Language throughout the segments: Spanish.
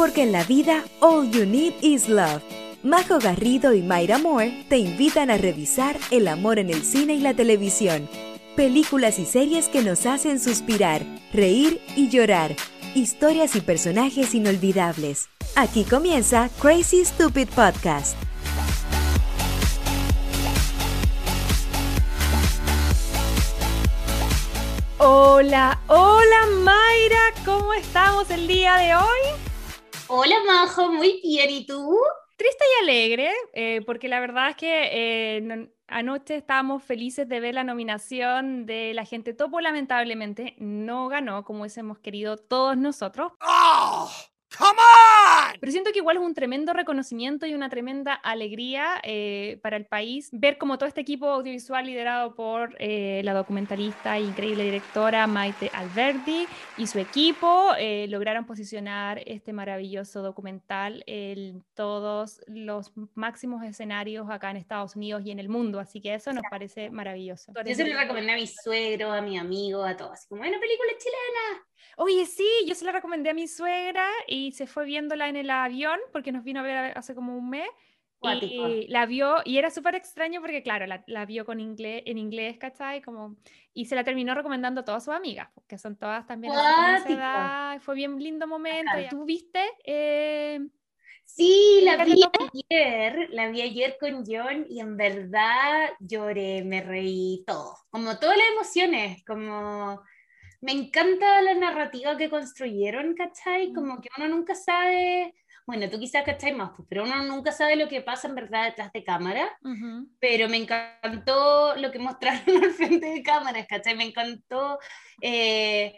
porque en la vida all you need is love. Majo Garrido y Mayra Moore te invitan a revisar el amor en el cine y la televisión. Películas y series que nos hacen suspirar, reír y llorar. Historias y personajes inolvidables. Aquí comienza Crazy Stupid Podcast. Hola, hola Mayra, ¿cómo estamos el día de hoy? Hola Majo, muy bien, ¿y tú? Triste y alegre, eh, porque la verdad es que eh, anoche estábamos felices de ver la nominación de La Gente Topo, lamentablemente no ganó como hubiésemos querido todos nosotros. ¡Oh! ¡Come on! Pero siento que igual es un tremendo reconocimiento y una tremenda alegría eh, para el país ver como todo este equipo audiovisual liderado por eh, la documentalista e increíble directora Maite Alberti y su equipo eh, lograron posicionar este maravilloso documental en todos los máximos escenarios acá en Estados Unidos y en el mundo. Así que eso nos parece maravilloso. Yo se lo recomendé a mi suegro, a mi amigo, a todos. Así como, una película chilena. Oye, sí, yo se la recomendé a mi suegra y se fue viéndola en el avión porque nos vino a ver hace como un mes. Y la vio, y era súper extraño porque, claro, la, la, vio con inglés, en inglés, ¿cachai? Como, y se la terminó recomendando a todas sus amigas, que son todas también de edad. Fue bien lindo momento. ¿Tú viste? Eh, sí, la vi ayer, la vi ayer con John y en verdad lloré, me reí todo, como todas las emociones, como me encanta la narrativa que construyeron, ¿cachai? Como que uno nunca sabe, bueno, tú quizás cachai más, pues, pero uno nunca sabe lo que pasa en verdad detrás de cámara, pero me encantó lo que mostraron al frente de cámaras, ¿cachai? Me encantó... Eh,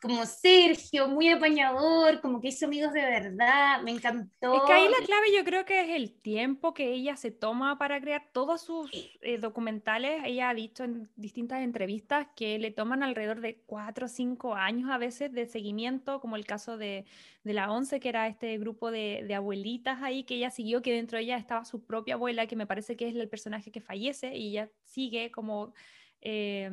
como Sergio, muy apañador, como que hizo amigos de verdad, me encantó. Es que ahí la clave yo creo que es el tiempo que ella se toma para crear todos sus eh, documentales. Ella ha dicho en distintas entrevistas que le toman alrededor de cuatro o cinco años a veces de seguimiento, como el caso de, de la ONCE, que era este grupo de, de, abuelitas ahí, que ella siguió, que dentro de ella estaba su propia abuela, que me parece que es el personaje que fallece, y ella sigue como eh,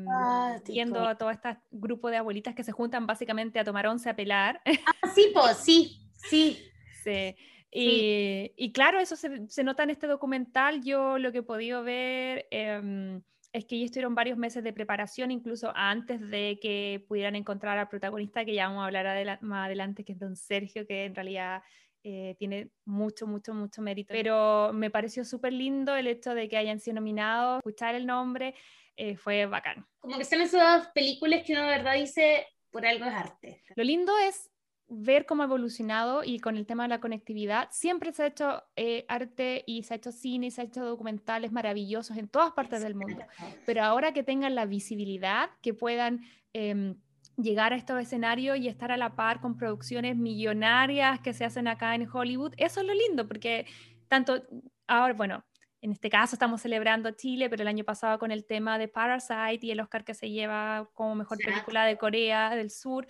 viendo a todo este grupo de abuelitas que se juntan básicamente a tomar once a pelar. Ah, sí, pues, sí, sí. sí. Y, y, claro, eso se, se, nota en este documental. Yo lo que he podido ver eh, es que ellos estuvieron varios meses de preparación, incluso antes de que pudieran encontrar al protagonista, que ya vamos a hablar más adelante, que es don Sergio, que en realidad eh, tiene mucho, mucho, mucho mérito. Pero me pareció súper lindo el hecho de que hayan sido nominados, escuchar el nombre. Eh, fue bacán. Como que son esas películas que uno de verdad dice, por algo es arte. Lo lindo es ver cómo ha evolucionado y con el tema de la conectividad, siempre se ha hecho eh, arte y se ha hecho cine y se ha hecho documentales maravillosos en todas partes del mundo, pero ahora que tengan la visibilidad, que puedan em, llegar a estos escenarios y estar a la par con producciones millonarias que se hacen acá en Hollywood, eso es lo lindo, porque tanto, ahora, bueno, en este caso estamos celebrando Chile, pero el año pasado con el tema de Parasite y el Oscar que se lleva como mejor película de Corea del Sur,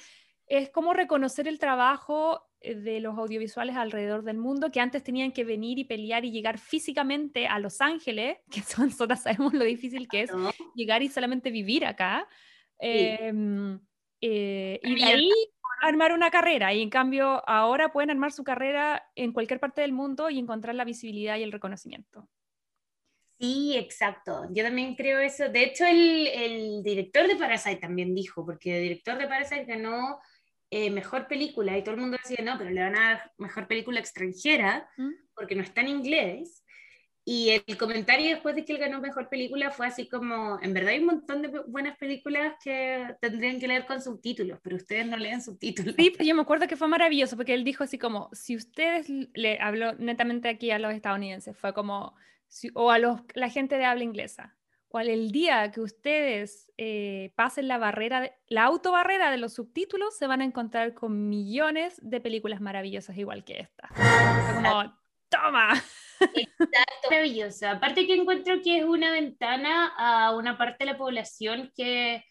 es como reconocer el trabajo eh, de los audiovisuales alrededor del mundo que antes tenían que venir y pelear y llegar físicamente a Los Ángeles, que nosotros sabemos lo difícil que es llegar y solamente vivir acá. Em, eh, y de ahí armar una carrera y en cambio ahora pueden armar su carrera en cualquier parte del mundo y encontrar la visibilidad y el reconocimiento. Sí, exacto. Yo también creo eso. De hecho, el, el director de Parasite también dijo, porque el director de Parasite ganó eh, mejor película y todo el mundo decía, no, pero le van a dar mejor película extranjera ¿Mm? porque no está en inglés. Y el comentario después de que él ganó mejor película fue así como, en verdad hay un montón de buenas películas que tendrían que leer con subtítulos, pero ustedes no leen subtítulos. Sí, yo me acuerdo que fue maravilloso porque él dijo así como, si ustedes, le habló netamente aquí a los estadounidenses, fue como, o a los, la gente de habla inglesa, cual el día que ustedes eh, pasen la barrera, la autobarrera de los subtítulos, se van a encontrar con millones de películas maravillosas igual que esta. como, toma. Exacto, maravillosa. Aparte que encuentro que es una ventana a una parte de la población que,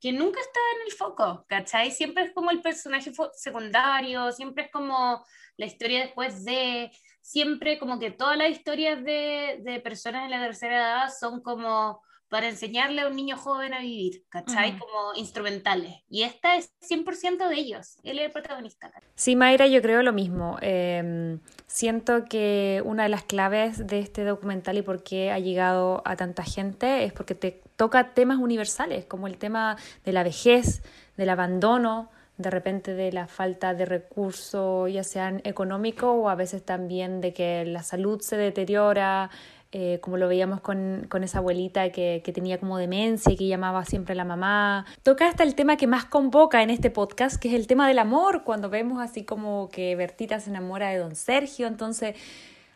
que nunca está en el foco, ¿cachai? Siempre es como el personaje secundario, siempre es como la historia después de siempre como que todas las historias de, de personas en la tercera edad son como para enseñarle a un niño joven a vivir, ¿cachai? Como instrumentales. Y esta es 100% de ellos, él es el protagonista. Sí, Mayra, yo creo lo mismo. Em, siento que una de las claves de este documental y por qué ha llegado a tanta gente es porque te toca temas universales, como el tema de la vejez, del abandono, de repente de la falta de recursos, ya sean económicos o a veces también de que la salud se deteriora, eh, como lo veíamos con, con esa abuelita que, que, tenía como demencia y que llamaba siempre a la mamá. Toca hasta el tema que más convoca en este podcast, que es el tema del amor, cuando vemos así como que Bertita se enamora de don Sergio, entonces,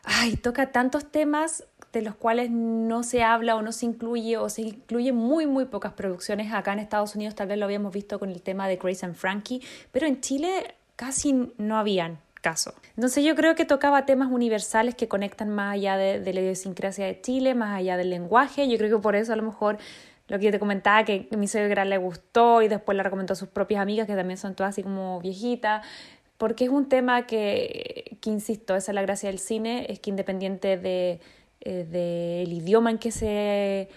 ay, toca tantos temas de los cuales no se habla o no se incluye o se incluye muy muy pocas producciones acá en Estados Unidos tal vez lo habíamos visto con el tema de Grace and Frankie pero en Chile casi no habían caso. Entonces yo creo que tocaba temas universales que conectan más allá de, la idiosincrasia de Chile, más allá del lenguaje. Yo creo que por eso a lo mejor lo que yo te comentaba, que mi suegra le gustó y después la recomendó a sus propias amigas, que también son todas así como viejitas, porque es un tema que, que insisto, esa es la gracia del cine, es que independiente de, eh, del idioma en que se,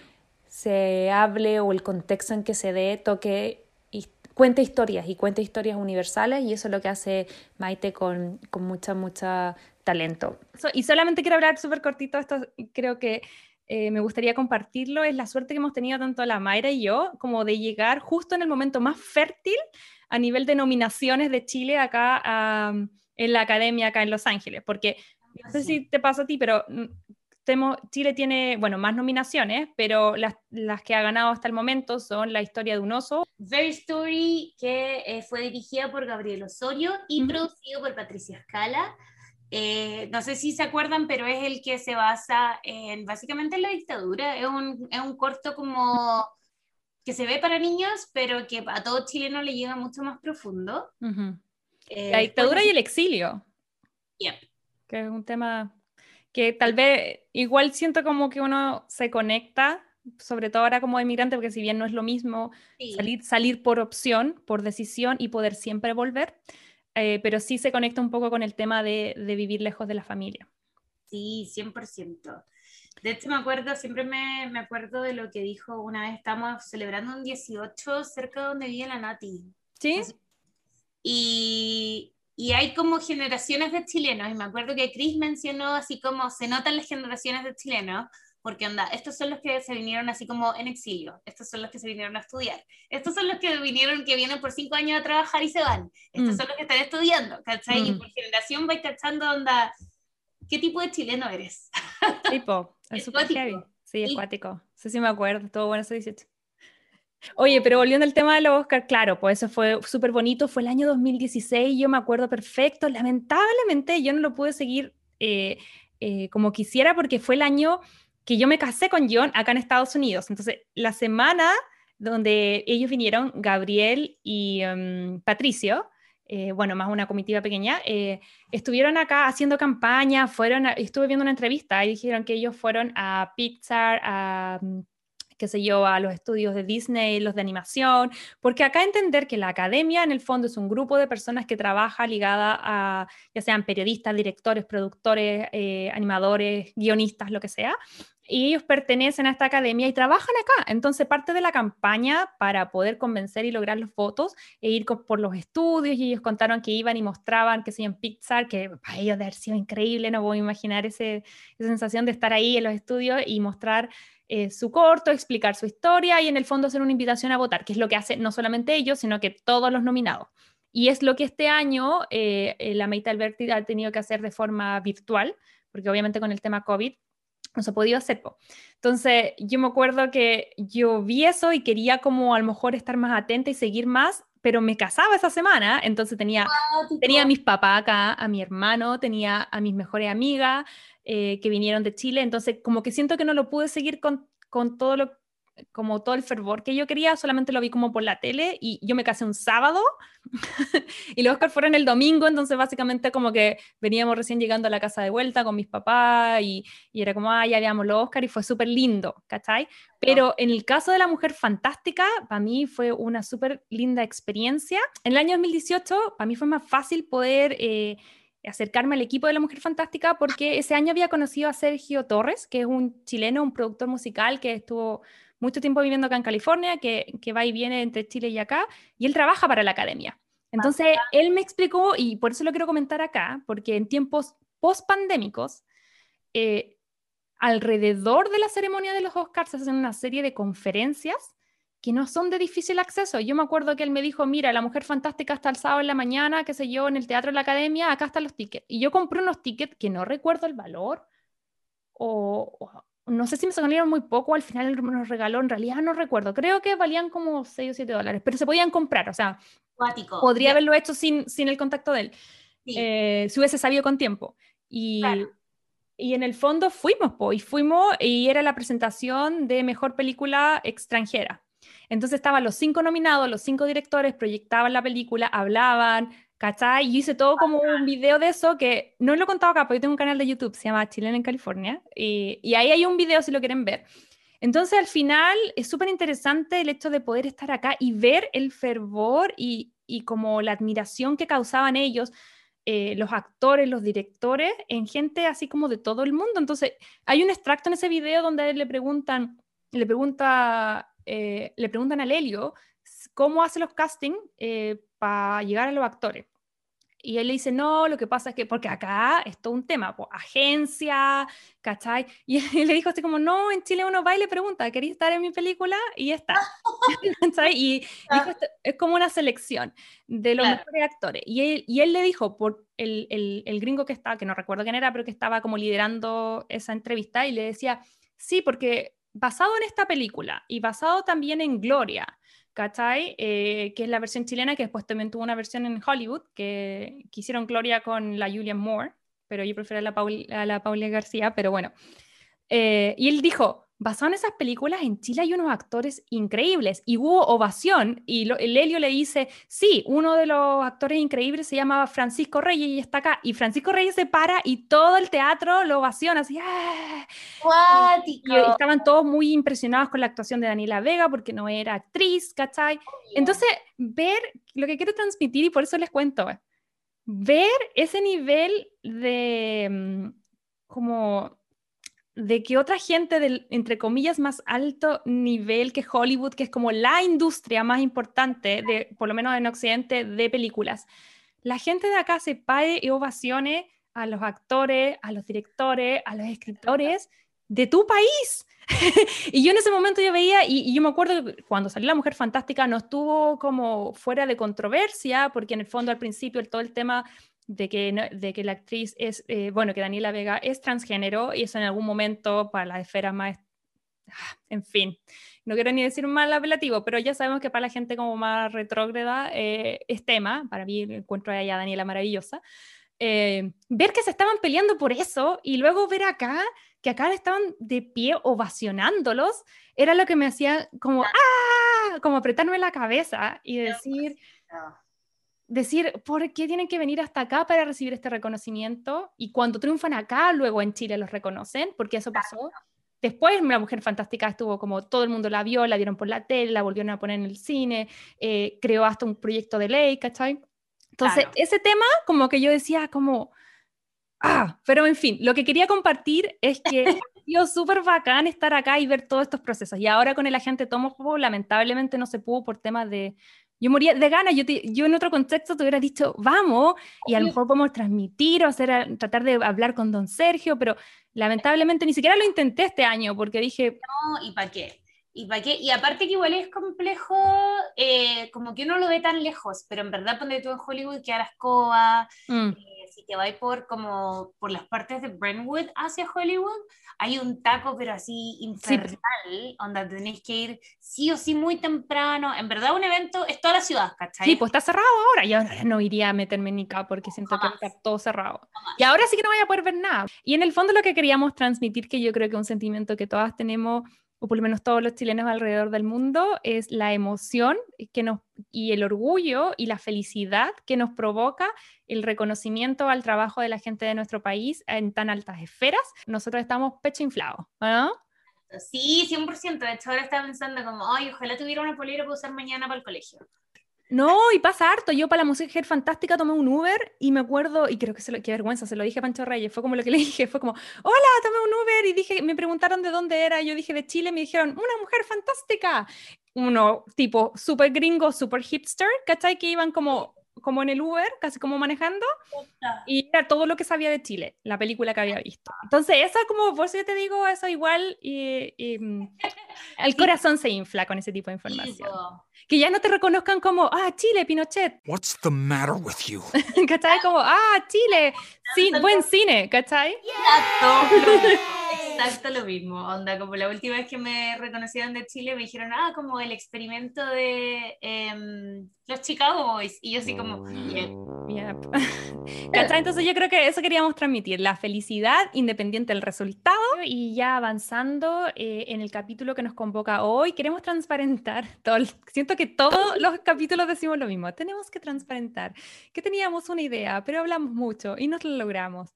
se hable o el contexto en que se dé, toque cuenta historias y cuenta historias universales y eso es lo que hace Maite con, con mucha, mucha talento. y solamente quiero hablar súper cortito, esto creo que eh, me gustaría compartirlo, es la suerte que hemos tenido tanto la Mayra y yo, como de llegar justo en el momento más fértil a nivel de nominaciones de Chile acá en la academia, acá en Los Ángeles, porque no sé si te pasa a ti, pero Chile tiene, bueno, más nominaciones, pero las, las, que ha ganado hasta el momento son La historia de un oso. Very Story, que eh, fue dirigida por Gabriel Osorio y producido por Patricia Scala. Eh, no sé si se acuerdan, pero es el que se basa en básicamente en la dictadura. Es un, es un corto como que se ve para niños, pero que a todo chileno le llega mucho más profundo. Eh, la dictadura y el exilio. Yep. Que es un tema que tal vez igual siento como que uno se conecta, sobre todo ahora como inmigrante, porque si bien no es lo mismo salir, salir por opción, por decisión y poder siempre volver, eh, pero sí se conecta un poco con el tema de, de vivir lejos de la familia. Sí, 100%. De hecho, me acuerdo, siempre me, me, acuerdo de lo que dijo una vez, estamos celebrando un 18 cerca de donde vive la Nati. Sí. Y, y hay como generaciones de chilenos, y me acuerdo que Chris mencionó así como se notan las generaciones de chilenos, porque onda, estos son los que se vinieron así como en exilio, estos son los que se vinieron a estudiar, estos son los que vinieron, que vienen por cinco años a trabajar y se van, estos mm. son los que están estudiando, ¿cachai? Y mm. por generación vais cachando onda, ¿qué tipo de chileno eres? Tipo, es súper heavy. Sí, es cuático. Sí, sí me acuerdo, todo bueno eso 18. Oye, pero volviendo al tema de los Oscar, claro, pues eso fue súper bonito, fue el año 2016, yo me acuerdo perfecto, lamentablemente yo no lo pude seguir eh, eh, como quisiera porque fue el año que yo me casé con John acá en Estados Unidos, entonces la semana donde ellos vinieron, Gabriel y em, Patricio, eh, bueno, más una comitiva pequeña, estuvieron acá haciendo campaña, fueron, estuve viendo una entrevista y dijeron que ellos fueron a Pixar, a qué sé yo, a los estudios de Disney, los de animación, porque acá entender que la academia en el fondo es un grupo de personas que trabaja ligada a, ya sean periodistas, directores, productores, eh, animadores, guionistas, lo que sea, y ellos pertenecen a esta academia y trabajan acá. Entonces, parte de la campaña para poder convencer y lograr los votos e ir por los estudios, y ellos contaron que iban y mostraban que se en Pixar, que para ellos debe haber sido increíble, no voy a imaginar esa sensación de estar ahí en los estudios y mostrar eh, su corto, explicar su historia y en el fondo hacer una invitación a votar, que es lo que hace no solamente ellos, sino que todos los nominados. Y es lo que este año eh, eh, la Meita Alberti ha tenido que hacer de forma virtual, porque obviamente con el tema COVID no se ha podido hacer. Entonces, yo me acuerdo que yo vi eso y quería como a lo mejor estar más atenta y seguir más, pero me casaba esa semana, entonces tenía, tenía a mis papás acá, a mi hermano, tenía a mis mejores amigas, eh, que vinieron de Chile, entonces como que siento que no lo pude seguir con, con todo lo como todo el fervor que yo quería, solamente lo vi como por la tele y yo me casé un sábado y los Oscar fueron el domingo, entonces básicamente como que veníamos recién llegando a la casa de vuelta con mis papás y, y era como, ah, ya veamos los Oscar y fue súper lindo, ¿cachai? Pero en el caso de la Mujer Fantástica, para mí fue una súper linda experiencia. En el año 2018, para mí fue más fácil poder... Eh, acercarme al equipo de la Mujer Fantástica porque ese año había conocido a Sergio Torres, que es un chileno, un productor musical que estuvo mucho tiempo viviendo acá en California, que, que va y viene entre Chile y acá, y él trabaja para la academia. Entonces, él me explicó, y por eso lo quiero comentar acá, porque en tiempos post-pandémicos, eh, alrededor de la ceremonia de los Oscars se hacen una serie de conferencias que no son de difícil acceso. Yo me acuerdo que él me dijo, mira, La Mujer Fantástica está el sábado en la mañana, qué sé yo, en el Teatro de la Academia, acá están los tickets. Y yo compré unos tickets que no recuerdo el valor, o, no sé si me salieron muy poco, al final los regaló, en realidad no recuerdo, creo que valían como 6 o 7 dólares, pero se podían comprar, o sea, podría haberlo hecho sin, sin el contacto de él, eh, si hubiese sabido con tiempo. Y, y en el fondo fuimos, po, y fuimos, y era la presentación de Mejor Película Extranjera. Entonces estaban los cinco nominados, los cinco directores, proyectaban la película, hablaban, ¿cachai? Y hice todo como un video de eso que no lo he contado acá, pero yo tengo un canal de YouTube, se llama Chilena en California, y, y ahí hay un video si lo quieren ver. Entonces al final es súper interesante el hecho de poder estar acá y ver el fervor y, y como la admiración que causaban ellos, eh, los actores, los directores, en gente así como de todo el mundo. Entonces hay un extracto en ese video donde le preguntan, le pregunta eh, le preguntan a Lelio cómo hace los castings eh, para llegar a los actores. Y él le dice, no, lo que pasa es que, porque acá es todo un tema, pues, agencia, ¿cachai? Y él le dijo así como, no, en Chile uno va y le pregunta, ¿quería estar en mi película? Y ya está. ¿cachai? Y dijo, es como una selección de los mejores actores. Y él, y él le dijo, por el, el, el, gringo que estaba, que no recuerdo quién era, pero que estaba como liderando esa entrevista, y le decía, sí, porque basado en esta película y basado también en Gloria, ¿cachai? Eh, que es la versión chilena, que después también tuvo una versión en Hollywood, que, hicieron Gloria con la Julian Moore, pero yo prefiero a la, Paul, a la Paula García, pero bueno. Eh, y él dijo, basado en esas películas, en Chile hay unos actores increíbles y hubo ovación. Y el Helio le dice, sí, uno de los actores increíbles se llamaba Francisco Reyes y está acá. Y Francisco Reyes se para y todo el teatro lo ovaciona, así, ¡ah! Y, estaban todos muy impresionados con la actuación de Daniela Vega porque no era actriz, ¿cachai? Entonces, ver lo que quiero transmitir y por eso les cuento, ver ese nivel de mm, como de que otra gente del, entre comillas, más alto nivel que Hollywood, que es como la industria más importante, de, por lo menos en Occidente, de películas, la gente de acá se pague y ovacione a los actores, a los directores, a los escritores de tu país. y yo en ese momento yo veía, y, yo me acuerdo que cuando salió La Mujer Fantástica no estuvo como fuera de controversia, porque en el fondo al principio todo el tema de que, de que la actriz es, eh, bueno, que Daniela Vega es transgénero y eso en algún momento para la esfera más, ah, en fin, no quiero ni decir mal apelativo, pero ya sabemos que para la gente como más retrógrada eh, es tema, para mí encuentro a ella Daniela maravillosa, eh, ver que se estaban peleando por eso y luego ver acá que acá estaban de pie ovacionándolos, era lo que me hacía como, ¡ah! como apretarme la cabeza y decir, decir, ¿por qué tienen que venir hasta acá para recibir este reconocimiento? Y cuando triunfan acá, luego en Chile los reconocen, porque eso pasó. Después La Mujer Fantástica estuvo como todo el mundo la vio, la vieron por la tele, la volvieron a poner en el cine, eh, creó hasta un proyecto de ley, ¿cachai? Entonces, ese tema como que yo decía como, ah, pero en fin, lo que quería compartir es que sido súper bacán estar acá y ver todos estos procesos. Y ahora con el agente Tomo, lamentablemente no se pudo por temas de yo moría de ganas, yo, yo en otro contexto te hubiera dicho, vamos, y a lo mejor podemos transmitir o hacer, tratar de hablar con don Sergio, pero lamentablemente ni siquiera lo intenté este año porque dije... No, ¿y para qué? ¿Y para qué? Y aparte que igual es complejo, eh, como que uno lo ve tan lejos, pero en verdad donde tú en Hollywood que a la escoba, mm. eh, si te vas por como por las partes de Brentwood hacia Hollywood, hay un taco, pero así infernal, donde tenéis que ir sí o sí muy temprano. En verdad, un evento es toda la ciudad, ¿cachai? Sí, pues está cerrado ahora. Yo no iría a meterme ni acá porque siento que está todo cerrado. Y ahora sí que no voy a poder ver nada. Y en el fondo, lo que queríamos transmitir, que yo creo que es un sentimiento que todas tenemos o por lo menos todos los chilenos alrededor del mundo, es la emoción que nos, y el orgullo y la felicidad que nos provoca el reconocimiento al trabajo de la gente de nuestro país en tan altas esferas. Nosotros estamos pecho inflado, ¿no? Sí, 100%. De hecho, ahora estaba pensando como, ay, ojalá tuviera una polera para usar mañana para el colegio. No, y pasa harto. Yo para la música fantástica tomé un Uber y me acuerdo, y creo que se lo, qué vergüenza, se lo dije a Pancho Reyes, fue como lo que le dije, fue como, hola, tomé un Uber y dije, me preguntaron de dónde era, yo dije de Chile, me dijeron, una mujer fantástica. Uno tipo súper gringo, súper hipster, ¿cachai? Que iban como como en el Uber, casi como manejando, y era todo lo que sabía de Chile, la película que había visto. Entonces, eso como, por eso yo te digo, eso igual, y, mm, el corazón se infla con ese tipo de información. Que ya no te reconozcan como, ah, Chile, Pinochet. What's the matter with you? ¿Cachai? Como, ah, Chile, sí, buen cine, ¿cachai? Exacto. Exacto lo mismo, onda, como la última vez que me reconocieron de Chile me dijeron, ah, como el experimento de em, los Chicago Boys, y yo así como, Entonces yo creo que eso queríamos transmitir, la felicidad independiente del resultado, y ya avanzando eh, en el capítulo que nos convoca hoy, queremos transparentar, todo, siento que todos los capítulos decimos lo mismo, tenemos que transparentar, que teníamos una idea, pero hablamos mucho y nos lo logramos.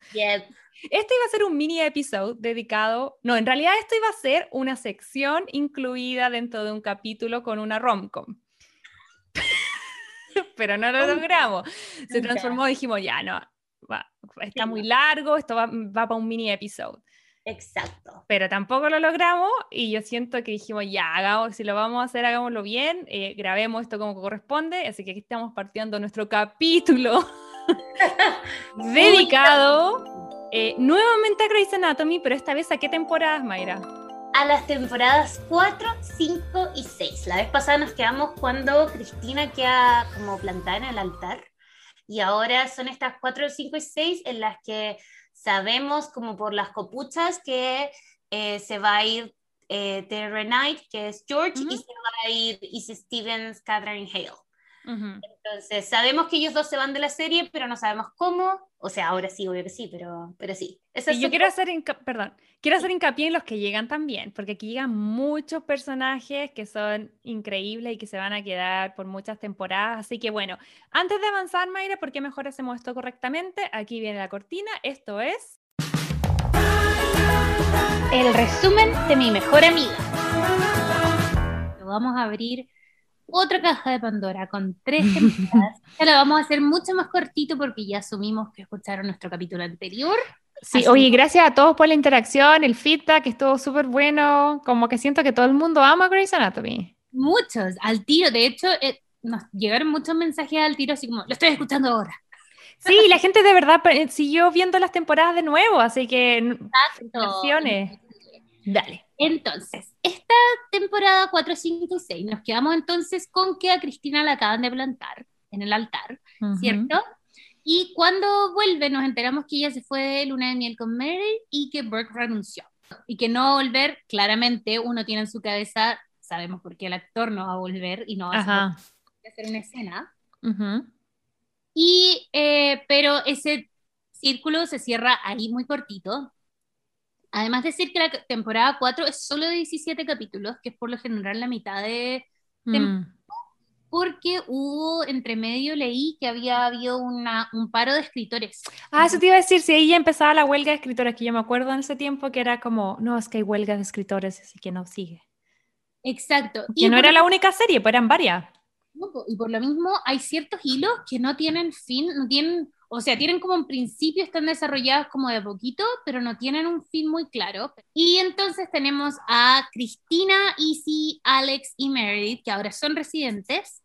Este iba a ser un mini episodio dedicado, no, en realidad esto iba a ser una sección incluida dentro de un capítulo con una romcom. Pero no lo logramos. Se transformó, dijimos, ya no, está muy largo, esto va, para un mini episodio. Exacto. Pero tampoco lo logramos y yo siento que dijimos, ya, hagamos, si lo vamos a hacer, hagámoslo bien, eh, grabemos esto como corresponde, así que aquí estamos partiendo nuestro capítulo dedicado eh, nuevamente a Grey's Anatomy, pero esta vez a qué temporadas, Mayra? A las temporadas 4, 5 y 6. La vez pasada nos quedamos cuando Cristina queda como plantada en el altar. Y ahora son estas 4, 5 y 6 en las que sabemos como por las copuchas que eh, se va a ir eh, Terry Knight, que es George, y se va a ir Izzy Stevens, Catherine Hale. Entonces, sabemos que ellos dos se van de la serie, pero no sabemos cómo. O sea, ahora sí, obvio que sí, pero, pero sí. y yo quiero hacer, perdón, quiero hacer hincapié en los que llegan también, porque aquí llegan muchos personajes que son increíbles y que se van a quedar por muchas temporadas. Así que bueno, antes de avanzar, Mayra, ¿por qué mejor hacemos esto correctamente? Aquí viene la cortina. Esto es... El resumen de mi mejor amiga. Vamos a abrir otra caja de Pandora con tres temporadas. ya lo vamos a hacer mucho más cortito porque ya asumimos que escucharon nuestro capítulo anterior. Sí, oye, gracias a todos por la interacción, el feedback estuvo súper bueno. Como que siento que todo el mundo ama Grey's Anatomy. Muchos, al tiro. De hecho, eh, nos llegaron muchos mensajes al tiro, así como, lo estoy escuchando ahora. Sí, la gente de verdad siguió viendo las temporadas de nuevo, así que. Exacto. Dale. Entonces, esta temporada 4, 5 y 6, nos quedamos entonces con que a Cristina la acaban de plantar en el altar, ¿cierto? Y cuando vuelve nos enteramos que ella se fue de luna de miel con Mary y que Burke renunció. Y que no va a volver, claramente uno tiene en su cabeza, sabemos por qué el actor no va a volver y no va a hacer una escena. Y, eh, pero ese círculo se cierra ahí muy cortito, Además de decir que la temporada 4 es solo de 17 capítulos, que es por lo general la mitad de... Mm. Porque hubo, entre medio leí que había habido una, un paro de escritores. Ah, eso te iba a decir, si ahí ya empezaba la huelga de escritores, que yo me acuerdo en ese tiempo que era como, no, es que hay huelga de escritores, así que no sigue. Exacto. y no era la única serie, pues eran varias. Y por lo mismo hay ciertos hilos que no tienen fin, no tienen o sea, tienen como un principio, están desarrollados como de poquito, pero no tienen un fin muy claro. Y entonces tenemos a Cristina, Izzy, Alex y Meredith, que ahora son residentes.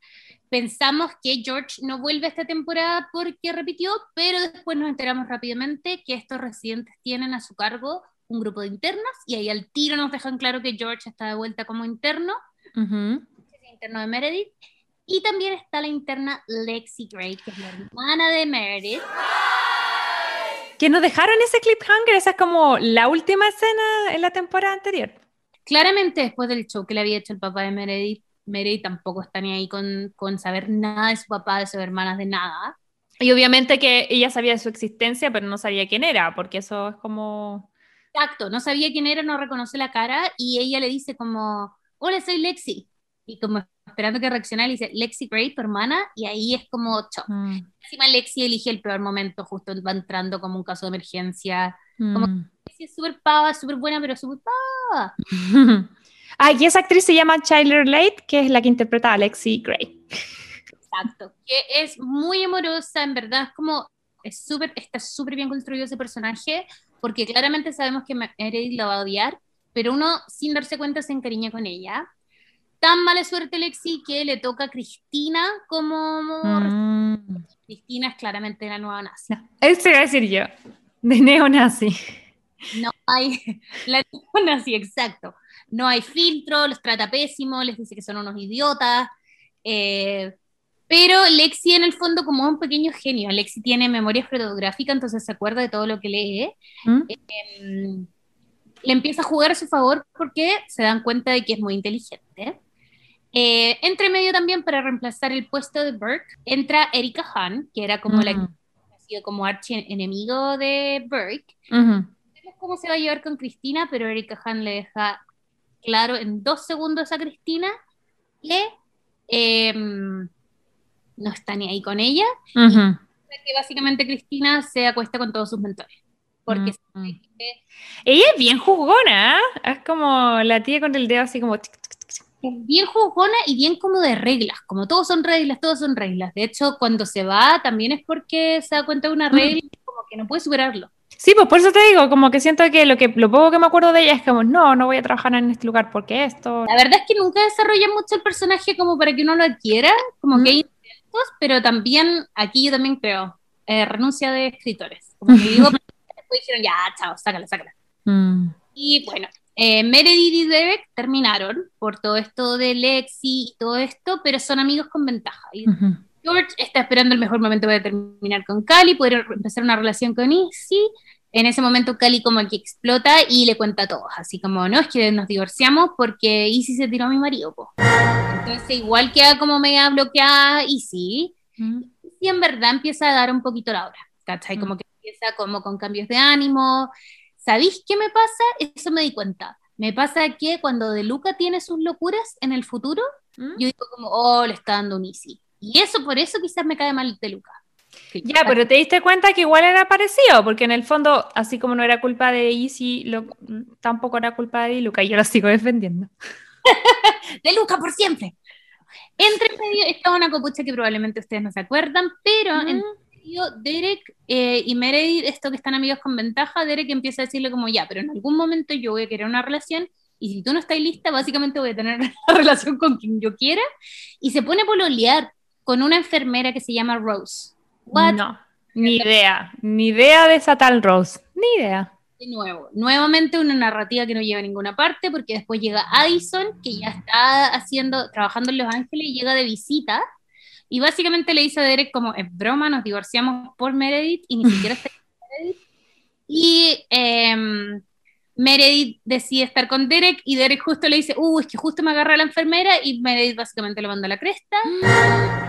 Pensamos que George no vuelve esta temporada porque repitió, pero después nos enteramos rápidamente que estos residentes tienen a su cargo un grupo de internos y ahí al tiro nos dejan claro que George está de vuelta como interno, interno de Meredith. Y también está la interna Lexi Gray, que es la hermana de Meredith. Que nos dejaron ese cliffhanger, esa es como la última escena en la temporada anterior. Claramente después del show que le había hecho el papá de Meredith, Meredith tampoco está ni ahí con, con saber nada de su papá, de sus hermanas, de nada. Y obviamente que ella sabía de su existencia, pero no sabía quién era, porque eso es como... Exacto, no sabía quién era, no reconoce la cara, y ella le dice como, hola, soy Lexi. Y como esperando que reaccionara, le dice, Lexi Gray, tu hermana, y ahí es como, chao. Mm. Encima Lexi elige el peor momento, justo va entrando como un caso de emergencia. Como, mm. es súper pava, súper buena, pero súper pava. ah, y esa actriz se llama Tyler Late, que es la que interpreta a Lexi Gray. Exacto, que es muy amorosa, en verdad es como, es súper, está súper bien construido ese personaje, porque claramente sabemos que Meredith la va a odiar, pero uno sin darse cuenta se encariña con ella. Tan mala suerte Lexi que le toca a Cristina como... Mm. Cristina es claramente la nueva nazi. eso iba a decir yo, de neonazi. No hay, la neonazi, exacto. No hay filtro, los trata pésimo, les dice que son unos idiotas. Eh, pero Lexi en el fondo como un pequeño genio. Lexi tiene memoria fotográfica, entonces se acuerda de todo lo que lee. ¿Mm? Em, le empieza a jugar a su favor porque se dan cuenta de que es muy inteligente. Eh, entre medio también para reemplazar el puesto de Burke entra Erika Hahn, que era como la mm. que ha sido como archienemigo de Burke. No sé cómo se va a llevar con Cristina, pero Erika Hahn le deja claro en dos segundos a Cristina que em, no está ni ahí con ella. que básicamente Cristina se acuesta con todos sus mentores. Porque mm. ella es bien jugona, ¿eh? es como la tía con el dedo así como... bien jugona y bien como de reglas, como todos son reglas, todos son reglas. De hecho, cuando se va también es porque se da cuenta de una mm. regla y como que no puede superarlo. Sí, pues por eso te digo, como que siento que lo que lo poco que me acuerdo de ella es como, no, no voy a trabajar en este lugar porque esto. La verdad es que nunca desarrolla mucho el personaje como para que uno lo adquiera, como que hay pero también, aquí yo también creo, eh, renuncia de escritores. Como que digo, después dijeron, ya, chao, sácala, sácala. Mm. Y bueno, eh, Meredith y Derek terminaron por todo esto de Lexi y todo esto, pero son amigos con ventaja. Y George está esperando el mejor momento para terminar con Cali, poder empezar una relación con Izzy. En ese momento Cali como que explota y le cuenta a todos, así como, no, es que nos divorciamos porque Izzy se tiró a mi marido. Po. Entonces igual queda como media bloqueada Izzy, y en verdad empieza a dar un poquito la hora, ¿cachai? Como que empieza como con cambios de ánimo. ¿Sabéis qué me pasa? Eso me di cuenta. Me pasa que cuando De Luca tiene sus locuras en el futuro, yo digo como, oh, le está dando un Easy. Y eso, por eso quizás me cae mal De Luca. Ya, pero te diste cuenta que igual era parecido, porque en el fondo, así como no era culpa de Easy, lo, tampoco era culpa de Luca, y yo lo sigo defendiendo. de Luca por siempre. Entre medio está una copucha que probablemente ustedes no se acuerdan, pero en medio Derek eh, y Meredith, esto que están amigos con ventaja, Derek empieza a decirle como ya, pero en algún momento yo voy a querer una relación y si tú no estás lista, básicamente voy a tener una relación con quien yo quiera. Y se pone a pololear con una enfermera que se llama Rose. No, ni idea, ni idea de esa tal Rose, ni idea. De nuevo, nuevamente una narrativa que no lleva a ninguna parte, porque después llega Addison, que ya está haciendo, trabajando en Los Ángeles y llega de visita, y básicamente le dice a Derek como, es broma, nos divorciamos por Meredith y ni siquiera está Meredith. Y eh, Meredith decide estar con Derek y Derek justo le dice, uh, es que justo me agarra la enfermera y Meredith básicamente lo manda a la cresta.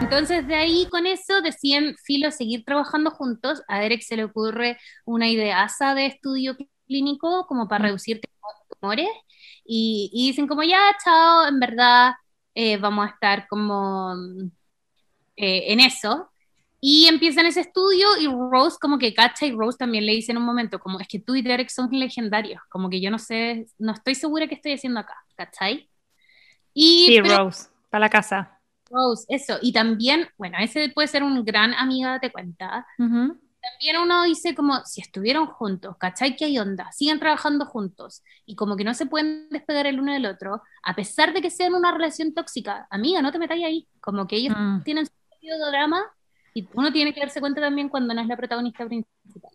Entonces de ahí con eso deciden Filo seguir trabajando juntos. A Derek se le ocurre una ideaza de estudio clínico como para reducir tumores y, y dicen como ya, chao, en verdad eh, vamos a estar como eh, en eso. Y empiezan ese estudio y Rose como que cacha y Rose también le dice en un momento como es que tú y Derek son legendarios, como que yo no sé, no estoy segura qué estoy haciendo acá, ¿cachai? Y, sí, Rose, para la casa. Rose, eso. Y también, bueno, ese puede ser un gran amiga, te cuenta. También uno dice como, si estuvieron juntos, ¿cachai? ¿Qué hay onda? Siguen trabajando juntos y como que no se pueden despegar el uno del otro, a pesar de que sean una relación tóxica. Amiga, no te metáis ahí. Como que ellos mm. tienen su drama y uno tiene que darse cuenta también cuando no es la protagonista principal.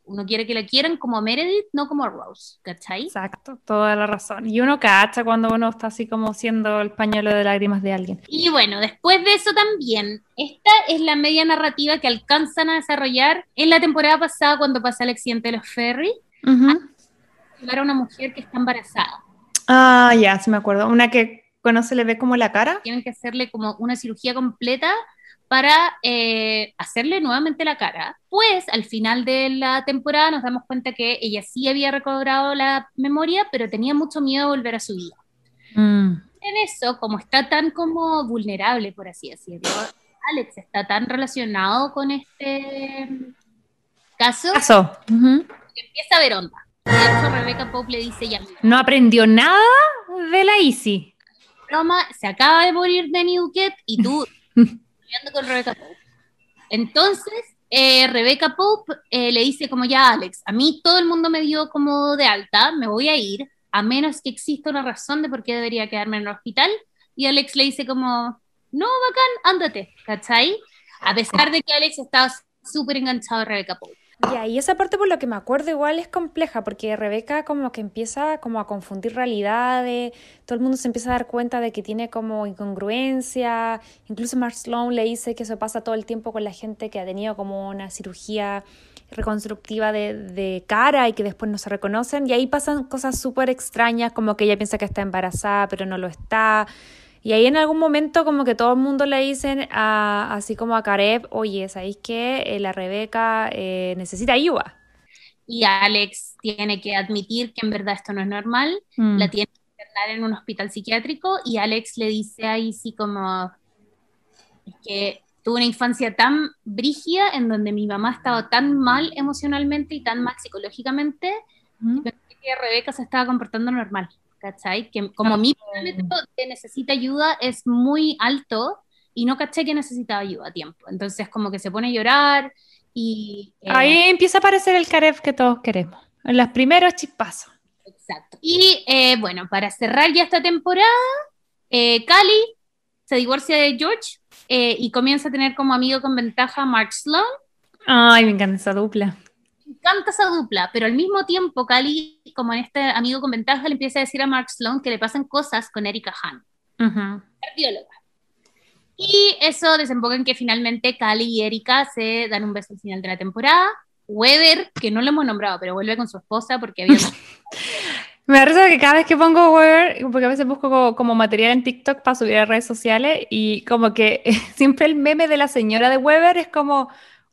Uno quiere que la quieran como a Meredith, no como a Rose, ¿cachai? Exacto, toda la razón. Y uno cacha cuando uno está así como siendo el pañuelo de lágrimas de alguien. Y bueno, después de eso también, esta es la media narrativa que alcanzan a desarrollar en la temporada pasada cuando pasa el accidente de los ferries. Uh a una mujer que está embarazada. Ah, ya, sí me acuerdo. Una que cuando se le ve como la cara. Tienen que hacerle como una cirugía completa para eh, hacerle nuevamente la cara. Pues al final de la temporada nos damos cuenta que ella sí había recobrado la memoria, pero tenía mucho miedo de volver a su vida. Mm. En eso, como está tan como vulnerable, por así decirlo, Alex está tan relacionado con este caso, caso. que empieza a ver onda. De hecho, Rebecca Pope le dice ya. No aprendió nada de la Easy. Roma se acaba de morir de Newket y tú con Rebecca Pope. Entonces, eh, Rebecca Pope eh, le dice como ya, Alex, a mí todo el mundo me dio como de alta, me voy a ir, a menos que exista una razón de por qué debería quedarme en el hospital. Y Alex le dice como, no, bacán, ándate, ¿cachai? A pesar de que Alex estaba súper enganchado a Rebecca Pope. Ya, y esa parte por lo que me acuerdo igual es compleja, porque Rebeca como que empieza como a confundir realidades, todo el mundo se empieza a dar cuenta de que tiene como incongruencia, incluso Mark Sloan le dice que eso pasa todo el tiempo con la gente que ha tenido como una cirugía reconstructiva de, de cara y que después no se reconocen, y ahí pasan cosas súper extrañas, como que ella piensa que está embarazada, pero no lo está. Y ahí en algún momento como que todo el mundo le dicen, a, así como a Karev, oye, ¿sabéis que eh, la Rebeca eh, necesita ayuda? Y Alex tiene que admitir que en verdad esto no es normal, Mm. la tiene que internar en un hospital psiquiátrico y Alex le dice ahí sí como es que tuve una infancia tan brígida en donde mi mamá estaba tan mal emocionalmente y tan mal psicológicamente Mm. que Rebeca se estaba comportando normal, ¿cachai? Que como mi parámetro de necesita ayuda es muy alto y no caché que necesitaba ayuda a tiempo. Entonces como que se pone a llorar y... eh, Ahí empieza a aparecer el Karev que todos queremos. En los primeros chispazos. Exacto. Y eh, bueno, para cerrar ya esta temporada, eh, Cali se divorcia de George eh, y comienza a tener como amigo con ventaja a Mark Sloan. Ay, me encanta esa dupla. Encanta esa dupla, pero al mismo tiempo Cali, como en este amigo con ventaja, le empieza a decir a Mark Sloan que le pasan cosas con Erika Hahn, bióloga. Y eso desemboca en que finalmente Cali y Erika se dan un beso al final de la temporada. Weber, que no lo hemos nombrado, pero vuelve con su esposa porque había Me da risa que cada vez que pongo Weber, porque a veces busco como, como material en TikTok para subir a redes sociales y como que siempre el meme de la señora de Weber es como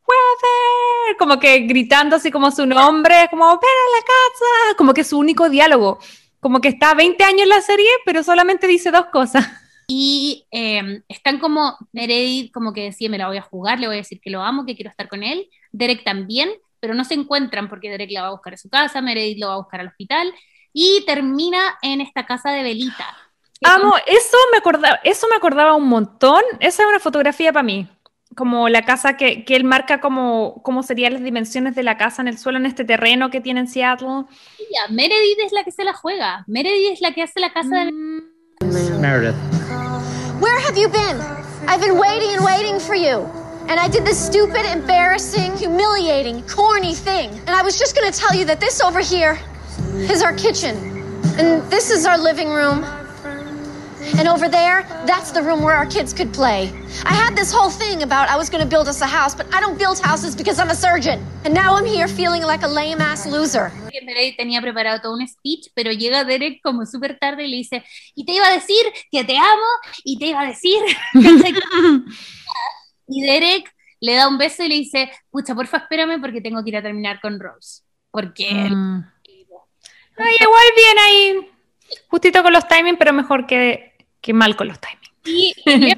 Weber, como que gritando así como su nombre, como ven a la casa, como que es su único diálogo, como que está 20 años en la serie, pero solamente dice dos cosas. Y eh, están como Meredith, como que decía, me la voy a jugar, le voy a decir que lo amo, que quiero estar con él. Derek también, pero no se encuentran porque Derek la va a buscar a su casa, Meredith lo va a buscar al hospital y termina en esta casa de velita. Amo, eso me acordaba, eso me acordaba un montón. Esa es una fotografía para mí. Como la casa que, que él marca como, como serían las dimensiones de la casa en el suelo, en este terreno que tiene en Seattle. ella, Meredith es la que se la juega. Meredith es la que hace la casa de Meredith. Where have you been? I've been waiting and waiting for you. And I did this stupid, embarrassing, humiliating, corny thing. And I was just gonna tell you that this over here is our kitchen. And this is our living room. And over there, that's the room where our kids could play. I had this whole thing about I was gonna build us a house, but I don't build houses because I'm a surgeon. And now I'm here feeling like a lame ass loser. tenía preparado todo un speech, pero llega Derek como súper tarde y le dice, y te iba a decir que te amo, y te iba a decir... y Derek le da un beso y le dice, pucha, porfa, espérame porque tengo que ir a terminar con Rose. Porque... Mm. Ay, igual bien ahí, justito con los timings, pero mejor que, que mal con los timings. Y si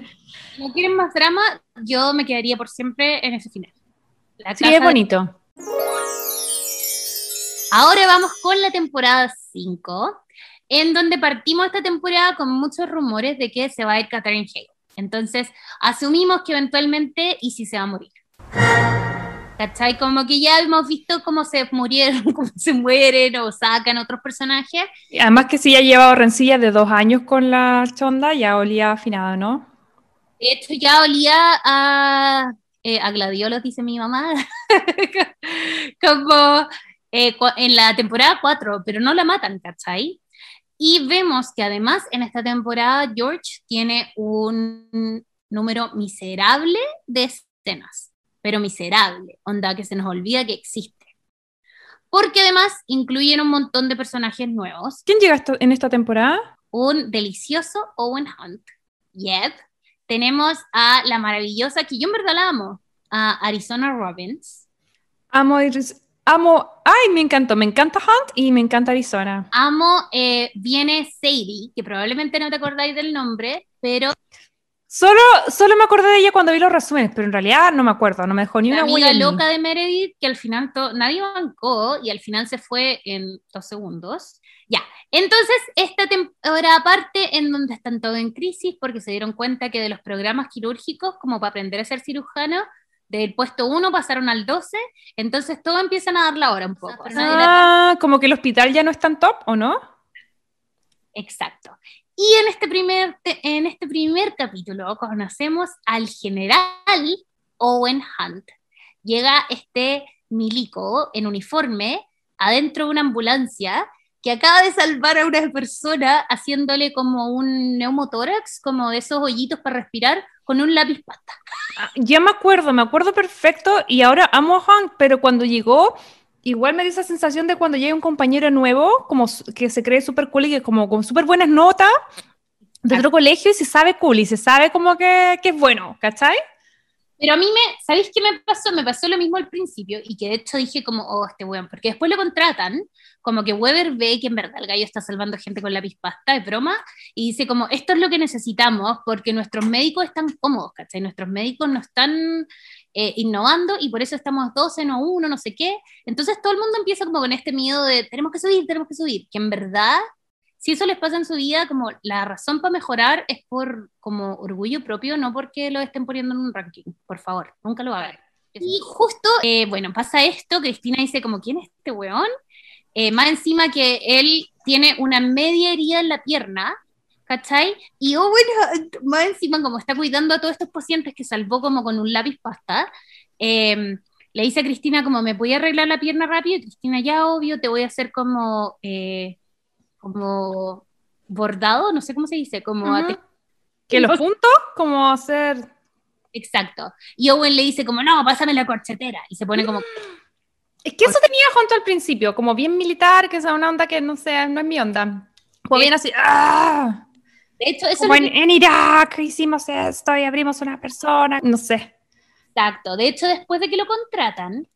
no quieren más drama, yo me quedaría por siempre en ese final. La Sí, es de- bonito. Ahora vamos con la temporada 5, en donde partimos esta temporada con muchos rumores de que se va a ir Catherine Hale. Entonces, asumimos que eventualmente Izzy se va a morir. ¿Cachai? Como que ya hemos visto cómo se murieron, cómo se mueren o sacan otros personajes. Además que si ya llevado rencillas de dos años con la chonda, ya olía afinado, ¿no? De hecho, ya olía a, eh, a gladiolos, dice mi mamá, como eh, en la temporada 4, pero no la matan, ¿cachai? Y vemos que además en esta temporada George tiene un número miserable de escenas, pero miserable, onda que se nos olvida que existe. Porque además incluyen un montón de personajes nuevos, ¿Quién llega en esta temporada? un delicioso Owen Hunt. Yep. Tenemos a la maravillosa, que yo en verdad la amo, a Arizona Robbins. Amo, amo, ay, me encantó, me encanta Hunt y me encanta Arizona. Amo, eh, viene Sadie, que probablemente no te acordáis del nombre, pero Solo, solo me acordé de ella cuando vi los resúmenes, pero en realidad no me acuerdo, no me dejó ni La una amiga huella. loca de Meredith que al final nadie bancó y al final se fue en dos segundos. Ya, entonces esta temporada aparte en donde están todos en crisis porque se dieron cuenta que de los programas quirúrgicos, como para aprender a ser cirujano, del puesto 1 pasaron al 12, entonces todos empiezan a dar la hora un poco. Ah, como que el hospital ya no es tan top, ¿o no? Exacto. Y en este primer, en este primer capítulo conocemos al general Owen Hunt. Llega este milico en uniforme adentro de una ambulancia que acaba de salvar a una persona haciéndole como un neumotórax, como de esos hoyitos para respirar, con un lápiz pasta. Ah, Ya me acuerdo, me acuerdo perfecto y ahora amo a Hank, pero cuando llegó, igual me dio esa sensación de cuando llega un compañero nuevo, como que se cree súper cool y que como con súper buenas notas de otro colegio y se sabe cool y se sabe como que, que es bueno, ¿cachai? Pero a mí me, ¿sabéis qué me pasó? Me pasó lo mismo al principio y que de hecho dije como, oh, este weón, porque después lo contratan, como que Weber ve que en verdad el gallo está salvando gente con lápiz pasta, de broma, y dice como, esto es lo que necesitamos porque nuestros médicos están cómodos, ¿cachai? Nuestros médicos no están eh, innovando y por eso estamos 12, no uno, no sé qué. Entonces todo el mundo empieza como con este miedo de, tenemos que subir, tenemos que subir, que en verdad si eso les pasa en su vida, como la razón para mejorar es por como orgullo propio, no porque lo estén poniendo en un ranking. Por favor, nunca lo hagan. Y justo, eh, bueno, pasa esto, Cristina dice como, ¿quién es este weón? Eh, más encima que él tiene una media herida en la pierna, ¿cachai? Y Owen Hunt, más encima como está cuidando a todos estos pacientes que salvó como con un lápiz pasta, eh, le dice a Cristina como, ¿me voy a arreglar la pierna rápido? Y Cristina, ya obvio, te voy a hacer como... eh, como bordado, no sé cómo se dice, como Ujú. ate- Que los puntos, como hacer... exacto. Y Owen le dice como, no, pásame la corchetera. Y se pone como, Es que eso tenía junto al principio, como bien militar, que es una onda que no sé, no es mi onda. Como bien así, ¡ah! De hecho, eso Como es en, que- en Irak hicimos esto y abrimos una persona, no sé. exacto. De hecho, después de que lo contratan,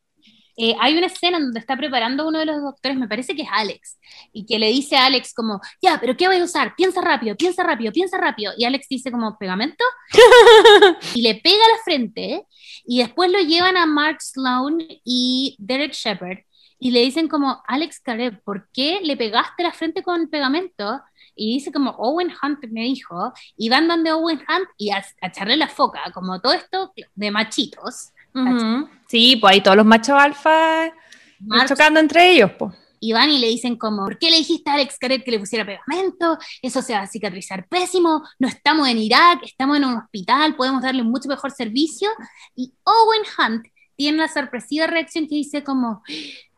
eh, hay una escena en donde está preparando uno de los doctores, me parece que es Alex, y que le dice a Alex como, ya, pero ¿qué voy a usar? Piensa rápido, piensa rápido, piensa rápido. Y Alex dice como, ¿pegamento? y le pega a la frente, y después lo llevan a Mark Sloan y Derek Shepard, y le dicen como, Alex Caleb, ¿por qué le pegaste la frente con pegamento? Y dice como, Owen Hunt me dijo, y van donde Owen Hunt y a, a echarle la foca, como todo esto de machitos. Ujú. Sí, pues ahí todos los machos alfa Mark chocando entre ellos, pues. y van y le dicen como, ¿por qué le dijiste a Alex Caret que le pusiera pegamento? Eso se va a cicatrizar pésimo, no estamos en Irak, estamos en un hospital, podemos darle mucho mejor servicio. Y Owen Hunt tiene la sorpresiva reacción que dice como,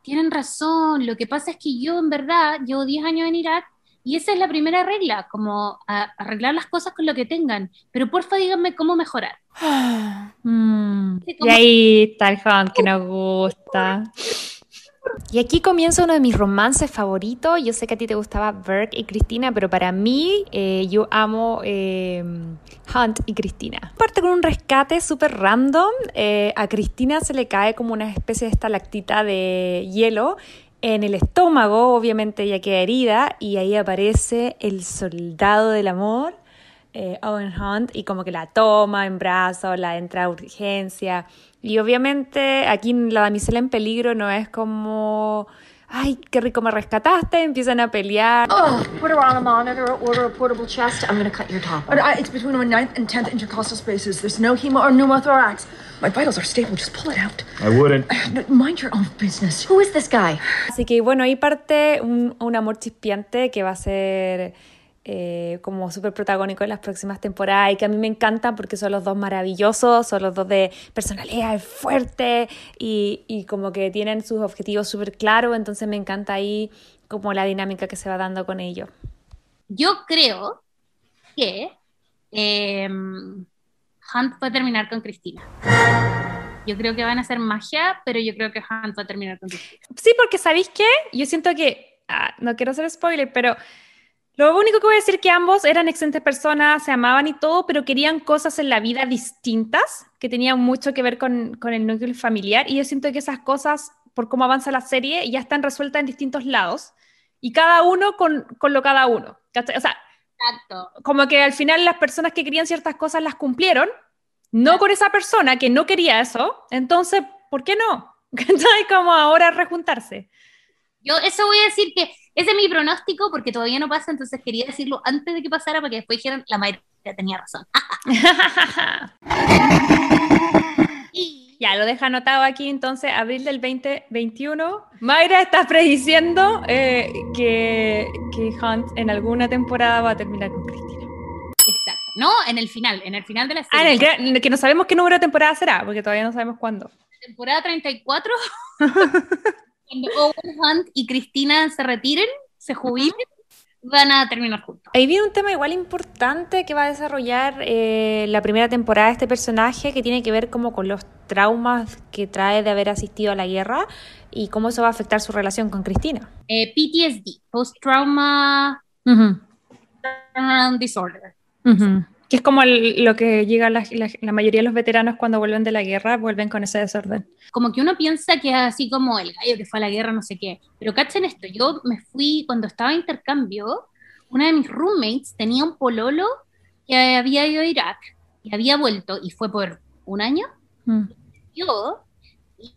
tienen razón, lo que pasa es que yo en verdad llevo 10 años en Irak y esa es la primera regla, como a- arreglar las cosas con lo que tengan, pero porfa díganme cómo mejorar. Mm, Sí, Y ahí está el Hunt que nos gusta. Y aquí comienza uno de mis romances favoritos. Yo sé que a ti te gustaba Burke y Cristina, pero para mí eh, yo amo eh, Hunt y Cristina. Parte con un rescate súper random. Eh, a Cristina se le cae como una especie de estalactita de hielo en el estómago, obviamente ella queda herida, y ahí aparece el soldado del amor eh, Owen Hunt y como que la toma en brazos, la entra a urgencia. Y obviamente aquí la damisela en peligro no es como, ay, qué rico me rescataste, empiezan a pelear. Oh, put her on a monitor, order a portable chest. I'm gonna cut your top. But I, it's between my ninth and tenth intercostal spaces. There's no hemo or pneumothorax. My vitals are stable. Just pull it out. I wouldn't. No, Mind your own business. Who is this guy? Así que bueno, ahí parte un, un amor chispeante que va a ser eh, como súper protagónico en las próximas temporadas y que a mí me encanta porque son los dos maravillosos, son los dos de personalidad fuerte y, y como que tienen sus objetivos súper claros, entonces me encanta ahí como la dinámica que se va dando con ellos. Yo creo que eh, Hunt va a terminar con Cristina. Yo creo que van a hacer magia, pero yo creo que Hunt va a terminar con Cristina. Sí, porque ¿sabéis qué? Yo siento que, ah, no quiero hacer spoiler, pero lo único que voy a decir es que ambos eran excelentes personas, se amaban y todo, pero querían cosas en la vida distintas, que tenían mucho que ver con, con el núcleo familiar, y yo siento que esas cosas, por cómo avanza la serie, ya están resueltas en distintos lados, y cada uno con, con lo cada uno. ¿cachai? O sea, Exacto. Como que al final las personas que querían ciertas cosas las cumplieron, no con esa persona que no quería eso, entonces, ¿por qué no? ¿Cachai? Como ahora rejuntarse. Yo eso voy a decir que ese es mi pronóstico porque todavía no pasa, entonces quería decirlo antes de que pasara para que después dijeran la mayoría tenía razón. y Ya, lo deja anotado aquí entonces, abril del 2021. Mayra está prediciendo eh, que, que Hunt en alguna temporada va a terminar con Cristina. exacto. No, en el final, en el final de la Ah, serie. en el gran- en el que no sabemos qué número de temporada será, porque todavía no sabemos cuándo. temporada 34, cuando Owen Hunt y Cristina se retiren, se jubilen, van a terminar juntos. Ahí viene un tema igual importante que va a desarrollar eh, la primera temporada de este personaje que tiene que ver como con los traumas que trae de haber asistido a la guerra y cómo eso va a afectar su relación con Cristina. Eh, PTSD, Post Trauma Disorder. Que es como el- lo que llega la, la- la mayoría de los veteranos cuando vuelven de la guerra, vuelven con ese desorden. Como que uno piensa que es así como el gallo que fue a la guerra, no sé qué. Pero cachen esto, yo me fui, cuando estaba en intercambio, una de mis roommates tenía un pololo que había ido a Irak y había vuelto y fue por un año. yo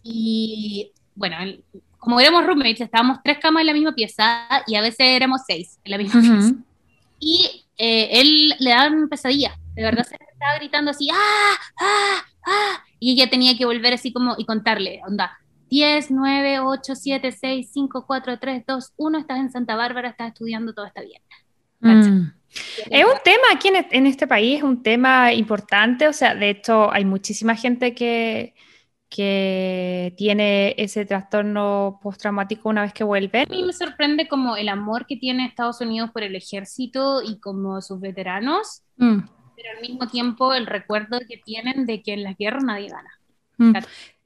y bueno, como éramos roommates, estábamos tres camas en la misma pieza y a veces éramos seis en la misma pieza. Y eh, él le daban pesadilla, de verdad se estaba gritando así, ¡ah! ¡ah! ¡ah! Y ella tenía que volver así como y contarle, onda, 10, 9, 8, 7, 6, 5, 4, 3, 2, 1, estás en Santa Bárbara, estás estudiando, todo está bien. Mm. Es un tema aquí en, este país, un tema importante, o sea, de hecho hay muchísima gente que, que tiene ese trastorno postraumático una vez que vuelve. A mí me sorprende como el amor que tiene Estados Unidos por el ejército y como sus veteranos, Mm. pero al mismo tiempo el recuerdo que tienen de que en las guerras nadie gana. Mm.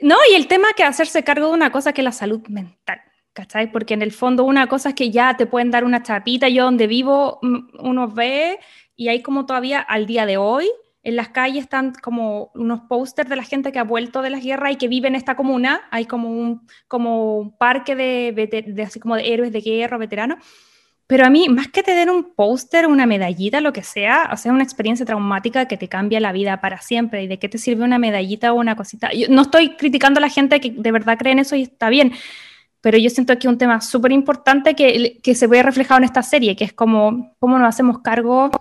No, y el tema que hacerse cargo de una cosa que es la salud mental, ¿cachai? Porque en el fondo una cosa es que ya te pueden dar una chapita, yo donde vivo mm, uno ve y hay como todavía al día de hoy, en las calles están como unos pósters de la gente que ha vuelto de las guerras y que vive en esta comuna, hay como un, como un parque de, de así como de héroes de guerra, veteranos. Pero a mí, más que te den un póster, una medallita, lo que sea, o sea, una experiencia traumática que te cambia la vida para siempre. ¿Y de qué te sirve una medallita o una cosita? Yo no estoy criticando a la gente que de verdad cree en eso y está bien, pero yo siento que es un tema súper importante que, que se ve reflejado en esta serie, que es como cómo nos hacemos cargo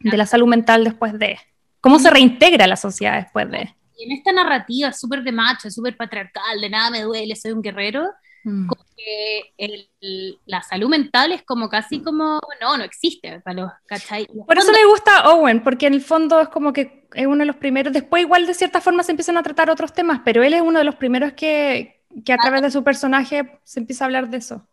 de la salud mental después de, cómo se reintegra la sociedad después de. Y en esta narrativa súper de macho, súper patriarcal, de nada me duele, soy un guerrero, como que el- la salud mental es como casi como, no, no existe para los, ¿cachai? Por eso me gusta Owen, porque en el fondo es como que es uno de los primeros, después igual de cierta forma se empiezan a tratar otros temas, pero él es uno de los primeros que, que a través de su personaje se empieza a hablar de eso.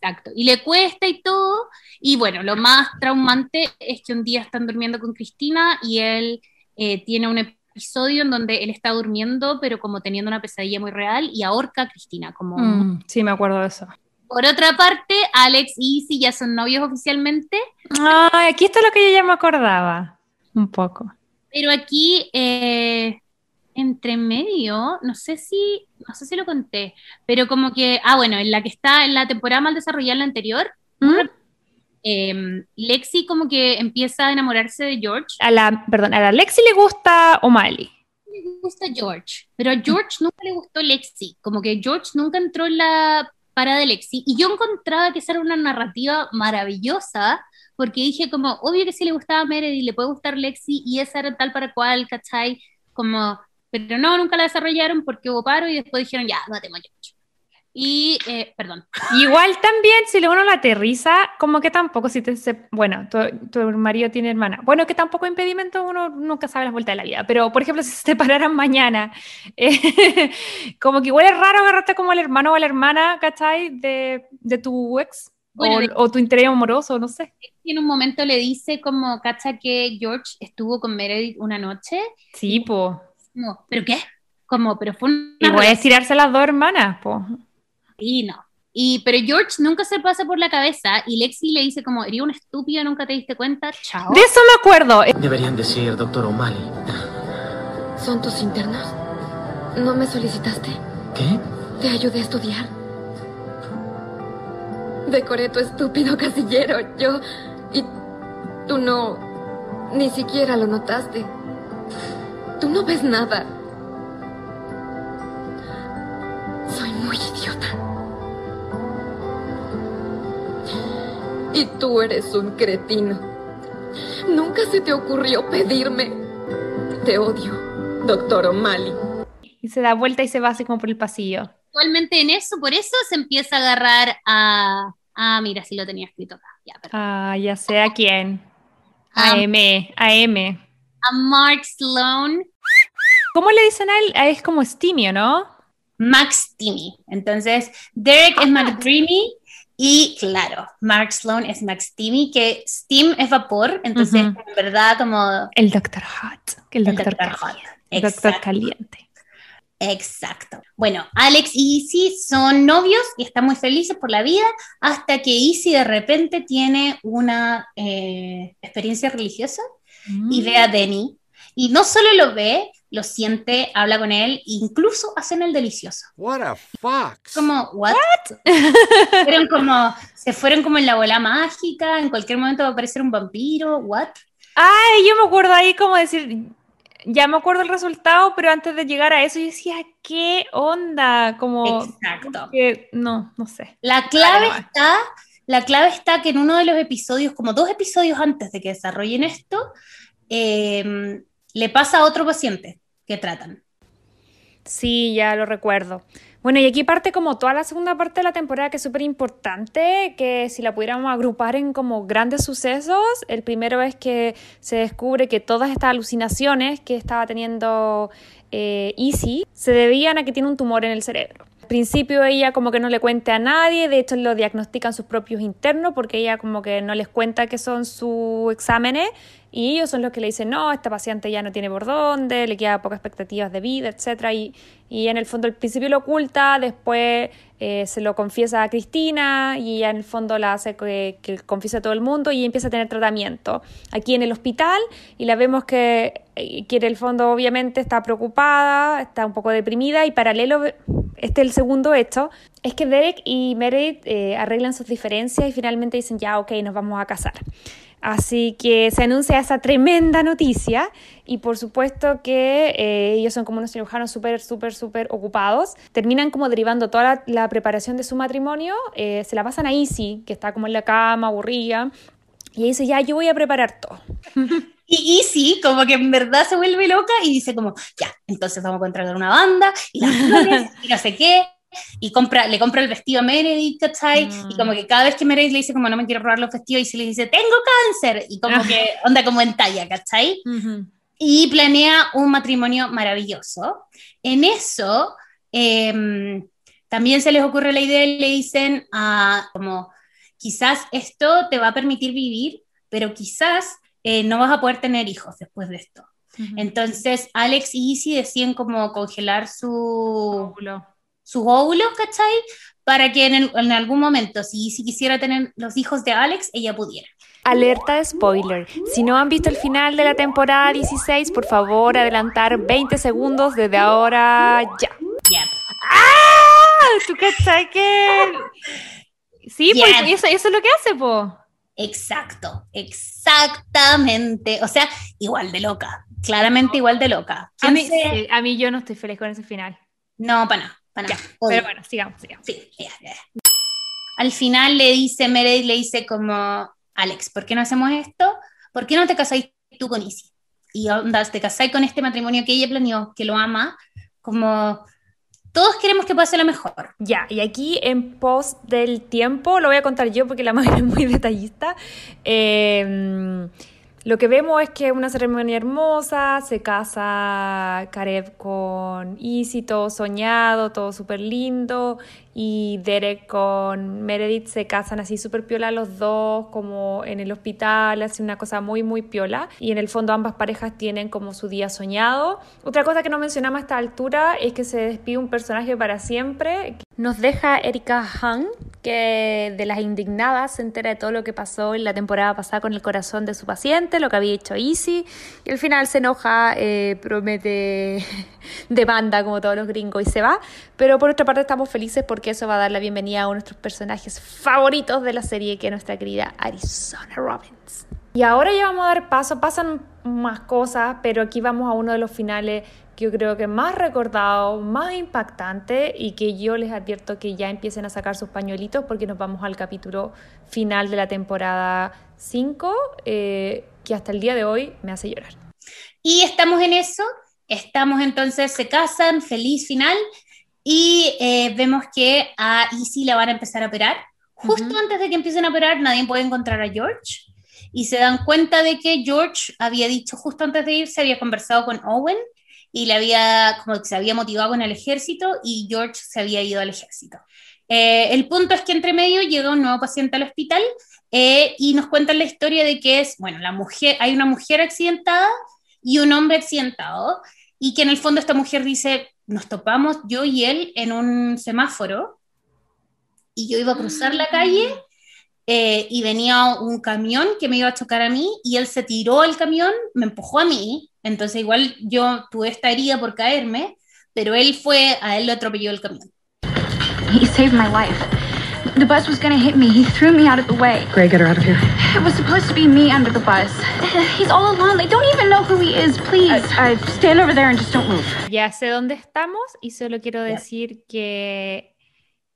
Exacto. Y le cuesta y todo. Y bueno, lo más traumante es que un día están durmiendo con Cristina y él eh, tiene un episodio en donde él está durmiendo, pero como teniendo una pesadilla muy real y ahorca a Cristina. Como... Mm, sí, me acuerdo de eso. Por otra parte, Alex y Izzy ya son novios oficialmente, Ay, aquí está lo que yo ya me acordaba, un poco. pero aquí eh, entre medio, no sé si, no sé si lo conté, pero como que, ah, bueno, en la que está en la temporada mal desarrollada, la anterior, ¿Mm? eh, Lexi como que empieza a enamorarse de George. A la, perdón, a la Lexi le gusta O'Malley. le gusta George, pero a George nunca le gustó Lexi, como que George nunca entró en la parada de Lexi, y yo encontraba que esa era una narrativa maravillosa, porque dije como, obvio que si le gustaba Meredith, le puede gustar Lexi, y esa era tal para cual, ¿cachai? Como, pero no, nunca la desarrollaron porque hubo paro, y después dijeron, ya, matemos a George. Y, eh, perdón, Igual también, si le uno la aterriza, como que tampoco, si te se- bueno, tu, tu marido tiene hermana. Bueno, que tampoco impedimento, uno nunca sabe las vueltas de la vida. Pero, por ejemplo, si se separaran mañana, eh, como que igual es raro agarrarte como al hermano o a la hermana, ¿cachai? De, de tu ex. Bueno, o, de- o tu interés amoroso, no sé. en un momento le dice como, cacha que George estuvo con Meredith una noche, Sí, po. Como, ¿pero qué? Como, pero fue una Y voy a estirarse las dos hermanas, po. Sí, no. Y, pero George nunca se pasa por la cabeza y Lexi le dice como, eres un estúpido, nunca te diste cuenta, chao. De eso me acuerdo. Deberían decir, doctor O'Malley. ¿Son tus internos? ¿No me solicitaste? ¿Qué? Te ayudé a estudiar. Decoré tu estúpido casillero. Yo... Y Tú no... ni siquiera lo notaste. Tú no ves nada. Soy muy idiota. Y tú eres un cretino. Nunca se te ocurrió pedirme. Te odio, doctor O'Malley. Y se da vuelta y se va así como por el pasillo. Actualmente en eso, por eso se empieza a agarrar a... Ah, mira, sí lo tenía escrito acá. Ya. Ah, ya sé a quién. A Ah. M, a M. A Mark Sloan, ¿Cómo le dicen a él? Ah, Es como Stimio, ¿no? Max Timmy. Entonces, Derek es McDreamy y, claro, Mark Sloan es Max Timmy, que steam es vapor, entonces, en verdad, como... El Doctor Hot. El El Doctor. Hot. El. Caliente. Exacto. Bueno, Alex y Izzy son novios y están muy felices por la vida hasta que Izzy de repente tiene una eh, experiencia religiosa y ve a Denny. Y no solo lo ve, lo siente, habla con él, incluso hacen el delicioso. What a fox. Como, ¿what? Fueron como, se fueron como en la bola mágica, en cualquier momento va a aparecer un vampiro, ¿what? Ay, yo me acuerdo ahí como decir, ya me acuerdo el resultado, pero antes de llegar a eso yo decía, ¿qué onda? Como Exacto. que no, no sé. La clave Vale, está, la clave está que en uno de los episodios, como dos episodios antes de que desarrollen esto, eh, le pasa a otro paciente que tratan. Sí, ya lo recuerdo. Bueno, y aquí parte como toda la segunda parte de la temporada que es súper importante, que si la pudiéramos agrupar en como grandes sucesos, el primero es que se descubre que todas estas alucinaciones que estaba teniendo eh, Izzy se debían a que tiene un tumor en el cerebro. Al principio ella como que no le cuenta a nadie, de hecho lo diagnostican sus propios internos porque ella como que no les cuenta que son sus exámenes y ellos son los que le dicen, no, esta paciente ya no tiene por dónde, le queda pocas expectativas de vida, etc. Y, y en el fondo al principio lo oculta, después eh, se lo confiesa a Cristina y ella en el fondo la hace que, que confiese a todo el mundo y empieza a tener tratamiento aquí en el hospital y la vemos que, que en el fondo obviamente está preocupada, está un poco deprimida y paralelo, este es el segundo hecho, es que Derek y Meredith eh, arreglan sus diferencias y finalmente dicen ya, ok, nos vamos a casar. Así que se anuncia esa tremenda noticia y por supuesto que eh, ellos son como unos cirujanos súper, súper, súper ocupados. Terminan como derivando toda la, preparación de su matrimonio, eh, se la pasan a Izzy, que está como en la cama, aburrida, y dice, ya, yo voy a preparar todo. Y Izzy como que en verdad se vuelve loca y dice como, ya, entonces vamos a contratar una banda y las flores y no sé qué. Y compra, le compra el vestido a Meredith, ¿cachai? Mm. Y como que cada vez que Meredith le dice como no me quiero robar los vestidos, y se le dice, tengo cáncer. Y como que onda como en talla, ¿cachai? y planea un matrimonio maravilloso. En eso, em, también se les ocurre la idea y le dicen, ah, como, quizás esto te va a permitir vivir, pero quizás eh, no vas a poder tener hijos después de esto. Entonces, Alex y Izzy deciden como congelar su, sus óvulos, ¿cachai? Para que en, el- en algún momento, si Izzy quisiera tener los hijos de Alex, ella pudiera. Alerta de spoiler. Si no han visto el final de la temporada 16, por favor adelantar 20 segundos desde ahora ya. ¡Ah! ¿Tú cachai que...? Sí, Yeah. pues eso, eso es lo que hace, po. Exacto, exactamente. O sea, igual de loca, claramente igual de loca. A ¿Quién mí, sí, a mí yo no estoy feliz con ese final. No, para nada, para nada. Pero bueno, sigamos, sigamos. Sí, ya, ya. Al final le dice, Meredith le dice como, Alex, ¿por qué no hacemos esto? ¿Por qué no te casáis tú con Izzy? Y onda, te casáis con este matrimonio que ella planeó, que lo ama, como todos queremos que pase lo mejor. Ya, y aquí en post del tiempo, lo voy a contar yo porque la madre es muy detallista. Eh, lo que vemos es que una ceremonia hermosa, se casa Karev con Izzy, todo soñado, todo súper lindo, y Derek con Meredith se casan así súper piola los dos, como en el hospital, así una cosa muy, muy piola, y en el fondo ambas parejas tienen como su día soñado. Otra cosa que no mencionamos a esta altura es que se despide un personaje para siempre. Nos deja Erika Han, que de las indignadas se entera de todo lo que pasó en la temporada pasada con el corazón de su paciente, lo que había hecho Izzy, y al final se enoja, eh, promete demanda como todos los gringos y se va. Pero por otra parte estamos felices porque eso va a dar la bienvenida a uno de nuestros personajes favoritos de la serie, que es nuestra querida Arizona Robbins. Y ahora ya vamos a dar paso, pasan más cosas, pero aquí vamos a uno de los finales que yo creo que más recordado, más impactante y que yo les advierto que ya empiecen a sacar sus pañuelitos porque nos vamos al capítulo final de la temporada 5, eh, que hasta el día de hoy me hace llorar. Y estamos en eso, estamos entonces, se casan, feliz final, y eh, vemos que a Izzy la van a empezar a operar. Justo antes de que empiecen a operar, nadie puede encontrar a George y se dan cuenta de que George había dicho justo antes de irse, había conversado con Owen y le había, como que se había motivado con el ejército y George se había ido al ejército. Eh, el punto es que entre medio llega un nuevo paciente al hospital eh, y nos cuentan la historia de que es, bueno, la mujer, hay una mujer accidentada y un hombre accidentado y que en el fondo esta mujer dice, nos topamos yo y él en un semáforo y yo iba a cruzar la calle eh, y venía un camión que me iba a chocar a mí y él se tiró al camión, me empujó a mí, entonces igual yo tuve esta herida por caerme, pero él fue, a él lo atropelló el camión. He saved my life. The bus was gonna hit me. He threw me out of the way. Gray, get her out of here. It was supposed to be me under the bus. He's all alone. They don't even know who he is. Please, I, I stand over there and just don't move. Ya sé dónde estamos y solo quiero decir que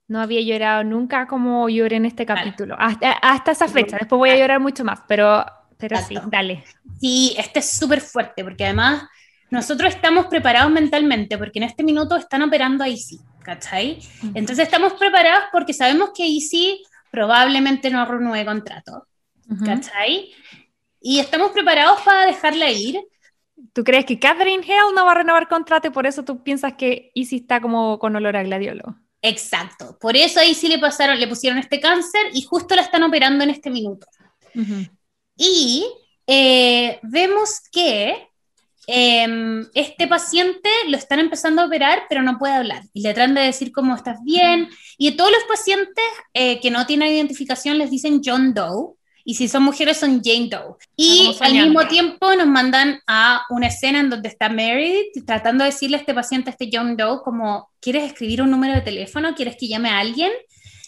no había llorado nunca como lloré en este capítulo, hasta, hasta esa fecha, después voy a llorar mucho más, pero, pero sí, dale. Sí, este es súper fuerte, porque además nosotros estamos preparados mentalmente, porque en este minuto están operando a Easy, ¿cachai? Entonces estamos preparados porque sabemos que Easy probablemente no renueve contrato, ¿cachai? Y estamos preparados para dejarla ir. ¿Tú crees que Catherine Hale no va a renovar contrato y por eso tú piensas que Easy está como con olor a gladiolo? Exacto. Por eso ahí sí le pasaron, le pusieron este cáncer y justo la están operando en este minuto. Y eh, vemos que em, este paciente lo están empezando a operar, pero no puede hablar. Y le tratan de decir cómo estás bien. Y todos los pacientes eh, que no tienen identificación les dicen John Doe. Y si son mujeres son Jane Doe. Y al mismo tiempo nos mandan a una escena en donde está Meredith tratando de decirle a este paciente, a este John Doe, como, ¿quieres escribir un número de teléfono? ¿Quieres que llame a alguien?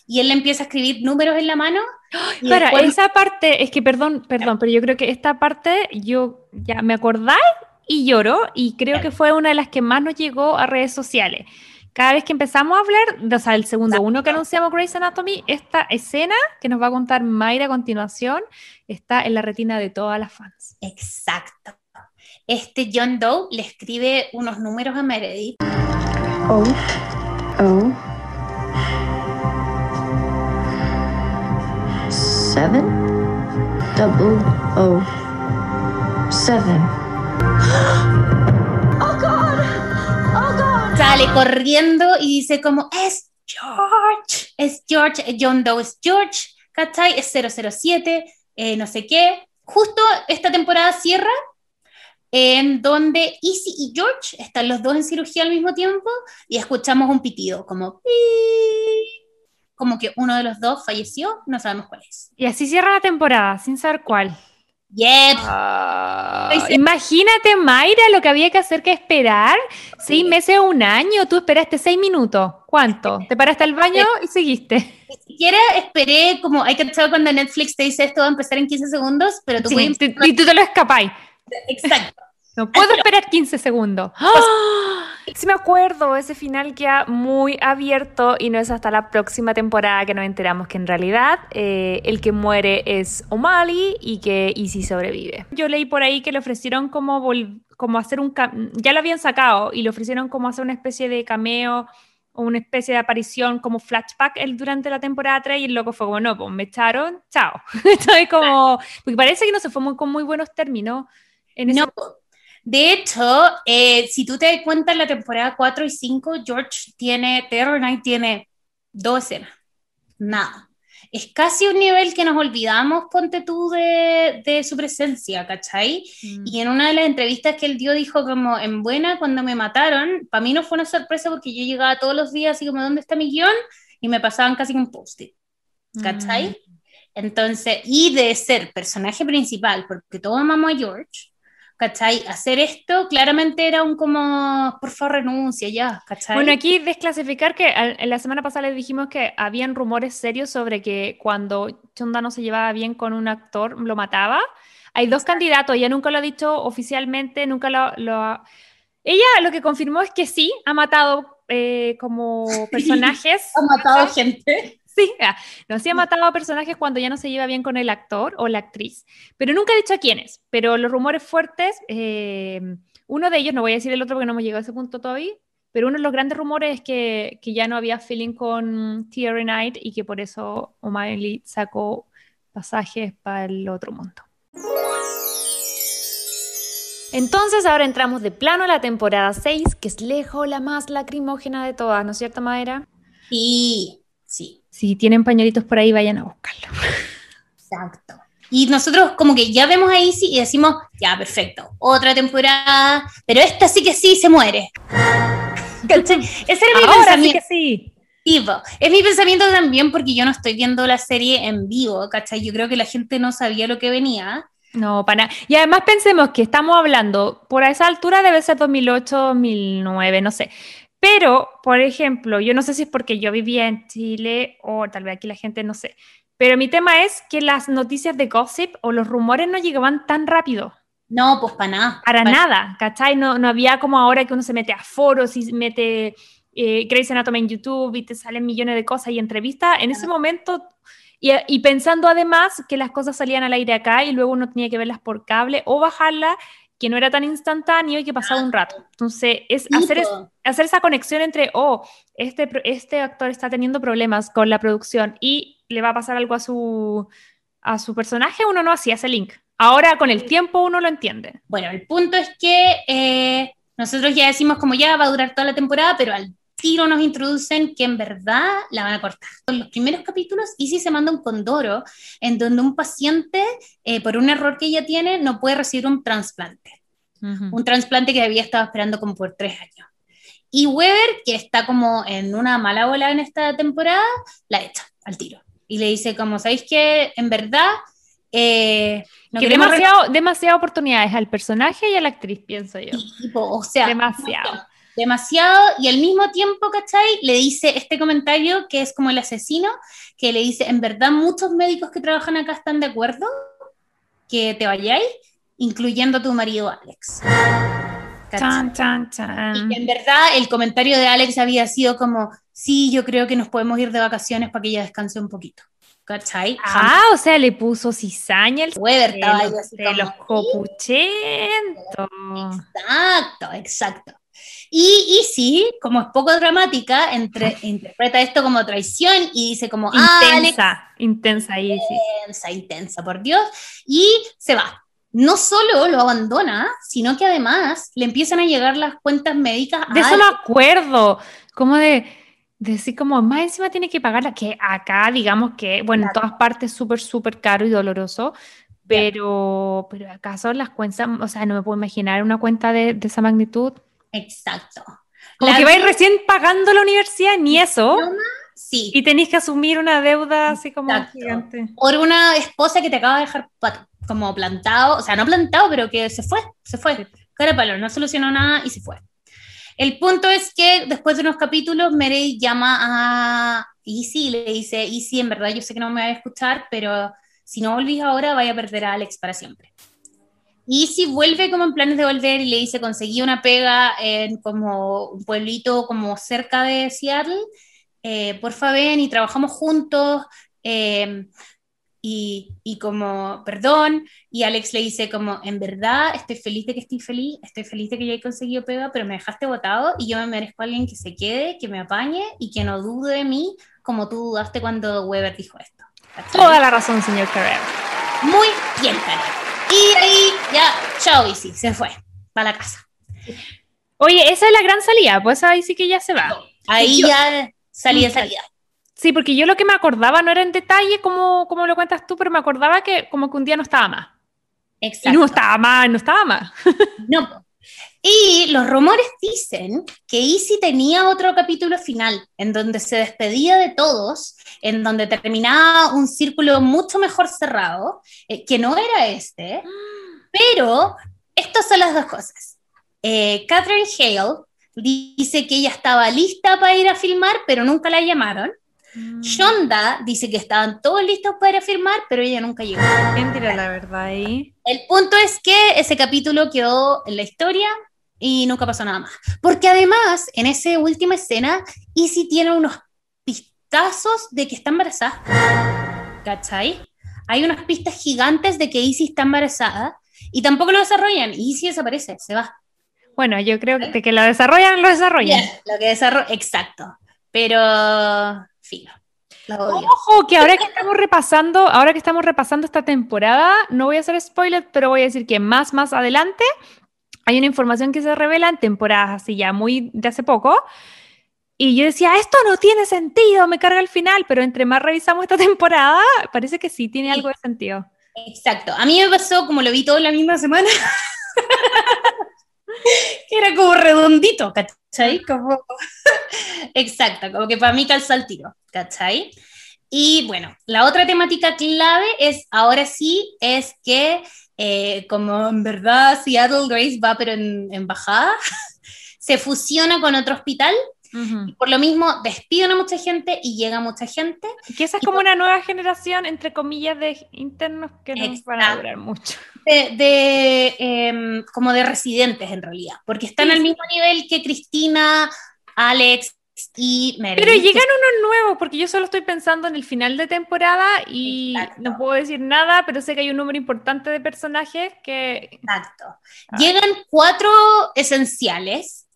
Y él le empieza a escribir números en la mano. y Para, después- esa parte, es que perdón, perdón, pero yo creo que esta parte yo ya me acordáis y lloro y creo que fue una de las que más nos llegó a redes sociales. Cada vez que empezamos a hablar, o sea, el segundo uno que anunciamos Grey's Anatomy, esta escena que nos va a contar Mayra a continuación está en la retina de todas las fans. Exacto. Este John Doe le escribe unos números a Meredith. O O seven double O seven. Oh! Sale corriendo y dice como, es George, es George, eh, John Doe es George, ¿cachai? Es 007, eh, no sé qué. Justo esta temporada cierra en donde Izzy y George están los dos en cirugía al mismo tiempo y escuchamos un pitido, como como que uno de los dos falleció, no sabemos cuál es. Y así cierra la temporada, sin saber cuál. Yep. Imagínate, Mayra, lo que había que hacer que esperar seis meses o un año. Tú esperaste seis minutos. ¿Cuánto? Te paraste al baño y seguiste. Ni siquiera esperé, como hay que saber cuando Netflix te dice esto va a empezar en 15 segundos, pero tú Sí, puedes... y tú te lo escapáis. Exacto. No puedo esperar 15 segundos. ¡Ah! Sí me acuerdo, ese final queda muy abierto y no es hasta la próxima temporada que nos enteramos que en realidad eh, el que muere es O'Malley y que Izzy sobrevive. Yo leí por ahí que le ofrecieron como, vol- como hacer un... Ya lo habían sacado y le ofrecieron como hacer una especie de cameo o una especie de aparición como flashback él durante la temporada 3 y el loco fue como, no, pues me echaron, chao. Estoy como... Porque parece que no se fue muy- con muy buenos términos. En ese No, de hecho, eh, si tú te das cuenta en la temporada 4 y 5, George tiene, Terror Night tiene dos escenas, nada. Es casi un nivel que nos olvidamos, ponte tú, de, de su presencia, ¿cachai? Mm. Y en una de las entrevistas que él dio dijo como, en buena, cuando me mataron, para mí no fue una sorpresa porque yo llegaba todos los días así como, ¿dónde está mi guion? Y me pasaban casi un post-it, ¿cachai? Mm. Entonces, y de ser personaje principal, porque todos amamos a George, ¿cachai? Hacer esto claramente era un como, por favor, renuncia ya, ¿cachai? Bueno, aquí desclasificar que en la semana pasada les dijimos que habían rumores serios sobre que cuando Chonda no se llevaba bien con un actor, lo mataba. Hay dos candidatos, ella nunca lo ha dicho oficialmente, nunca lo, lo ha... Ella lo que confirmó es que sí, ha matado eh, como personajes. ha matado gente. Sí, ah, no, sí ha matado a personajes cuando ya no se lleva bien con el actor o la actriz, pero nunca ha dicho a quiénes. Pero los rumores fuertes, eh, uno de ellos, no voy a decir el otro porque no hemos llegado a ese punto todavía, pero uno de los grandes rumores es que, ya no había feeling con Thierry Knight y que por eso O'Malley sacó pasajes para el otro mundo. Entonces ahora entramos de plano a la temporada 6, que es lejos la más lacrimógena de todas, ¿no es cierto, Madera? Sí, sí. Si tienen pañuelitos por ahí, vayan a buscarlo. Exacto. Y nosotros como que ya vemos a Izzy y decimos, ya, perfecto, otra temporada, pero esta sí que sí se muere. Ese era mi Ahora sí pensamiento. que sí. Es mi pensamiento también porque yo no estoy viendo la serie en vivo, ¿cachai? Yo creo que la gente no sabía lo que venía. No, para nada. Y además pensemos que estamos hablando, por esa altura debe ser 2008, 2009, no sé. Pero, por ejemplo, yo no sé si es porque yo vivía en Chile o tal vez aquí la gente no sé. Pero mi tema es que las noticias de gossip o los rumores no llegaban tan rápido. No, pues para nada. Para Pa- nada, ¿cachai? No, no había como ahora que uno se mete a foros y mete eh, Grey's Anatomy en YouTube y te salen millones de cosas y entrevistas. En ese momento, y, y pensando además que las cosas salían al aire acá y luego uno tenía que verlas por cable o bajarlas, que no era tan instantáneo y que pasaba un rato. Entonces, es hacer, es- hacer esa conexión entre, oh, este, este actor está teniendo problemas con la producción y le va a pasar algo a su, a su personaje, uno no hacía ese link. Ahora con el tiempo uno lo entiende. Bueno, el punto es que eh, nosotros ya decimos como ya va a durar toda la temporada, pero al tiro nos introducen que en verdad la van a cortar. En los primeros capítulos, Izzy se manda un condoro en donde un paciente, eh, por un error que ella tiene, no puede recibir un trasplante. Un trasplante que había estado esperando como por tres años. Y Weber, que está como en una mala bola en esta temporada, la echa al tiro. Y le dice como, ¿sabéis qué? En verdad... eh, no que demasiado, demasiadas oportunidades al personaje y a la actriz, pienso yo. tipo, o sea, Demasiado. demasiado y al mismo tiempo, ¿cachai? Le dice este comentario que es como el asesino, que le dice, en verdad muchos médicos que trabajan acá están de acuerdo que te vayáis, incluyendo a tu marido Alex. Chan, chan, chan. Y que en verdad el comentario de Alex había sido como, sí, yo creo que nos podemos ir de vacaciones para que ella descanse un poquito. ¿Cachai? Ah, o sea, le puso cizaña el Weber estaba ahí de, así de como, los copuchentos. Exacto, exacto. Y Izzy, como es poco dramática, entre- interpreta esto como traición y dice como, ah, Alex, Intensa, intensa ahí, sí. intensa, intensa, por Dios, y se va. No solo lo abandona, sino que además le empiezan a llegar las cuentas médicas a De eso me acuerdo, como de, de decir como, más encima tiene que pagarla, que acá digamos que, bueno, en todas partes súper, súper caro y doloroso, pero, pero acá son las cuentas, o sea, no me puedo imaginar una cuenta de, de esa magnitud. Exacto. Como La que vais recién pagando la universidad, ni eso, Sí. y tenéis que asumir una deuda así como Exacto. gigante. Por una esposa que te acaba de dejar como plantado, o sea, no plantado, pero que se fue, se fue. Cara palo, no solucionó nada y se fue. El punto es que después de unos capítulos, Mary llama a Izzy y le dice, Izzy, en verdad yo sé que no me va a escuchar, pero si no volvís ahora, vaya a perder a Alex para siempre. Y Izzy vuelve como en planes de volver y le dice, conseguí una pega en como un pueblito como cerca de Seattle, eh, porfa ven y trabajamos juntos, eh, y, y como, perdón, y Alex le dice como, en verdad, estoy feliz de que estoy feliz, estoy feliz de que ya he conseguido pega, pero me dejaste votado y yo me merezco a alguien que se quede, que me apañe y que no dude de mí como tú dudaste cuando Weber dijo esto. ¿Cachai? Toda la razón, señor Carrera. Muy bien, Karen. Y ahí ya, chao, Izzy, se fue, va a la casa. Oye, esa es la gran salida, pues ahí sí que ya se va. Ahí Yo- ya salí de salida. Sí, porque yo lo que me acordaba no era en detalle como, como lo cuentas tú, pero me acordaba que como que un día no estaba más. Y Exacto. no estaba más, no estaba más. No. Y los rumores dicen que Izzy tenía otro capítulo final, en donde se despedía de todos, en donde terminaba un círculo mucho mejor cerrado, eh, que no era este, pero estas son las dos cosas. Eh, Catherine Hale dice que ella estaba lista para ir a filmar, pero nunca la llamaron. Mm. Shonda dice que estaban todos listos para firmar, pero ella nunca llegó. ¿Quién dirá la verdad ahí? El punto es que ese capítulo quedó en la historia y nunca pasó nada más. Porque además, en esa última escena, Izzy tiene unos pistazos de que está embarazada. ¿Cachai? Hay unas pistas gigantes de que Izzy está embarazada y tampoco lo desarrollan. Y Izzy desaparece, se va. Bueno, yo creo que que lo desarrollan, lo desarrollan. Bien, lo que desarrolla, exacto. Pero, filo. Ojo, que ahora que estamos repasando, ahora que estamos repasando esta temporada, no voy a hacer spoiler, pero voy a decir que más, más adelante hay una información que se revela en temporadas así ya muy de hace poco. Y yo decía, esto no tiene sentido, me carga el final, pero entre más revisamos esta temporada, parece que sí tiene algo de sentido. Exacto. A mí me pasó, como lo vi todo la misma semana, que era como redondito, ¿cachai? Como... Exacto, como que para mí calza el tiro, ¿cachai? Y bueno, la otra temática clave es, ahora sí, es que eh, como en verdad Seattle Grace va pero en, en bajada, se fusiona con otro hospital Ujú. y por lo mismo despiden a mucha gente y llega mucha gente. Que esa es como una nueva generación, entre comillas, de internos que no van a durar mucho. de, de, em, como de residentes en realidad, porque están Sí, al mismo nivel que Cristina, Alex y. Pero llegan unos nuevos, porque yo solo estoy pensando en el final de temporada y Exacto. no puedo decir nada, pero sé que hay un número importante de personajes que... Exacto. Ah. Llegan cuatro esenciales,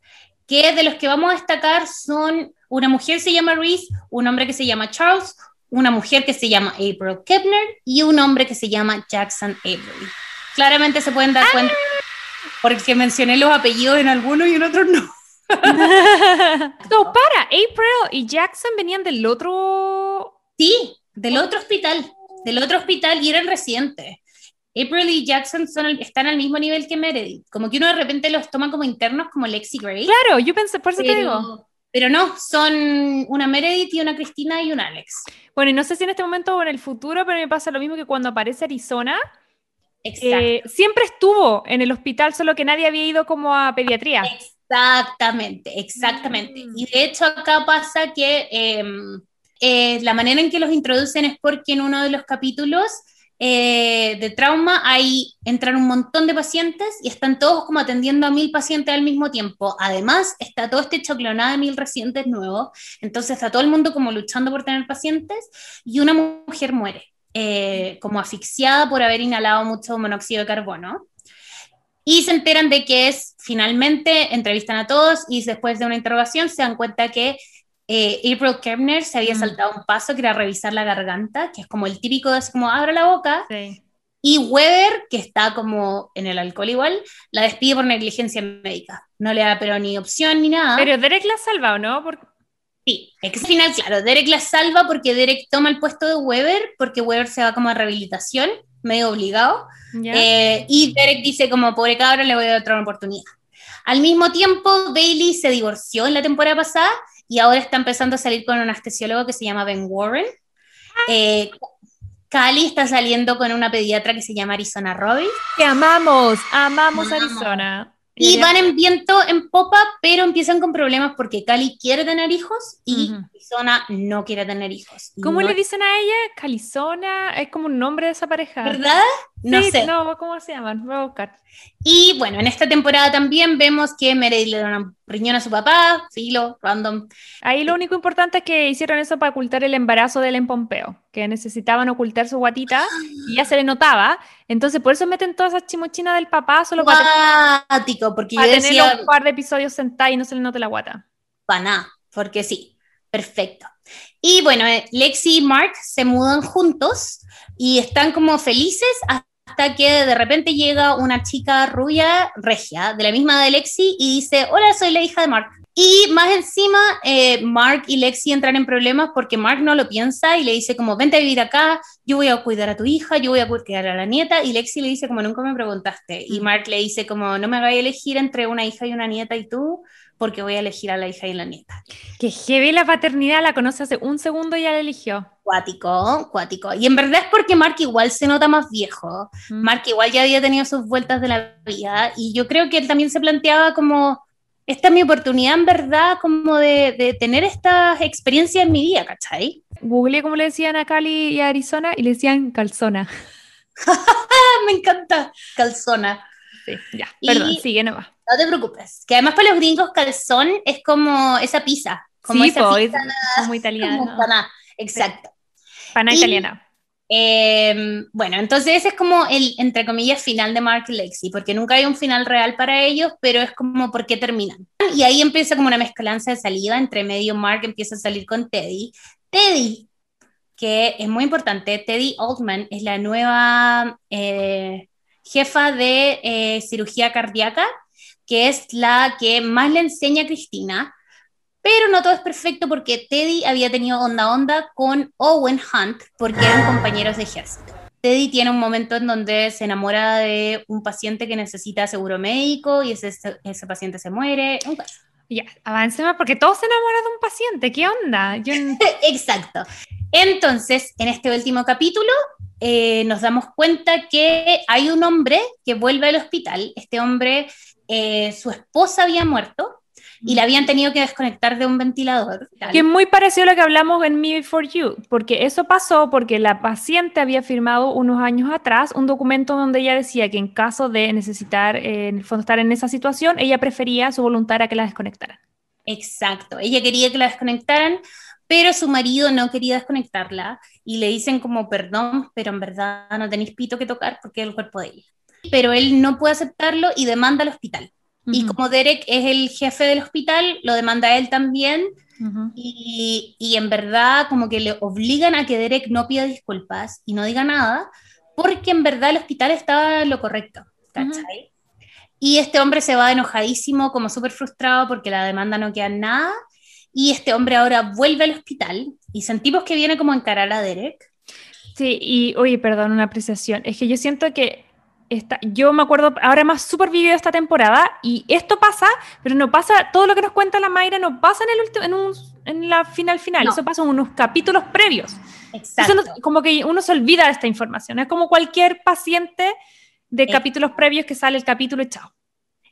que de los que vamos a destacar son una mujer que se llama Reese, un hombre que se llama Charles, una mujer que se llama April Kepner y un hombre que se llama Jackson Avery. Claramente se pueden dar Ah. cuenta porque mencioné los apellidos en algunos y en otros no. No, para, April y Jackson venían del otro... Sí, del otro hospital, del otro hospital y eran residentes. April y Jackson son el- están al mismo nivel que Meredith. Como que uno de repente los toma como internos, como Lexi Gray. Claro, yo pensé, por eso te digo. pero, pero no, son una Meredith y una Cristina y un Alex. Bueno, y no sé si en este momento o en el futuro, pero me pasa lo mismo que cuando aparece Arizona, Exacto. eh, siempre estuvo en el hospital, solo que nadie había ido como a pediatría. Exactamente, exactamente. Mm. Y de hecho acá pasa que eh, eh, la manera en que los introducen es porque en uno de los capítulos eh, de trauma ahí entran un montón de pacientes y están todos como atendiendo a mil pacientes al mismo tiempo. Además, está todo este choclonada de mil residentes nuevos, entonces está todo el mundo como luchando por tener pacientes y una mujer muere, eh, como asfixiada por haber inhalado mucho monóxido de carbono. Y se enteran de que es, finalmente, entrevistan a todos y después de una interrogación se dan cuenta que eh, April Kepner se había Mm. saltado un paso que era revisar la garganta, que es como el típico de así como abra la boca, Sí. y Weber, que está como en el alcohol igual, la despide por negligencia médica. No le da pero ni opción ni nada. Pero Derek la salva, ¿o no? Porque... Sí, es que al final, claro, Derek la salva porque Derek toma el puesto de Weber, porque Weber se va como a rehabilitación, medio obligado. Eh, y Derek dice como, pobre cabra, le voy a dar otra oportunidad. Al mismo tiempo, Bailey se divorció en la temporada pasada y ahora está empezando a salir con un anestesiólogo que se llama Ben Warren. Eh, Cali está saliendo con una pediatra que se llama Arizona Robbins. Te amamos, amamos Amamos. Arizona. Y van en viento en popa, pero empiezan con problemas porque Cali quiere tener hijos y. Arizona no quiere tener hijos. ¿Cómo no- le dicen a ella? Calizona, es como un nombre de esa pareja. ¿Verdad? No Sí, sé. No, ¿cómo se llaman? Voy a buscar. Y bueno, en esta temporada también vemos que Meredith le da un riñón a su papá, filo, random. Ahí lo único importante es que hicieron eso para ocultar el embarazo de Ellen Pompeo, que necesitaban ocultar su guatita y ya se le notaba. Entonces, por eso meten todas esas chimochinas del papá solo para, Cuático, porque yo para tener decía, un par de episodios sentados y no se le note la guata. para nada, porque sí, perfecto. Y bueno, eh, Lexi y Mark se mudan juntos y están como felices hasta que de repente llega una chica rubia, regia, de la misma de Lexi, y dice, hola, soy la hija de Mark. Y más encima, eh, Mark y Lexi entran en problemas porque Mark no lo piensa y le dice como, vente a vivir acá, yo voy a cuidar a tu hija, yo voy a cuidar a la nieta, y Lexi le dice como, nunca me preguntaste. Y Mark le dice como, no me hagas elegir entre una hija y una nieta y tú, porque voy a elegir a la hija y la nieta. Que heavy la paternidad, la conoce hace un segundo y ya la eligió. Cuático, cuático. Y en verdad es porque Mark igual se nota más viejo. Mm. Mark igual ya había tenido sus vueltas de la vida y yo creo que él también se planteaba como, esta es mi oportunidad en verdad como de, de tener estas experiencias en mi vida, ¿cachai? Googleé como le decían a Cali y a Arizona y le decían calzona. Me encanta, calzona. Sí, ya, perdón, sigue nomás. No te preocupes, que además para los gringos calzón es como esa pizza. Como sí, esa po, pizza, es como italiano. como exacto. Pana Y- italiana. Eh, bueno, entonces ese es como el, entre comillas, final de Mark y Lexi, porque nunca hay un final real para ellos, pero es como por qué terminan. Y ahí empieza como una mezcolanza de salida, entre medio Mark empieza a salir con Teddy. Teddy, que es muy importante, Teddy Oldman es la nueva eh, jefa de eh, cirugía cardíaca, que es la que más le enseña a Cristina, pero no todo es perfecto porque Teddy había tenido onda onda con Owen Hunt porque eran compañeros de ejército. Teddy tiene un momento en donde se enamora de un paciente que necesita seguro médico y ese, ese paciente se muere. un caso. Ya, avancemos porque todos se enamoran de un paciente. ¿Qué onda? Exacto. Entonces, en este último capítulo, eh, nos damos cuenta que hay un hombre que vuelve al hospital. Este hombre, eh, su esposa había muerto y la habían tenido que desconectar de un ventilador. que es muy parecido a lo que hablamos en Me Before You, porque eso pasó porque la paciente había firmado unos años atrás un documento donde ella decía que en caso de necesitar, eh, en el fondo, estar en esa situación, ella prefería su voluntad a que la desconectaran. Exacto, ella quería que la desconectaran, pero su marido no quería desconectarla y le dicen como perdón, pero en verdad no tenéis pito que tocar porque es el cuerpo de ella. Pero él no puede aceptarlo y demanda al hospital. Y como Derek es el jefe del hospital, lo demanda él también y, y en verdad como que le obligan a que Derek no pida disculpas y no diga nada porque en verdad el hospital estaba lo correcto, ¿cachai? Y este hombre se va enojadísimo, como súper frustrado porque la demanda no queda en nada. Y este hombre ahora vuelve al hospital y sentimos que viene como a encarar a Derek. Sí, y oye, perdón, una apreciación. Es que yo siento que esta, yo me acuerdo, ahora más súper vivido esta temporada y esto pasa, pero no pasa, todo lo que nos cuenta la Mayra no pasa en, el último, en, un, en la final final, No. eso pasa en unos capítulos previos. Exacto. Eso no- como que uno se olvida de esta información, es como cualquier paciente de Eh. capítulos previos que sale el capítulo y chao.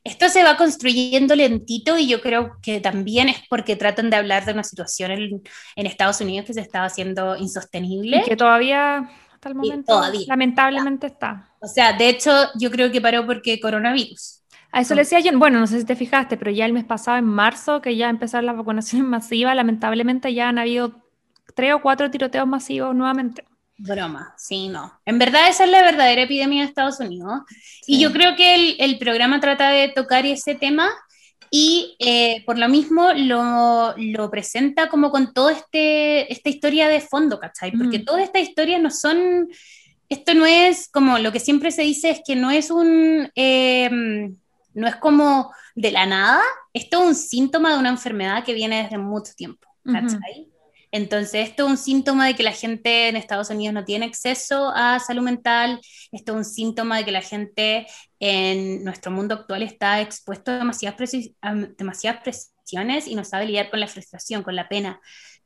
Esto se va construyendo lentito y yo creo que también es porque tratan de hablar de una situación en, en Estados Unidos que se estaba haciendo insostenible. Y que todavía, hasta el momento, todavía. lamentablemente está. O sea, de hecho, yo creo que paró porque coronavirus. A eso le decía yo, bueno, no sé si te fijaste, pero ya el mes pasado, en marzo, que ya empezaron las vacunaciones masivas, lamentablemente ya han habido tres o cuatro tiroteos masivos nuevamente. Broma, sí, no. En verdad esa es la verdadera epidemia de Estados Unidos. Y yo creo que el, el programa trata de tocar ese tema y eh, por lo mismo lo, lo presenta como con toda este, esta historia de fondo, ¿cachai? Porque Mm. todas estas historias no son, esto no es como lo que siempre se dice es que no es un, eh, no es como de la nada, esto es un síntoma de una enfermedad que viene desde mucho tiempo, ¿cachai? Entonces, esto es un síntoma de que la gente en Estados Unidos no tiene acceso a salud mental, esto es un síntoma de que la gente en nuestro mundo actual está expuesto a demasiadas, presi- a demasiadas presiones y no sabe lidiar con la frustración, con la pena.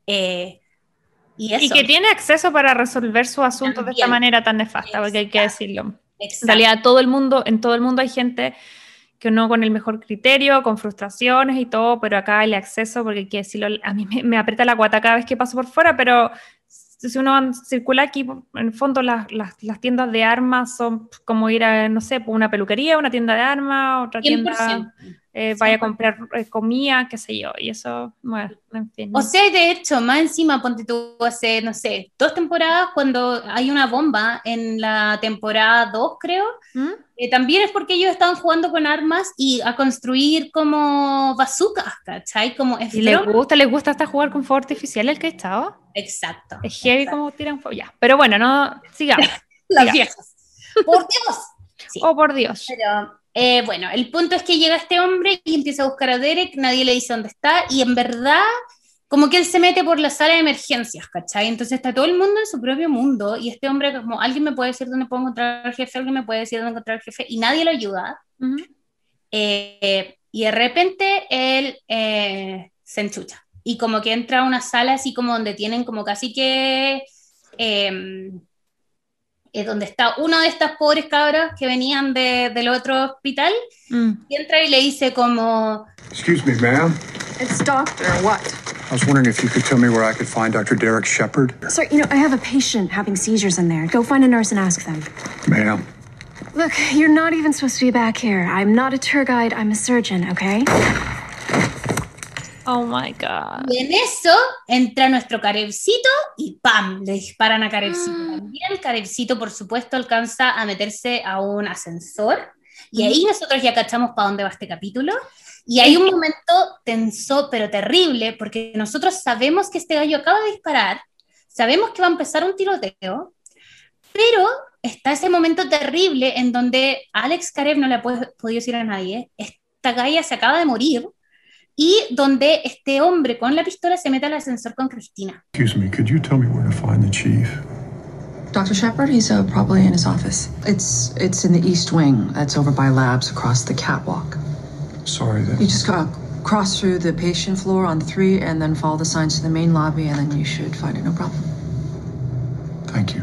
Eh, y, eso. Y que tiene acceso para resolver sus asuntos de esta manera tan nefasta, porque hay que decirlo. En Exacto. realidad, todo el mundo, en todo el mundo hay gente que no con el mejor criterio, con frustraciones y todo, pero acá el acceso, porque hay que decirlo, a mí me, me aprieta la guata cada vez que paso por fuera, pero si uno circula aquí, en el fondo las, las, las tiendas de armas son como ir a, no sé, una peluquería, una tienda de armas, otra tienda, 100%. Eh, vaya a comprar eh, comida, qué sé yo, y eso, bueno, en fin. O sea, de hecho, más encima, ponte tú hace, no sé, dos temporadas, cuando hay una bomba en la temporada 2, creo, ¿Mm? eh, también es porque ellos estaban jugando con armas y a construir como bazucas, ¿cachai? Como ¿Y les gusta, les gusta hasta jugar con fuego artificial el que estaba? Exacto. Es heavy exacto. como tiran fuego. Ya, pero bueno, no, sigamos. Las Ya. viejas. Por Dios. Sí. Oh, por Dios. Pero eh, bueno, el punto es que llega este hombre y empieza a buscar a Derek, nadie le dice dónde está, y en verdad, como que él se mete por la sala de emergencias, ¿cachai? Entonces está todo el mundo en su propio mundo, y este hombre, como, alguien me puede decir dónde puedo encontrar al jefe, alguien me puede decir dónde encontrar al jefe, y nadie lo ayuda. Eh, y de repente él eh, se enchucha, y como que entra a una sala así como donde tienen como casi que. Eh, donde está uno de estas pobres cabras que venían de, del otro hospital, Mm. y entra y le dice como, Excuse me, ma'am. It's doctor, what? I was wondering if you could tell me where I could find Dr. Derek Shepard. Sir, you know, I have a patient having seizures in there. Go find a nurse and ask them. Ma'am. Look, you're not even supposed to be back here. I'm not a tour guide, I'm a surgeon, okay? Oh my God. y en eso entra nuestro Carebcito y ¡pam! Le disparan a Carebcito. También Carebcito, por supuesto, alcanza a meterse a un ascensor, y ahí nosotros ya cachamos para dónde va este capítulo. Y hay un momento tenso, pero terrible, porque nosotros sabemos que este gallo acaba de disparar, sabemos que va a empezar un tiroteo, pero está ese momento terrible en donde Alex Karev no le ha podido decir a nadie, esta galla se acaba de morir, y donde este hombre con la pistola se mete al ascensor con Cristina. Excuse me, could you tell me where to find the chief? Dr. Shepard, he's uh, probably in his office. It's it's in the east wing. That's over by labs across the catwalk. Sorry, that You just gotta cross through the patient floor on three and then follow the signs to the main lobby and then you should find it, no problem. Thank you.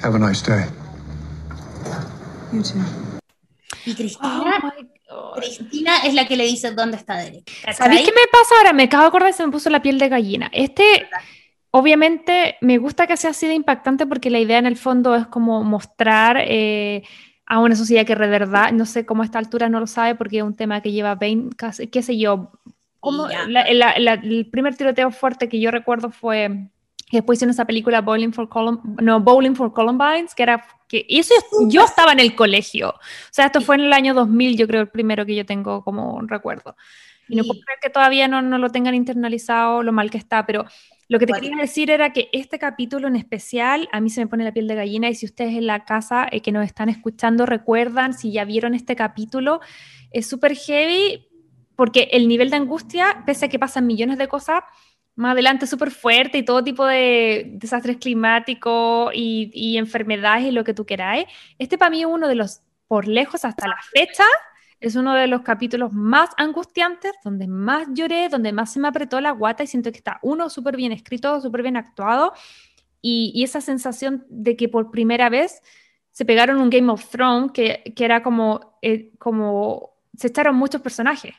Have a nice day. You too. Y Oh Cristina, my Cristina es la que le dice dónde está Derek. ¿Sabéis qué me pasa ahora? Me acabo de acordar y se me puso la piel de gallina. Este, obviamente, me gusta que sea así de impactante porque la idea en el fondo es como mostrar eh, a una sociedad que de verdad, no sé cómo a esta altura no lo sabe porque es un tema que lleva 20, casi- qué sé yo. Como ya. la- la- la- el primer tiroteo fuerte que yo recuerdo fue después hicieron esa película Bowling for Colum no, Bowling for Columbines, que era que eso yo estaba en el colegio. O sea, esto fue en el año 2000, yo creo el primero que yo tengo como recuerdo. Y no puedo creer que todavía no, no lo tengan internalizado, lo mal que está, pero lo que te Bueno. quería decir era que este capítulo en especial a mí se me pone la piel de gallina y si ustedes en la casa eh, que nos están escuchando recuerdan, si ya vieron este capítulo, es súper heavy porque el nivel de angustia, pese a que pasan millones de cosas, más adelante súper fuerte y todo tipo de desastres climáticos y, enfermedades y lo que tú queráis. Este para mí es uno de los, por lejos hasta la fecha, es uno de los capítulos más angustiantes, donde más lloré, donde más se me apretó la guata y siento que está uno súper bien escrito, súper bien actuado y, esa sensación de que por primera vez se pegaron un Game of Thrones que, que era como, eh, como se echaron muchos personajes.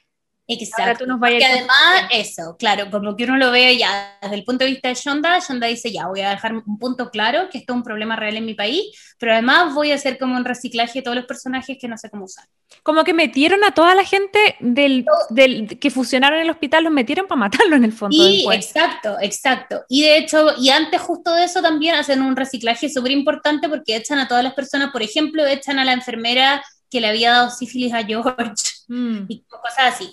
Ahora Exacto. tú nos vayas a además, eso, claro, como que uno lo ve ya desde el punto de vista de Shonda, Shonda dice, ya, voy a dejar un punto claro, que esto es un problema real en mi país, pero además voy a hacer como un reciclaje de todos los personajes que no sé cómo usar. Como que metieron a toda la gente del, del, que fusionaron en el hospital, los metieron para matarlo en el fondo. Después. exacto, exacto. Y de hecho, y antes justo de eso también hacen un reciclaje súper importante porque echan a todas las personas, por ejemplo, echan a la enfermera que le había dado sífilis a George Mm. y cosas así.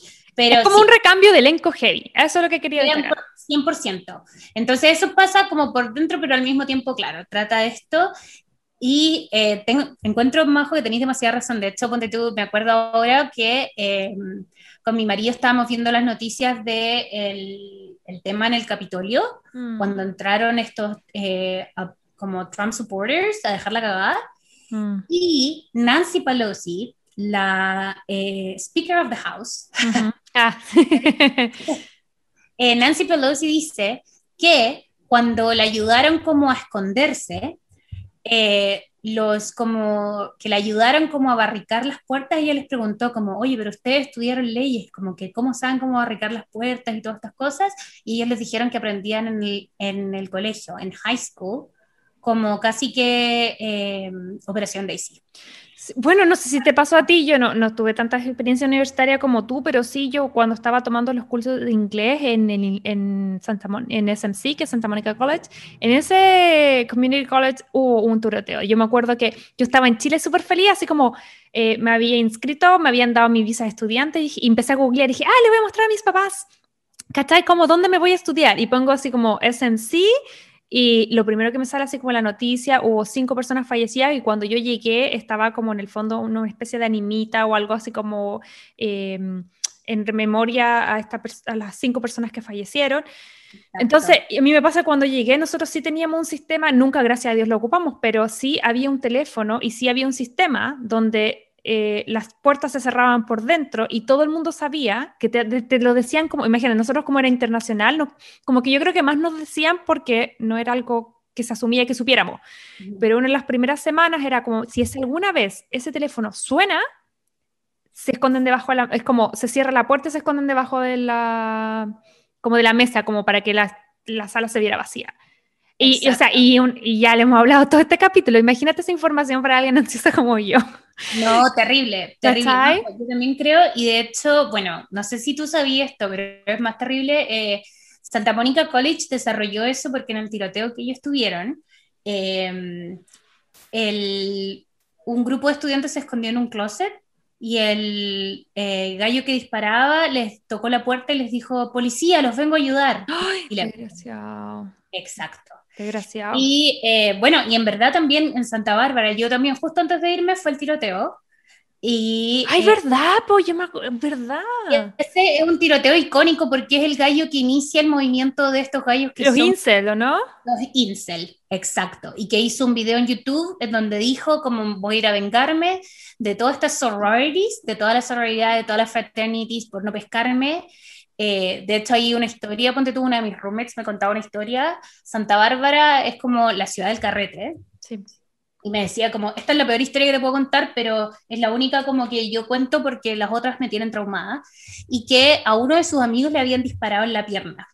Pero es como sí, un recambio de elenco heavy. Eso es lo que quería decir. 100%. Entonces eso pasa como por dentro, pero al mismo tiempo, claro, trata esto. Y eh, tengo, encuentro, Majo, que tenéis demasiada razón. De hecho, ponte tú, me acuerdo ahora que eh, con mi marido estábamos viendo las noticias del de el tema en el Capitolio, Mm. cuando entraron estos eh, a- como Trump supporters a dejar la cagada. Mm. Y Nancy Pelosi, la eh, Speaker of the House. Ah. eh, Nancy Pelosi dice que cuando le ayudaron como a esconderse, eh, los como que le ayudaron como a barricar las puertas, ella les preguntó como, oye, pero ustedes estudiaron leyes, como que cómo saben cómo barricar las puertas y todas estas cosas, y ellos les dijeron que aprendían en el, en el colegio, en high school, como casi que eh, Operación Daisy. Bueno, no sé si te pasó a ti, yo no, no tuve tanta experiencia universitaria como tú, pero sí yo cuando estaba tomando los cursos de inglés en, el- en, Santa Mon- en SMC, que es Santa Monica College, en ese Community College hubo un tiroteo. Yo me acuerdo que yo estaba en Chile súper feliz, así como eh, me había inscrito, me habían dado mi visa de estudiante y empecé a googlear y dije, ah, le voy a mostrar a mis papás, ¿cachai? Como, ¿dónde me voy a estudiar? Y pongo así como SMC y lo primero que me sale así como la noticia, hubo cinco personas fallecidas y cuando yo llegué estaba como en el fondo una especie de animita o algo así como eh, en memoria a, esta a las cinco personas que fallecieron. Entonces, a mí me pasa cuando llegué, nosotros sí teníamos un sistema, nunca gracias a Dios lo ocupamos, pero sí había un teléfono y sí había un sistema donde eh, las puertas se cerraban por dentro y todo el mundo sabía que te, te- te lo decían como, imagínate, nosotros como era internacional, no- como que yo creo que más nos decían porque no era algo que se asumía que supiéramos. Pero una de las primeras semanas era como, si es alguna vez ese teléfono suena, se esconden debajo de la, es como, se cierra la puerta y se esconden debajo de la, como de la mesa, como para que la, la sala se viera vacía. Y, o sea, y, y, ya le hemos hablado todo este capítulo. Imagínate esa información para alguien ansiosa como yo. No, terrible, terrible. yo también creo, y de hecho, bueno, no sé si tú sabías esto, pero es más terrible. Eh, Santa Mónica College desarrolló eso porque en el tiroteo que ellos tuvieron, em, el, un grupo de estudiantes se escondió en un closet y el eh, gallo que disparaba les tocó la puerta y les dijo, policía, los vengo a ayudar. Ay, y. Exacto. Desgraciado. Y eh, bueno, y en verdad también en Santa Bárbara, yo también justo antes de irme fue el tiroteo. Y, Ay, eh, verdad, pues yo me verdad. Ese es un tiroteo icónico porque es el gallo que inicia el movimiento de estos gallos que los son incel, ¿o no? Los incel, exacto. Y que hizo un video en YouTube en donde dijo como voy a ir a vengarme de todas estas sororities, de todas las sororidades, de todas las fraternities por no pescarme. Eh, de hecho, hay una historia, ponte tú, una de mis roommates me contaba una historia. Santa Bárbara es como la ciudad del carrete. Sí y me decía como, esta es la peor historia que te puedo contar, pero es la única como que yo cuento porque las otras me tienen traumada, y que a uno de sus amigos le habían disparado en la pierna.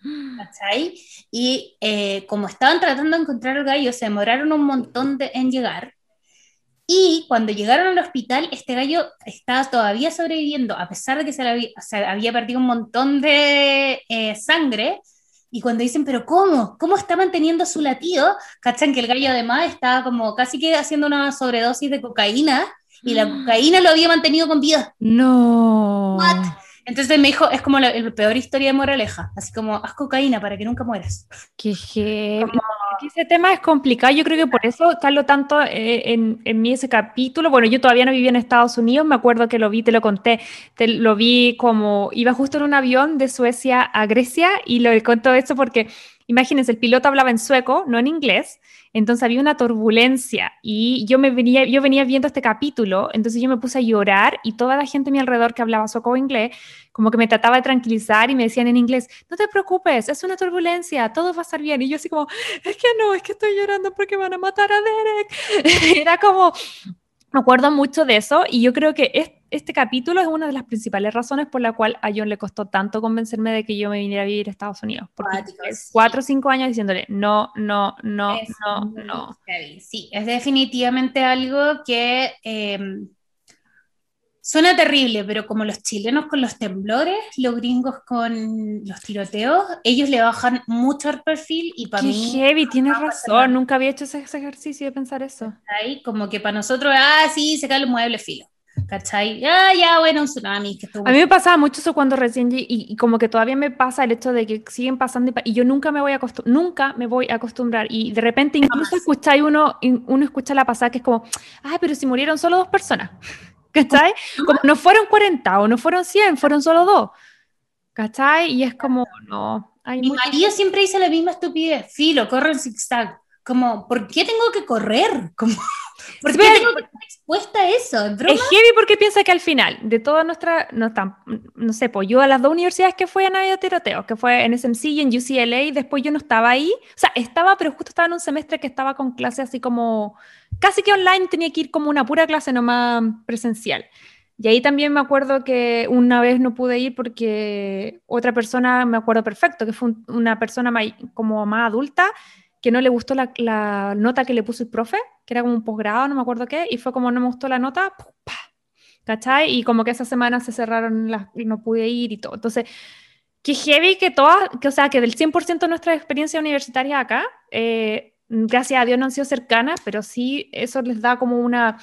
¿Cachai? Y eh, como estaban tratando de encontrar al gallo, se demoraron un montón de, en llegar. Y cuando llegaron al hospital, este gallo estaba todavía sobreviviendo, a pesar de que se, había, se había, perdido un montón de eh, sangre, y cuando dicen, pero ¿cómo? ¿Cómo está manteniendo su latido? Cachan que el gallo además estaba como casi que haciendo una sobredosis de cocaína y la cocaína lo había mantenido con vida. No. Entonces me dijo, es como la, peor historia de moraleja, así como, haz cocaína para que nunca mueras. Qué heavy. Ese tema es complicado, yo creo que por eso Carlos tanto eh, en, en mí ese capítulo, bueno, yo todavía no vivía en Estados Unidos, me acuerdo que lo vi, te lo conté, te lo vi como, iba justo en un avión de Suecia a Grecia y lo contó eso porque, imagínense, el piloto hablaba en sueco, no en inglés, entonces había una turbulencia y yo me venía, yo venía viendo este capítulo, entonces yo me puse a llorar y toda la gente a mi alrededor que hablaba sueco o inglés, como que me trataba de tranquilizar y me decían en inglés, no te preocupes, es una turbulencia, todo va a estar bien. Y yo así como, es que no, es que estoy llorando porque van a matar a Derek. Era como, me acuerdo mucho de eso y yo creo que este, capítulo es una de las principales razones por la cual a John le costó tanto convencerme de que yo me viniera a vivir a Estados Unidos. Porque es cuatro o cinco años diciéndole, no, no, no, no, no. Sí, es definitivamente algo que... Em, Suena terrible, pero como los chilenos con los temblores, los gringos con los tiroteos, ellos le bajan mucho el perfil y para mí... heavy, tienes razón, nunca había hecho ese, ejercicio de pensar eso. Ahí, como que para nosotros, ah, sí, se caen los muebles, filo. ¿Cachai? Ah, ya, bueno, un tsunami. Que a mí me pasaba mucho eso cuando recién y, y, como que todavía me pasa el hecho de que siguen pasando y, yo nunca me voy a nunca me voy a acostumbrar y de repente incluso escucháis uno, uno escucha la pasada que es como, ay, pero si murieron solo dos personas. ¿Cachai? Como no fueron 40 o no fueron 100, fueron solo dos, ¿cachai? Y es como, no. Hay Mi marido siempre dice la misma estupidez, filo, corre en zigzag. Como, ¿por qué tengo que correr? Como, ¿Por qué tengo que estar expuesta a eso? ¿Es, heavy porque piensa que al final de toda nuestra, no, no sé, pues yo a las dos universidades que fui a Navidad Tiroteo, que fue en SMC y en UCLA, después yo no estaba ahí, o sea, estaba, pero justo estaba en un semestre que estaba con clase así como casi que online tenía que ir como una pura clase nomás presencial. Y ahí también me acuerdo que una vez no pude ir porque otra persona, me acuerdo perfecto, que fue una persona como más adulta, que no le gustó la, nota que le puso el profe, que era como un posgrado, no me acuerdo qué, y fue como no me gustó la nota, ¿cachai? Y como que esa semana se cerraron las, y no pude ir y todo. Entonces, qué heavy que todas, que, o sea, que del 100% de nuestra experiencia universitaria acá, eh, gracias a Dios no han sido cercanas, pero sí eso les da como una,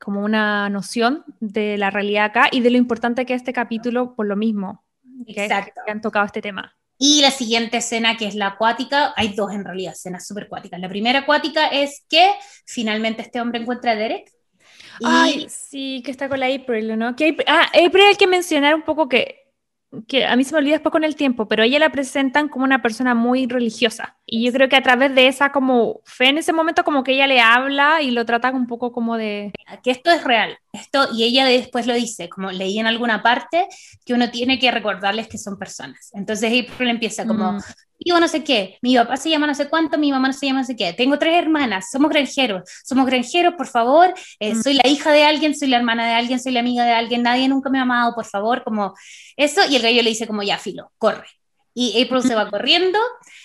como una noción de la realidad acá y de lo importante que es este capítulo por lo mismo que, que han tocado este tema. Y la siguiente escena, que es la acuática, hay dos en realidad, escenas súper acuáticas. La primera acuática es que finalmente este hombre encuentra a Derek. Ay, sí, que está con la April, ¿no? Que, ah, April hay que mencionar un poco que que a mí se me olvida después con el tiempo, pero ella la presentan como una persona muy religiosa. Y yo creo que a través de esa como fe en ese momento como que ella le habla y lo trata un poco como de... Que esto es real, esto, y ella después lo dice, como leí en alguna parte, que uno tiene que recordarles que son personas. Entonces April empieza como, Mm. Digo no sé qué, mi papá se llama no sé cuánto, mi mamá no se llama no sé qué, tengo tres hermanas, somos granjeros, somos granjeros, por favor, eh, Mm. soy la hija de alguien, soy la hermana de alguien, soy la amiga de alguien, nadie nunca me ha amado, por favor, como eso, y el gallo le dice como, ya, filo, corre. Y April se va corriendo,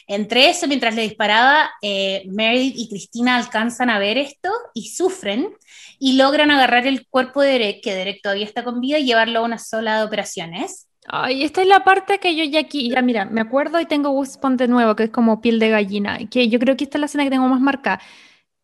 entre eso, mientras le disparaba, eh, Meredith y Cristina alcanzan a ver esto y sufren y logran agarrar el cuerpo de Derek, que Derek todavía está con vida, y llevarlo a una sola de operaciones. Ay, esta es la parte que yo ya aquí, ya mira, me acuerdo y tengo de nuevo, que es como piel de gallina, que yo creo que esta es la escena que tengo más marcada.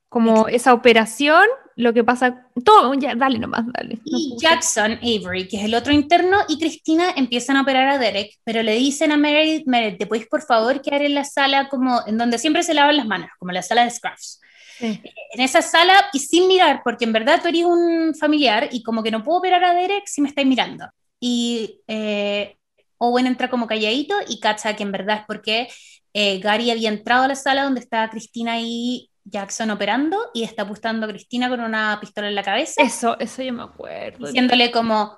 Como esa operación, lo que pasa, todo, ya, dale nomás, dale. No Y. Jackson Avery, que es el otro interno, y Cristina empiezan a operar a Derek, pero le dicen a Meredith, Meredith, ¿te puedes por favor quedar en la sala como en donde siempre se lavan las manos, como la sala de scruffs? Sí. En esa sala y sin mirar, porque en verdad tú eres un familiar y como que no puedo operar a Derek si me estáis mirando. Y eh, Owen entra como calladito y cacha que en verdad es porque eh, Gary había entrado a la sala donde estaba Cristina y Jackson operando y está apuntando a Cristina con una pistola en la cabeza Eso, eso yo me acuerdo. diciéndole como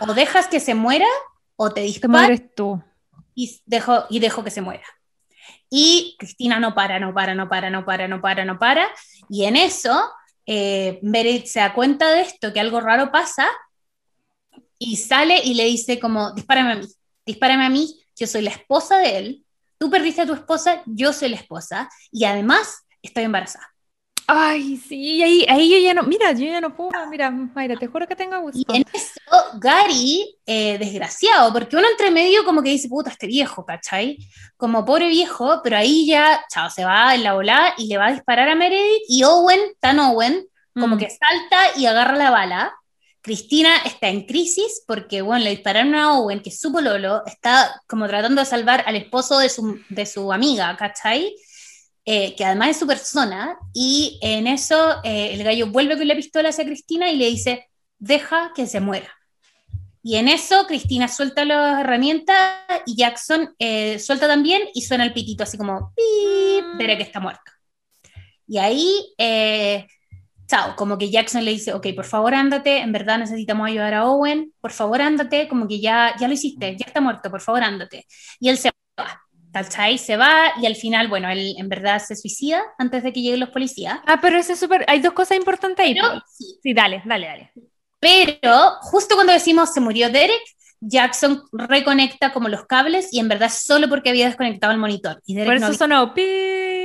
o dejas que se muera o te Te disparo mueres tú. y dejo, y dejo que se muera. Y Cristina no para, no para, no para, no para, no para, no para. Y en eso, eh, Meredith se da cuenta de esto, que algo raro pasa, y sale y le dice como, dispárame a mí, dispárame a mí, yo soy la esposa de él, tú perdiste a tu esposa, yo soy la esposa, y además estoy embarazada. Ay, sí, ahí, ahí yo ya no, mira, yo ya no puedo, mira, Mayra, te juro que tengo Y Goosebumps. en eso, Gary, eh, desgraciado, porque uno entre medio como que dice, puta, este viejo, ¿cachai? Como pobre viejo, pero ahí ya, chao, se va en la volada y le va a disparar a Meredith y Owen, tan Owen, como Mm. que salta y agarra la bala. Cristina está en crisis porque, bueno, le dispararon a Owen, que es su pololo, está como tratando de salvar al esposo de su, de su amiga, ¿cachai? Eh, que además es su persona, y en eso eh, el gallo vuelve con la pistola hacia Cristina y le dice, deja que se muera. Y en eso Cristina suelta las herramientas y Jackson eh, suelta también y suena el pitito así como, pip, Derek está muerto. Y ahí, eh, chao, como que Jackson le dice, ok, por favor ándate, en verdad necesitamos ayudar a Owen, por favor ándate, como que ya, ya lo hiciste, ya está muerto, por favor ándate. Y él se va, ¿cachai? Se va y al final, bueno, él en verdad se suicida antes de que lleguen los policías. Ah, pero ese es súper, hay dos cosas importantes ahí. Pero, pues. sí, Sí, dale, dale, dale. Pero justo cuando decimos se murió Derek, Jackson reconecta como los cables y en verdad solo porque había desconectado el monitor. Y Derek Por no eso había- sonó, pi.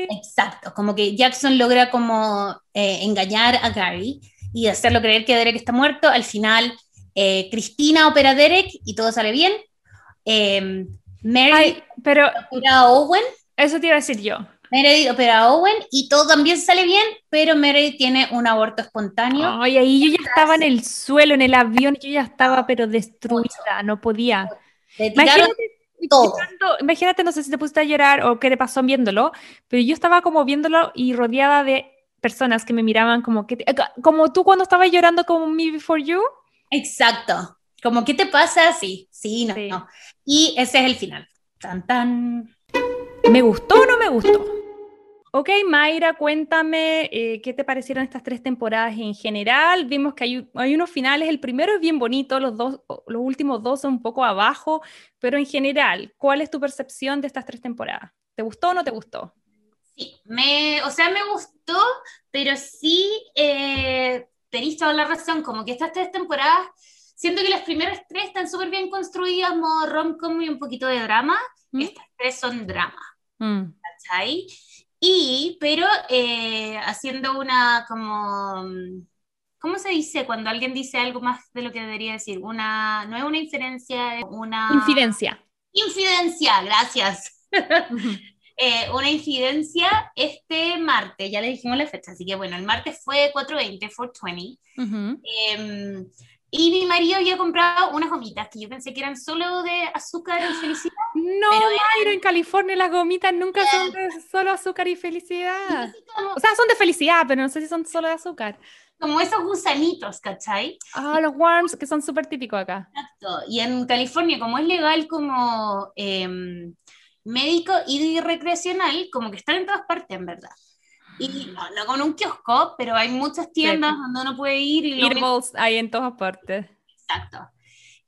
Exacto, como que Jackson logra como eh, engañar a Gary y hacerlo creer que Derek está muerto. Al final, eh, Cristina opera a Derek y todo sale bien. Eh, Meredith Ay, pero opera a Owen. eso te iba a decir yo. Meredith opera a Owen y todo también sale bien, pero Meredith tiene un aborto espontáneo. Ay, ahí yo ya estaba en el suelo, en el avión, yo ya estaba pero destruida, no podía. Imagínate, todo. imagínate, no sé si te pusiste a llorar o qué te pasó viéndolo, pero yo estaba como viéndolo y rodeada de personas que me miraban como que, te- como tú cuando estabas llorando como Me Before You. Exacto. Como, ¿qué te pasa? Sí, sí, no, Sí. no. Y ese es el final. Tan, tan. ¿Me gustó o no me gustó? Ok, Mayra, cuéntame eh, qué te parecieron estas tres temporadas en general. Vimos que hay, hay unos finales, el primero es bien bonito, los, dos, los últimos dos son un poco abajo, pero en general, ¿cuál es tu percepción de estas tres temporadas? ¿Te gustó o no te gustó? Sí, me, o sea, me gustó, pero sí eh, tenéis toda la razón. Como que estas tres temporadas, siento que las primeras tres están súper bien construidas, modo rom-com y un poquito de drama. ¿Mm? Estas tres son drama. Mm. ¿cachai? Y, pero eh, haciendo una como, ¿cómo se dice cuando alguien dice algo más de lo que debería decir? Una, no es una inferencia, es una... Infidencia. Infidencia, gracias. Eh, una incidencia este martes, ya le dijimos la fecha, así que bueno, el martes fue 420, 420. Ujú. eh, y mi marido había comprado unas gomitas que yo pensé que eran solo de azúcar y felicidad. No, Pero Mayra, en California las gomitas nunca son de solo azúcar y felicidad. Como, O sea, son de felicidad, pero no sé si son solo de azúcar. como esos gusanitos, ¿cachai? Ah, los worms, que son súper típicos acá. Exacto. Y en California, como es legal como em, médico y recreacional, como que están en todas partes, en verdad. Y no, no con un kiosco, pero hay muchas tiendas donde uno puede ir y lo Eatables hay en todas partes. Exacto.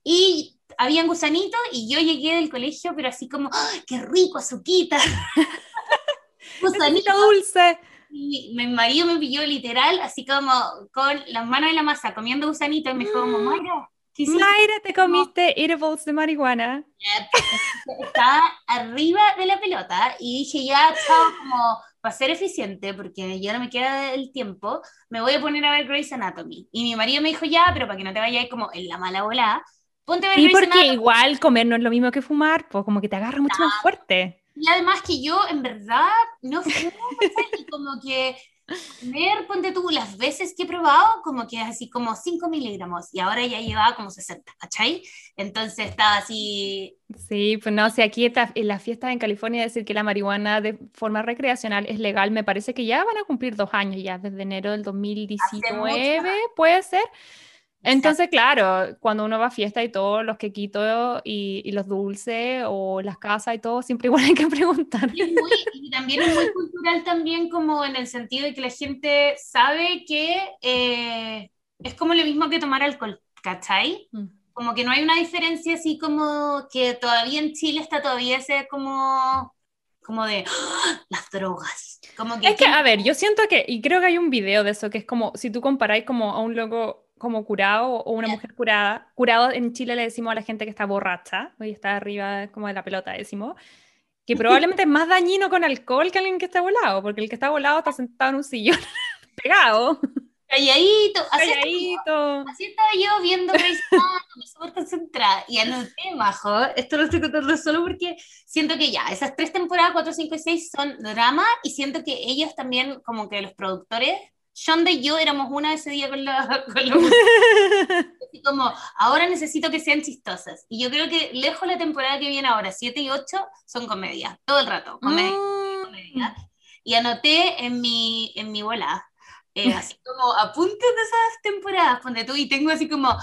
Y habían gusanitos y yo llegué del colegio, pero así como, ¡ay, qué rico, azuquita! Gusanito dulce. Y mi marido me pilló literal, así como con las manos en la masa, comiendo gusanito, y me dijo como, Mayra, ¿qué hiciste?". Mayra, te comiste eatables de marihuana. Estaba arriba de la pelota y dije, ya, chao, como para ser eficiente, porque ya no me queda el tiempo, me voy a poner a ver Grey's Anatomy. Y mi marido me dijo, ya, pero para que no te vayas como en la mala bola, ponte a ver Sí, Grey's porque Anatomy. igual comer no es lo mismo que fumar, pues como que te agarra mucho más fuerte. Y además que yo, en verdad, no fumo. Y como que comer, ponte tú, las veces que he probado, como que así como 5 miligramos, y ahora ya llevaba como 60, ¿cachai? Entonces estaba así, Sí, pues no, si aquí está- en las fiestas en California decir que la marihuana de forma recreacional es legal, me parece que ya van a cumplir dos años ya, desde enero del 2019, puede ser. Entonces, claro, cuando uno va a fiesta y todo, los quequitos y, y los dulces o las casas y todo, siempre igual hay que preguntar. y, muy- y también es muy cultural también como en el sentido de que la gente sabe que eh, es como lo mismo que tomar alcohol, ¿cachai? Mm. Como que no hay una diferencia así como que todavía en Chile está todavía ese como, como de ¡ah! las drogas. Como que Es que, a ver, yo siento que, y creo que hay un video de eso, que es como, si tú comparáis como a un loco como curado o una mujer curada, curado en Chile le decimos a la gente que está borracha, hoy está arriba como de la pelota, decimos, que probablemente es más dañino con alcohol que alguien que está volado, porque el que está volado está sentado en un sillón pegado, calladito, así, calladito. así estaba yo viendo Grey's Anatomy, súper concentrada, y anoté, majo, esto lo estoy contando solo porque siento que ya, esas tres temporadas, 4, 5 y 6, son drama, y siento que ellos también, como que los productores, Shonda y yo éramos una ese día con la, con la. Así como, ahora necesito que sean chistosas, y yo creo que lejos la temporada que viene ahora, 7 y 8, son comedias, todo el rato, comedia, Mm. comedia. Y anoté en mi, en mi bola, eh, así como apuntes de esas temporadas, ponte tú, y tengo así como,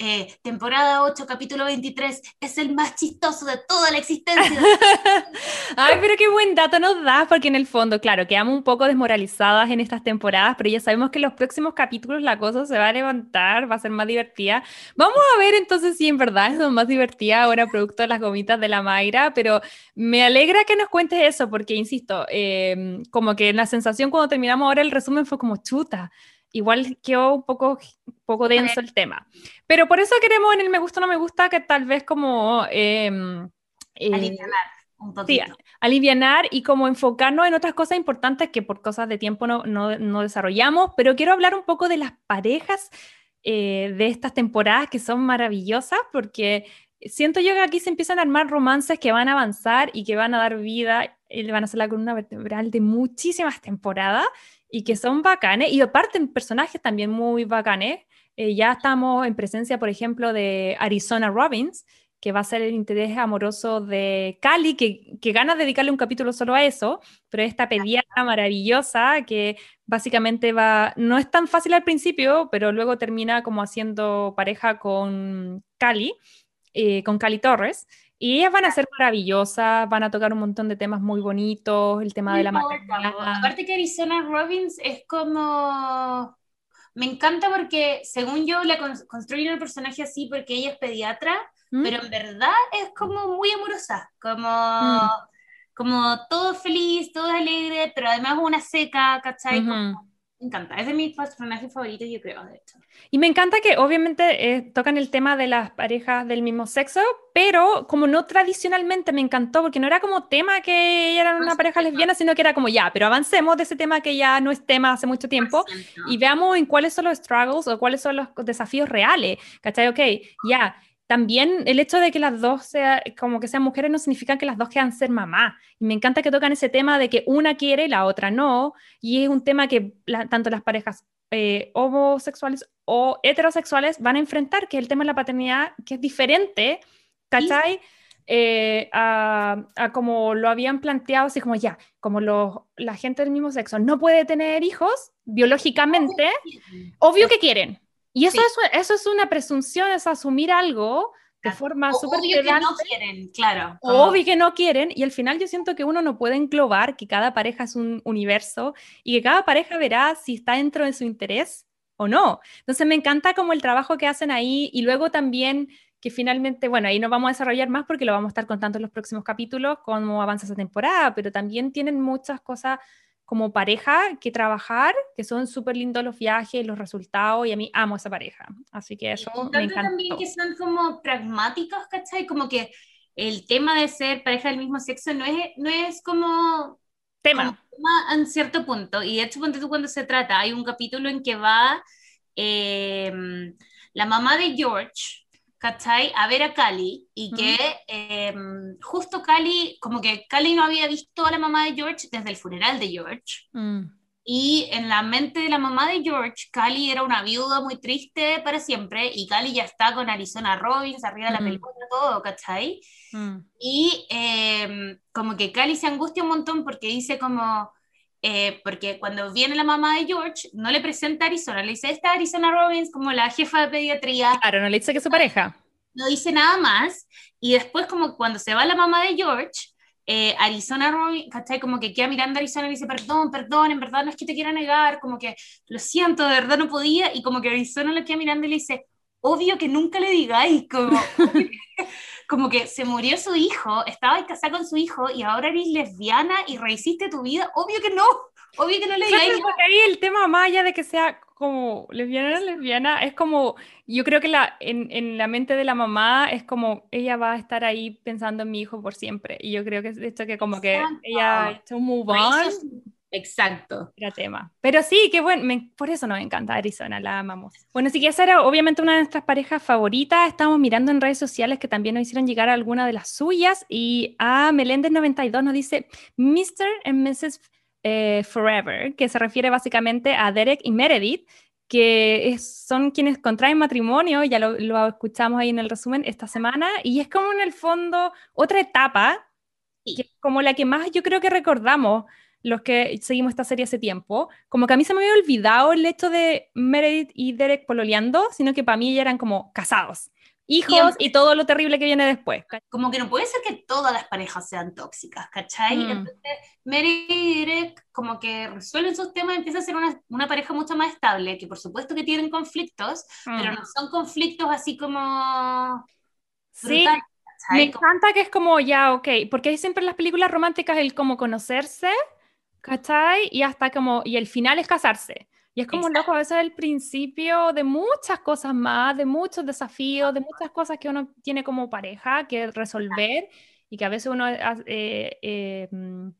eh, temporada 8, capítulo 23, es el más chistoso de toda la existencia. Ay, pero qué buen dato nos das, porque en el fondo, claro, quedamos un poco desmoralizadas en estas temporadas, pero ya sabemos que en los próximos capítulos la cosa se va a levantar, va a ser más divertida. Vamos a ver entonces si en verdad es más divertida ahora producto de las gomitas de la Mayra, pero me alegra que nos cuentes eso, porque insisto, eh, como que la sensación cuando terminamos ahora el resumen fue como chuta. Igual quedó un poco, un poco denso el tema. Pero por eso queremos en el me gusta o no me gusta que tal vez como... em, eh, Alivianar un Sí, poquito. alivianar y como enfocarnos en otras cosas importantes que por cosas de tiempo no, no, no desarrollamos, pero quiero hablar un poco de las parejas eh, de estas temporadas que son maravillosas porque siento yo que aquí se empiezan a armar romances que van a avanzar y que van a dar vida, y van a ser la columna vertebral de muchísimas temporadas y que son bacanes y aparte personajes también muy bacanes. Eh, ya estamos en presencia, por ejemplo, de Arizona Robbins, que va a ser el interés amoroso de Cali, que, que gana dedicarle un capítulo solo a eso, pero esta pediatra maravillosa que básicamente va, no es tan fácil al principio, pero luego termina como haciendo pareja con Cali, eh, con Cali Torres, y ellas van a ser maravillosas, van a tocar un montón de temas muy bonitos, el tema de la maternidad. Aparte que Arizona Robbins es como... Me encanta porque, según yo, le con- construyen el personaje así porque ella es pediatra, ¿Mm? pero en verdad es como muy amorosa, como, Mm. como todo feliz, todo alegre, pero además una seca, ¿cachai? Como- me encanta, es de mis personajes favoritos, yo creo, de hecho. Y me encanta que obviamente eh, tocan el tema de las parejas del mismo sexo, pero como no tradicionalmente me encantó, porque no era como tema que eran una pareja lesbiana, sino que era como ya, pero avancemos de ese tema que ya no es tema hace mucho tiempo y veamos en cuáles son los struggles o cuáles son los desafíos reales, ¿cachai? Ok, ya. También el hecho de que las dos sea, como que sean mujeres no significa que las dos quieran ser mamá. Y me encanta que tocan ese tema de que una quiere y la otra no. Y es un tema que la- tanto las parejas eh, homosexuales o heterosexuales van a enfrentar, que es el tema de la paternidad, que es diferente, ¿cachai? Eh, a, a como lo habían planteado, así como ya, como los, la gente del mismo sexo no puede tener hijos biológicamente, obvio que quieren. Y eso, es, eso es una presunción, es asumir algo de forma súper Obvio que no quieren, claro. como- Obvio que no quieren, y al final yo siento que uno no puede englobar que cada pareja es un universo y que cada pareja verá si está dentro de su interés o no. Entonces me encanta como el trabajo que hacen ahí y luego también que finalmente, bueno, ahí no vamos a desarrollar más porque lo vamos a estar contando en los próximos capítulos, cómo avanza esa temporada, pero también tienen muchas cosas como pareja que trabajar, que son súper lindos los viajes, los resultados, y a mí amo esa pareja. Así que eso Me me encanta encantó. también que son como pragmáticos, ¿cachai? Como que el tema de ser pareja del mismo sexo no es, no es como Tema. como tema en cierto punto. Y de hecho, ponte tú cuando se trata, hay un capítulo en que va eh, la mamá de George, ¿cachai? A ver a Cali y que eh, justo Cali, como que Cali no había visto a la mamá de George desde el funeral de George. Mm. Y en la mente de la mamá de George, Cali era una viuda muy triste para siempre y Cali ya está con Arizona Robbins arriba de la Mm. película, todo, ¿cachai? Mm. Y eh, como que Cali se angustia un montón porque dice como, eh, porque cuando viene la mamá de George, no le presenta a Arizona, le dice, esta es Arizona Robbins como la jefa de pediatría, Claro, no le dice que es su pareja. no dice nada más, y después como cuando se va la mamá de George, eh, Arizona Robbins, ¿cachai? Como que queda mirando a Arizona y dice, perdón, perdón, en verdad no es que te quiera negar, como que lo siento, de verdad no podía, y como que Arizona lo queda mirando y le dice, obvio que nunca le digáis, como, como que se murió su hijo, estabas casada con su hijo y ahora eres lesbiana y rehiciste tu vida, obvio que no, obvio que no le Claro, digáis. porque ahí el tema más allá de que sea como lesbiana o lesbiana, es como, yo creo que la, en, en la mente de la mamá es como, ella va a estar ahí pensando en mi hijo por siempre. Y yo creo que es hecho que como que Exacto. ella ha hecho un move on, Exacto. era tema. Pero sí, qué bueno, me- por eso nos encanta Arizona, la amamos. Bueno, sí que esa era obviamente una de nuestras parejas favoritas. Estamos mirando en redes sociales que también nos hicieron llegar alguna de las suyas. Y a Meléndez92 nos dice Mr. and Mrs. eh, Forever, que se refiere básicamente a Derek y Meredith, que es- son quienes contraen matrimonio, ya lo, lo escuchamos ahí en el resumen esta semana, y es como en el fondo otra etapa, Sí. que es como la que más yo creo que recordamos los que seguimos esta serie hace tiempo, como que a mí se me había olvidado el hecho de Meredith y Derek pololeando, sino que para mí ya eran como casados, hijos y todo lo terrible que viene después. como que no puede ser que todas las parejas sean tóxicas, ¿cachai? Mm. Entonces, Mary y Derek como que resuelven sus temas y empieza a ser una, una pareja mucho más estable, que por supuesto que tienen conflictos, pero Mm. no son conflictos así como Sí, brutales, me encanta que es como ya, ok, porque hay siempre en las películas románticas el como conocerse, ¿cachai? Y hasta como, y el final es casarse. Y es como Exacto. loco, a veces el principio de muchas cosas más, de muchos desafíos, de muchas cosas que uno tiene como pareja que resolver y que a veces uno eh, eh, mm,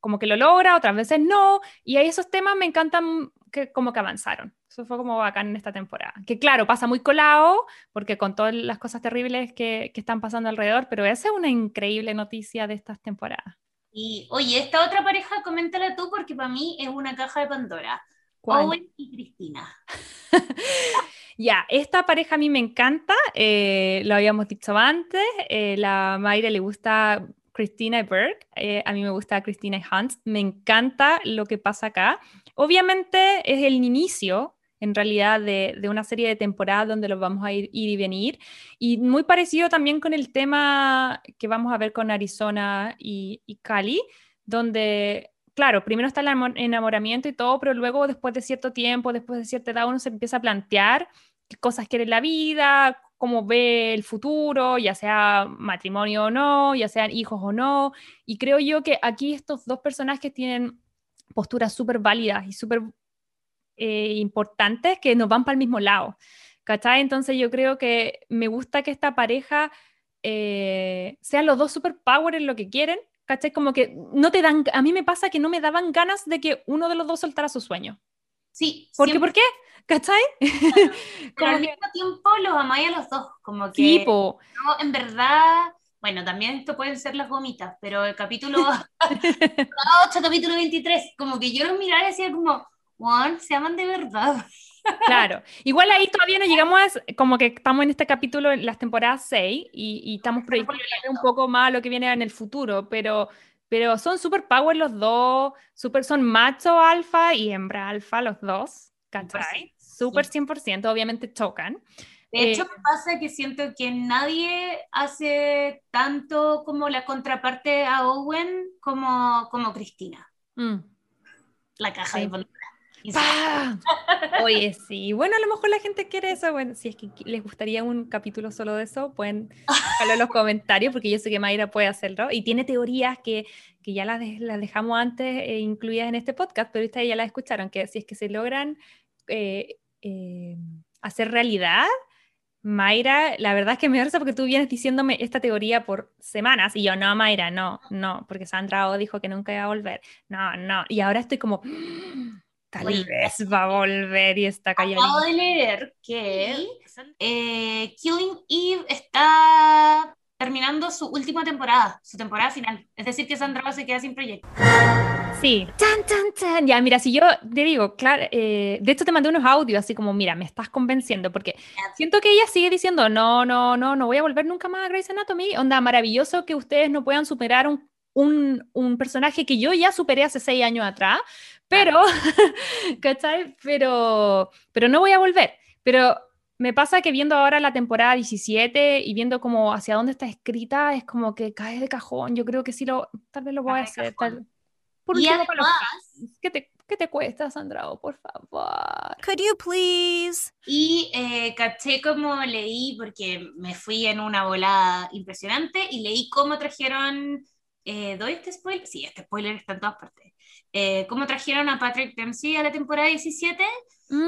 como que lo logra, otras veces no. Y ahí esos temas me encantan que como que avanzaron. Eso fue como bacán en esta temporada. Que claro, pasa muy colado, porque con todas las cosas terribles que, que están pasando alrededor, pero esa es una increíble noticia de estas temporadas. Y oye, esta otra pareja, coméntala tú porque para mí es una caja de Pandora. ¿Cuál? Owen y Cristina. Ya, esta pareja a mí me encanta, eh, lo habíamos dicho antes, eh, la Mayra le gusta Christina y Burke, eh, a mí me gusta Christina y Hans, me encanta lo que pasa acá. Obviamente es el inicio, en realidad, de, de una serie de temporadas donde los vamos a ir, y venir, y muy parecido también con el tema que vamos a ver con Arizona y, Cali, donde claro, primero está el amo- enamoramiento y todo, pero luego después de cierto tiempo, después de cierta edad, uno se empieza a plantear qué cosas quiere la vida, cómo ve el futuro, ya sea matrimonio o no, ya sean hijos o no. Y creo yo que aquí estos dos personajes tienen posturas súper válidas y súper eh, importantes que nos van para el mismo lado. ¿Cachai? Entonces yo creo que me gusta que esta pareja eh, sean los dos super power en lo que quieren. ¿Cachai? Como que no te dan, a mí me pasa que no me daban ganas de que uno de los dos soltara su sueño. Sí, ¿Por qué? ¿Por qué? ¿Cachai? pero al que- mismo tiempo los amáis a los dos, como que... Tipo, No, en verdad, bueno, también esto pueden ser las gomitas, pero el capítulo 8, capítulo 23, como que yo los miraba y decía como, Juan, se aman de verdad. Claro, igual ahí todavía no llegamos a, como que estamos en este capítulo en las temporadas 6 y, y estamos proyectando un poco más lo que viene en el futuro, pero, pero son super power los dos, super son macho alfa y hembra alfa los dos, ¿cachai? Súper 100%, obviamente chocan. De Eh, hecho, me pasa que siento que nadie hace tanto como la contraparte a Owen como, como Cristina. mm. La caja Sí. de. ¡Pah! Oye, sí. Bueno, a lo mejor la gente quiere eso. Bueno, si es que les gustaría un capítulo solo de eso, pueden dejarlo en los comentarios, porque yo sé que Mayra puede hacerlo. Y tiene teorías que, que ya las, de- las dejamos antes eh, incluidas en este podcast, pero ustedes ya las escucharon, que si es que se logran eh, eh, hacer realidad, Mayra, la verdad es que me da risa porque tú vienes diciéndome esta teoría por semanas y yo, no, Mayra, no, no, porque Sandra O dijo que nunca iba a volver. No, no. Y ahora estoy como, tal vez va a volver y está Acabo calladita. de leer que eh, Killing Eve está terminando su última temporada, su temporada final. Es decir, que Sandra se queda sin proyecto. Sí. Ya, mira, si yo te digo, claro, eh, de hecho te mandé unos audios así como, mira, me estás convenciendo, porque siento que ella sigue diciendo, no, no, no, no voy a volver nunca más a Grey's Anatomy. Onda, maravilloso que ustedes no puedan superar un, un, un personaje que yo ya superé hace seis años atrás, pero, ¿cachai? Pero, pero no voy a volver. Pero me pasa que viendo ahora la temporada 17 y viendo como hacia dónde está escrita, es como que cae de cajón. Yo creo que sí lo, tal vez lo voy a hacer. Tal, por Y los además- fans. ¿Qué te, ¿Qué te cuesta, Sandra? Oh, por favor. Could you please? Y eh, caché como leí, porque me fui en una volada impresionante, y leí cómo trajeron, eh, ¿doy este spoiler? Sí, este spoiler está en todas partes. Eh, cómo trajeron a Patrick Dempsey a la temporada 17,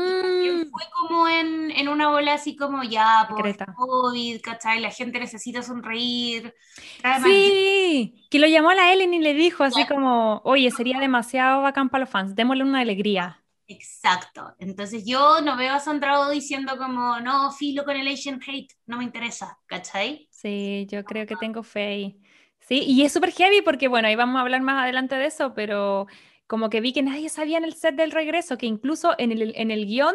y también fue como en, en una bola así como ya, por Secreta. COVID, ¿cachai? La gente necesita sonreír. trae más Sí, que lo llamó a la Ellen y le dijo así como, oye, sería demasiado bacán para los fans, démosle una alegría. Exacto. Entonces yo no veo a Sandra Oh diciendo como, no, filo con el Asian hate, no me interesa, ¿cachai? Sí, yo creo que tengo fe ahí. Sí, y es súper heavy porque, bueno, ahí vamos a hablar más adelante de eso, pero como que vi que nadie sabía en el set del regreso, que incluso en el, en el guion,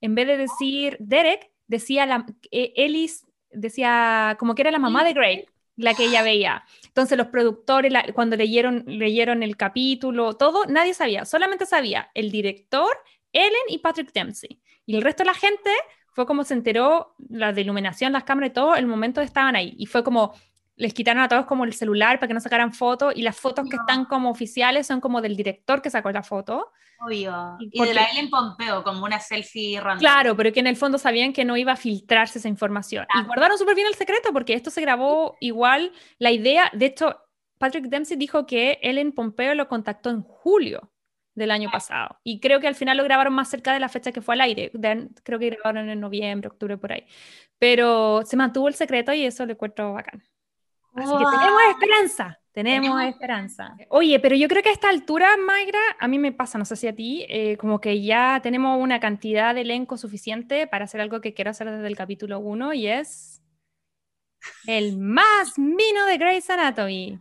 en vez de decir Derek, decía la, eh, Ellis, decía como que era la mamá de Greg, la que ella veía. Entonces los productores, la- cuando leyeron, leyeron el capítulo, todo, nadie sabía, solamente sabía el director, Ellen y Patrick Dempsey. Y el resto de la gente fue como se enteró, la de iluminación, las cámaras y todo, el momento estaban ahí. Y fue como, les quitaron a todos como el celular para que no sacaran fotos y las fotos que están como oficiales son como del director que sacó la foto. Obvio. Y Y de la porque- Ellen Pompeo, como una selfie random. Claro, pero que en el fondo sabían que no iba a filtrarse esa información. Y guardaron súper bien el secreto porque esto se grabó igual. La idea, de hecho, Patrick Dempsey dijo que Ellen Pompeo lo contactó en julio del año pasado. Y creo que al final lo grabaron más cerca de la fecha que fue al aire. De- creo que grabaron en noviembre, octubre, por ahí. Pero se mantuvo el secreto y eso le encuentro bacán. Así que tenemos esperanza, tenemos esperanza. Oye, pero yo creo que a esta altura, Mayra, a mí me pasa, no sé si a ti, eh, como que ya tenemos una cantidad de elenco suficiente para hacer algo que quiero hacer desde el capítulo 1 y es el más mino de Grey's Anatomy.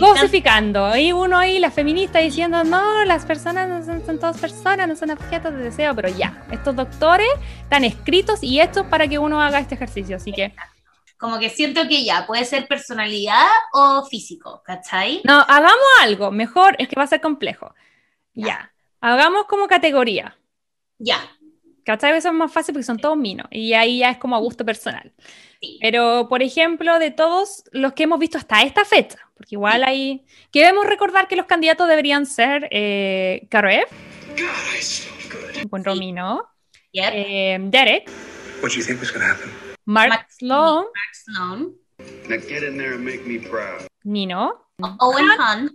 Cosificando. Y uno ahí, la feminista, diciendo, no, las personas no son, son todas personas, no son objetos de deseo, pero ya, estos doctores están escritos y hechos para que uno haga este ejercicio. Así que Como que siento que ya, puede ser personalidad o físico, ¿cachai? No, hagamos algo. Mejor es que va a ser complejo. Ya. Hagamos como categoría. Ya. ¿Cachai? Eso es más fácil porque son todos minos. Y ahí ya es como a gusto personal. Pero, por ejemplo, de todos los que hemos visto hasta esta fecha, porque igual hay. Que debemos recordar que los candidatos deberían ser eh, Karev, buen Romino, eh, Derek, What do you think was going to happen? Mark Sloan, Mark Sloan, Now get in there and make me proud. Nino, Owen Hunt,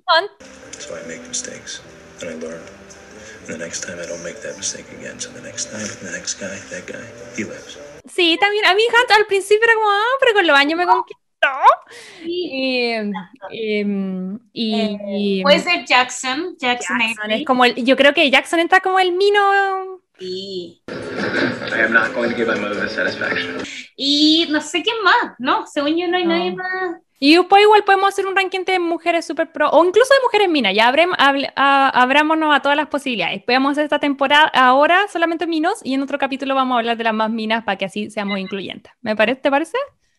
So I make mistakes, and I learn. And the next time I don't make that mistake again. So the next time, the next guy, that guy, he lives. Sí, también a mí Hunt al principio era como, ah, pero con los años me conquistó. Y, em, y- puede ser Jackson, Jackson, Jackson es como el, yo creo que Jackson entra como el mino. Sí. I am not going to give my mother the satisfaction. Y no sé quién más, ¿no? Según yo no hay No. nadie más. Y después igual podemos hacer un ranking de mujeres super pro, o incluso de mujeres minas, ya abrem- a- abrámonos a todas las posibilidades. Podemos hacer esta temporada ahora solamente minos y en otro capítulo vamos a hablar de las más minas para que así seamos incluyentes. ¿Me parece? ¿Te parece?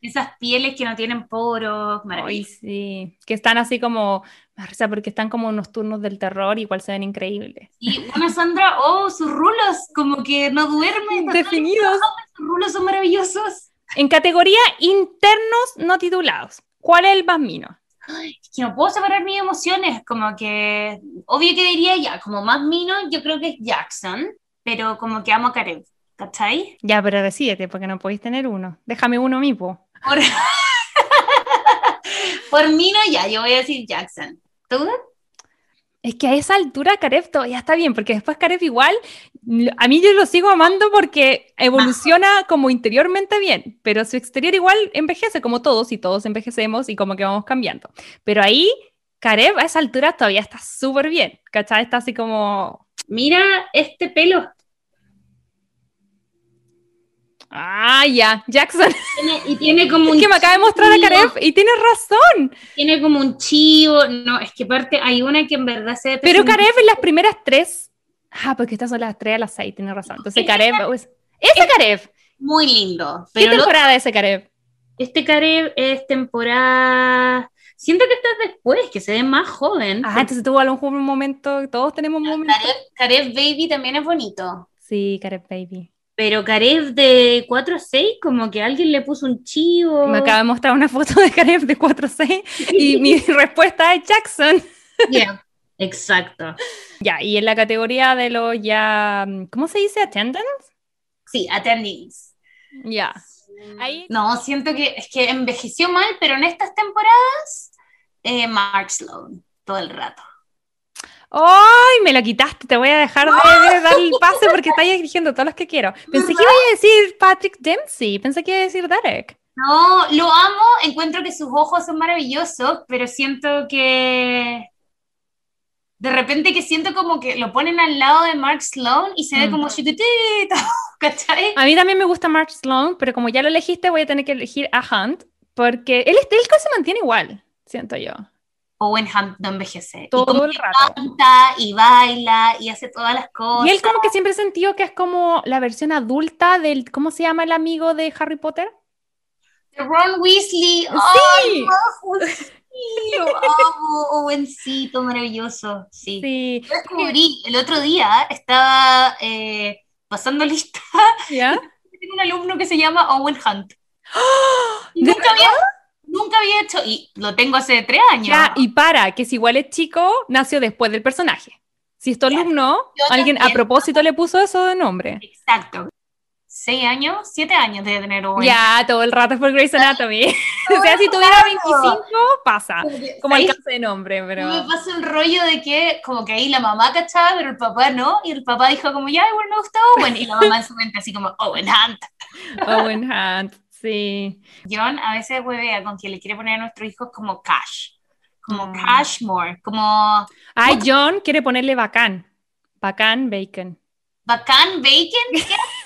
Esas pieles que no tienen poros, Ay, maravilloso. sí, que están así como, risa porque están como unos turnos del terror, igual se ven increíbles. Y una Sandra, oh, sus rulos, como que no duermen. Definidos. Sus rulos son maravillosos. En categoría internos no titulados, ¿cuál es el más mino? Es que no puedo separar mis emociones, como que, obvio que diría ya, como más mino, yo creo que es Jackson, pero como que amo a Karev, ¿cachai? Ya, pero decídete, porque no podéis tener uno. Déjame uno mismo. Por, por mino ya, yo voy a decir Jackson. ¿Tú? Es que a esa altura Karev todavía está bien, porque después Karev igual, a mí yo lo sigo amando porque evoluciona como interiormente bien, pero su exterior igual envejece como todos y todos envejecemos y como que vamos cambiando. Pero ahí Karev a esa altura todavía está súper bien, ¿cachai? Está así como... Mira este pelo. Ah, ya, Jackson. Tiene- y tiene como Es un que me acaba de mostrar a Karev y tienes razón. Tiene como un chivo. No, es que aparte hay una que en verdad se Pero. Karev en las primeras tres... Ah, porque estas son las tres a las seis, tienes razón. Entonces Karev... pues, ¡Ese Karev! muy lindo. ¿Qué Pero lo- temporada es ese Karev? este Karev es temporada. Siento que esta es después, que se ve más joven. Ah, entonces tuvo a lo mejor un momento, todos tenemos un momento. Karev, Karev Baby también es bonito. Sí, Karev Baby. Pero Karev de 4 a 6, como que alguien le puso un chivo. Me acaba de mostrar una foto de Karev de 4C y mi respuesta es Jackson. Yeah, Exacto. Ya, y en la categoría de los ya, ¿cómo se dice? ¿Attendance? Sí, attendings. Ya. Ahí, No, siento que es que envejeció mal, pero en estas temporadas, eh, Mark Sloan, todo el rato. ¡Ay! Me lo quitaste, te voy a dejar de, de dar el pase porque estás eligiendo todos los que quiero. Pensé que iba a decir Patrick Dempsey, pensé que iba a decir Derek. No, lo amo, encuentro que sus ojos son maravillosos, pero siento que de repente que siento como que lo ponen al lado de Mark Sloan y se ve Mm. como chiquitito, ¿cachai? A mí también me gusta Mark Sloan, pero como ya lo elegiste, voy a tener que elegir a Hunt porque él, él se mantiene igual, siento yo. Owen Hunt no envejece. Todo y como el rato. canta y baila y hace todas las cosas. Y él como que siempre he sentido que es como la versión adulta del, ¿cómo se llama el amigo de Harry Potter? Ron Weasley. Sí. ¡Ay, bajo, sí! Owencito, maravilloso. Sí. Sí. Yo descubrí el otro día, estaba eh, pasando lista, ¿Ya? tengo un alumno que se llama Owen Hunt. ¿De nunca había, nunca había hecho, y lo tengo hace tres años. Ya, y para, que si igual es chico, nació después del personaje. Si es tu alumno, Yo alguien a propósito le puso eso de nombre. Exacto. Seis años, siete años debe tener Owen. Ya, todo el rato es por Grey's Anatomy. o sea, si tuviera 25, pasa. Como alcance de nombre, pero... Me pasa el rollo de que como que ahí la mamá cachaba, pero el papá no, y el papá dijo como, ya, igual me gusta Owen, y la mamá en su mente así como, Owen Hunt. Owen Hunt, sí. John a veces huevea con que le quiere poner a nuestros hijos como Cash, como Mm. Cashmore, como Ay, John quiere ponerle bacán. Bacán Bacon. Bacán Bacon. ¿Qué?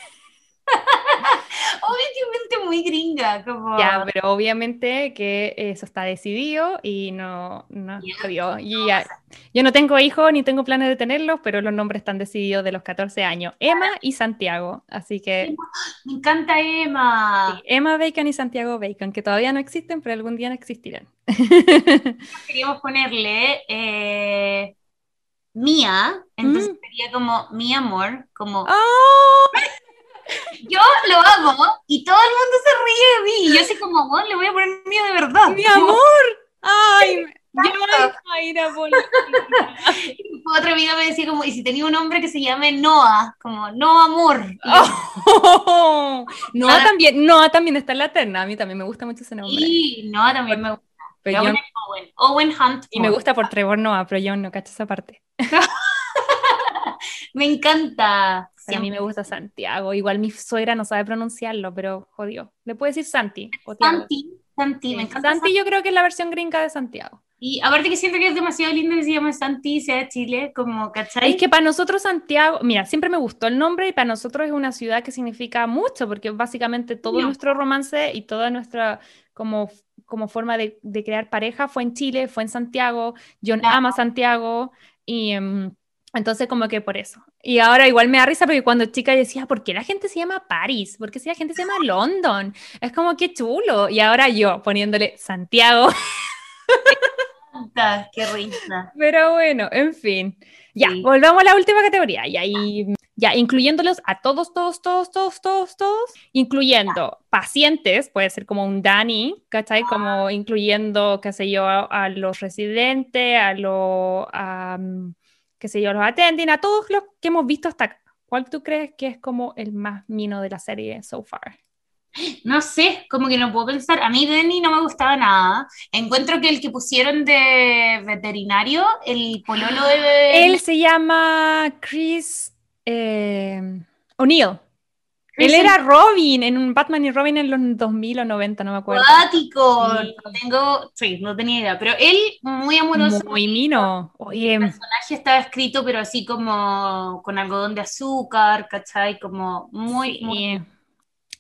Muy gringa, como... Ya, pero obviamente que eso está decidido y no, no jodió. Y ya- yo no tengo hijos ni tengo planes de tenerlos, pero los nombres están decididos de los 14 años. Emma y Santiago. Así que Me encanta Emma. sí, Emma Bacon y Santiago Bacon, que todavía no existen, pero algún día no existirán. Queríamos ponerle eh, Mía, entonces sería como mi amor, como... Yo lo hago y todo el mundo se ríe de mí. Y yo así como, bueno, le voy a poner mío de verdad. ¡Mi amor! ¡Ay! Yo a ir a Otra amiga me decía como, ¿y si tenía un hombre que se llame Noah? Como, no amor. Oh, Noah también, Noah también está en la terna. A mí también me gusta mucho ese nombre. Sí, Noah también me gusta. Pero Owen, Owen Hunt. y me gusta por Trevor Noah, pero yo no cacho esa parte. Me encanta. Pero a mí me gusta Santiago. Igual mi suegra no sabe pronunciarlo, pero jodió. Le puede decir Santi. o. Santi, Santi, me encanta. Santi yo creo que es la versión gringa de Santiago. Y aparte que siento que es demasiado lindo que se llame Santi sea de Chile, como, ¿cachai? Es que para nosotros Santiago, mira, siempre me gustó el nombre y para nosotros es una ciudad que significa mucho, porque básicamente todo No. nuestro romance y toda nuestra como, como forma de, de crear pareja fue en Chile, fue en Santiago, John Claro. ama Santiago y, em, Entonces, como que por eso. Y ahora igual me da risa porque cuando chica decía, ¿por qué la gente se llama Paris? ¿Por qué si la gente se llama London? Es como que chulo. Y ahora yo poniéndole Santiago. Qué risa. Pero bueno, en fin. Ya, volvamos a la última categoría. Y ahí, ya, incluyéndolos a todos, todos, todos, todos, todos, todos, incluyendo pacientes, puede ser como un Dani, ¿cachai? Como incluyendo, qué sé yo, a, los residentes, a los, qué sé yo, los attending, a todos los que hemos visto hasta acá. ¿Cuál tú crees que es como el más mino de la serie so far? No sé, como que no puedo pensar. A mí Denny no me gustaba nada. Encuentro que el que pusieron de veterinario, el pololo de... Él se llama Chris eh, O'Neill. Él era Robin en un Batman y Robin en los 2000 o 90, no me acuerdo. Cuático. Tengo, sí, no tenía idea. Pero él, muy amoroso. Muy mino. Oye. El personaje estaba escrito, pero así como con algodón de azúcar, ¿cachai? Como muy, muy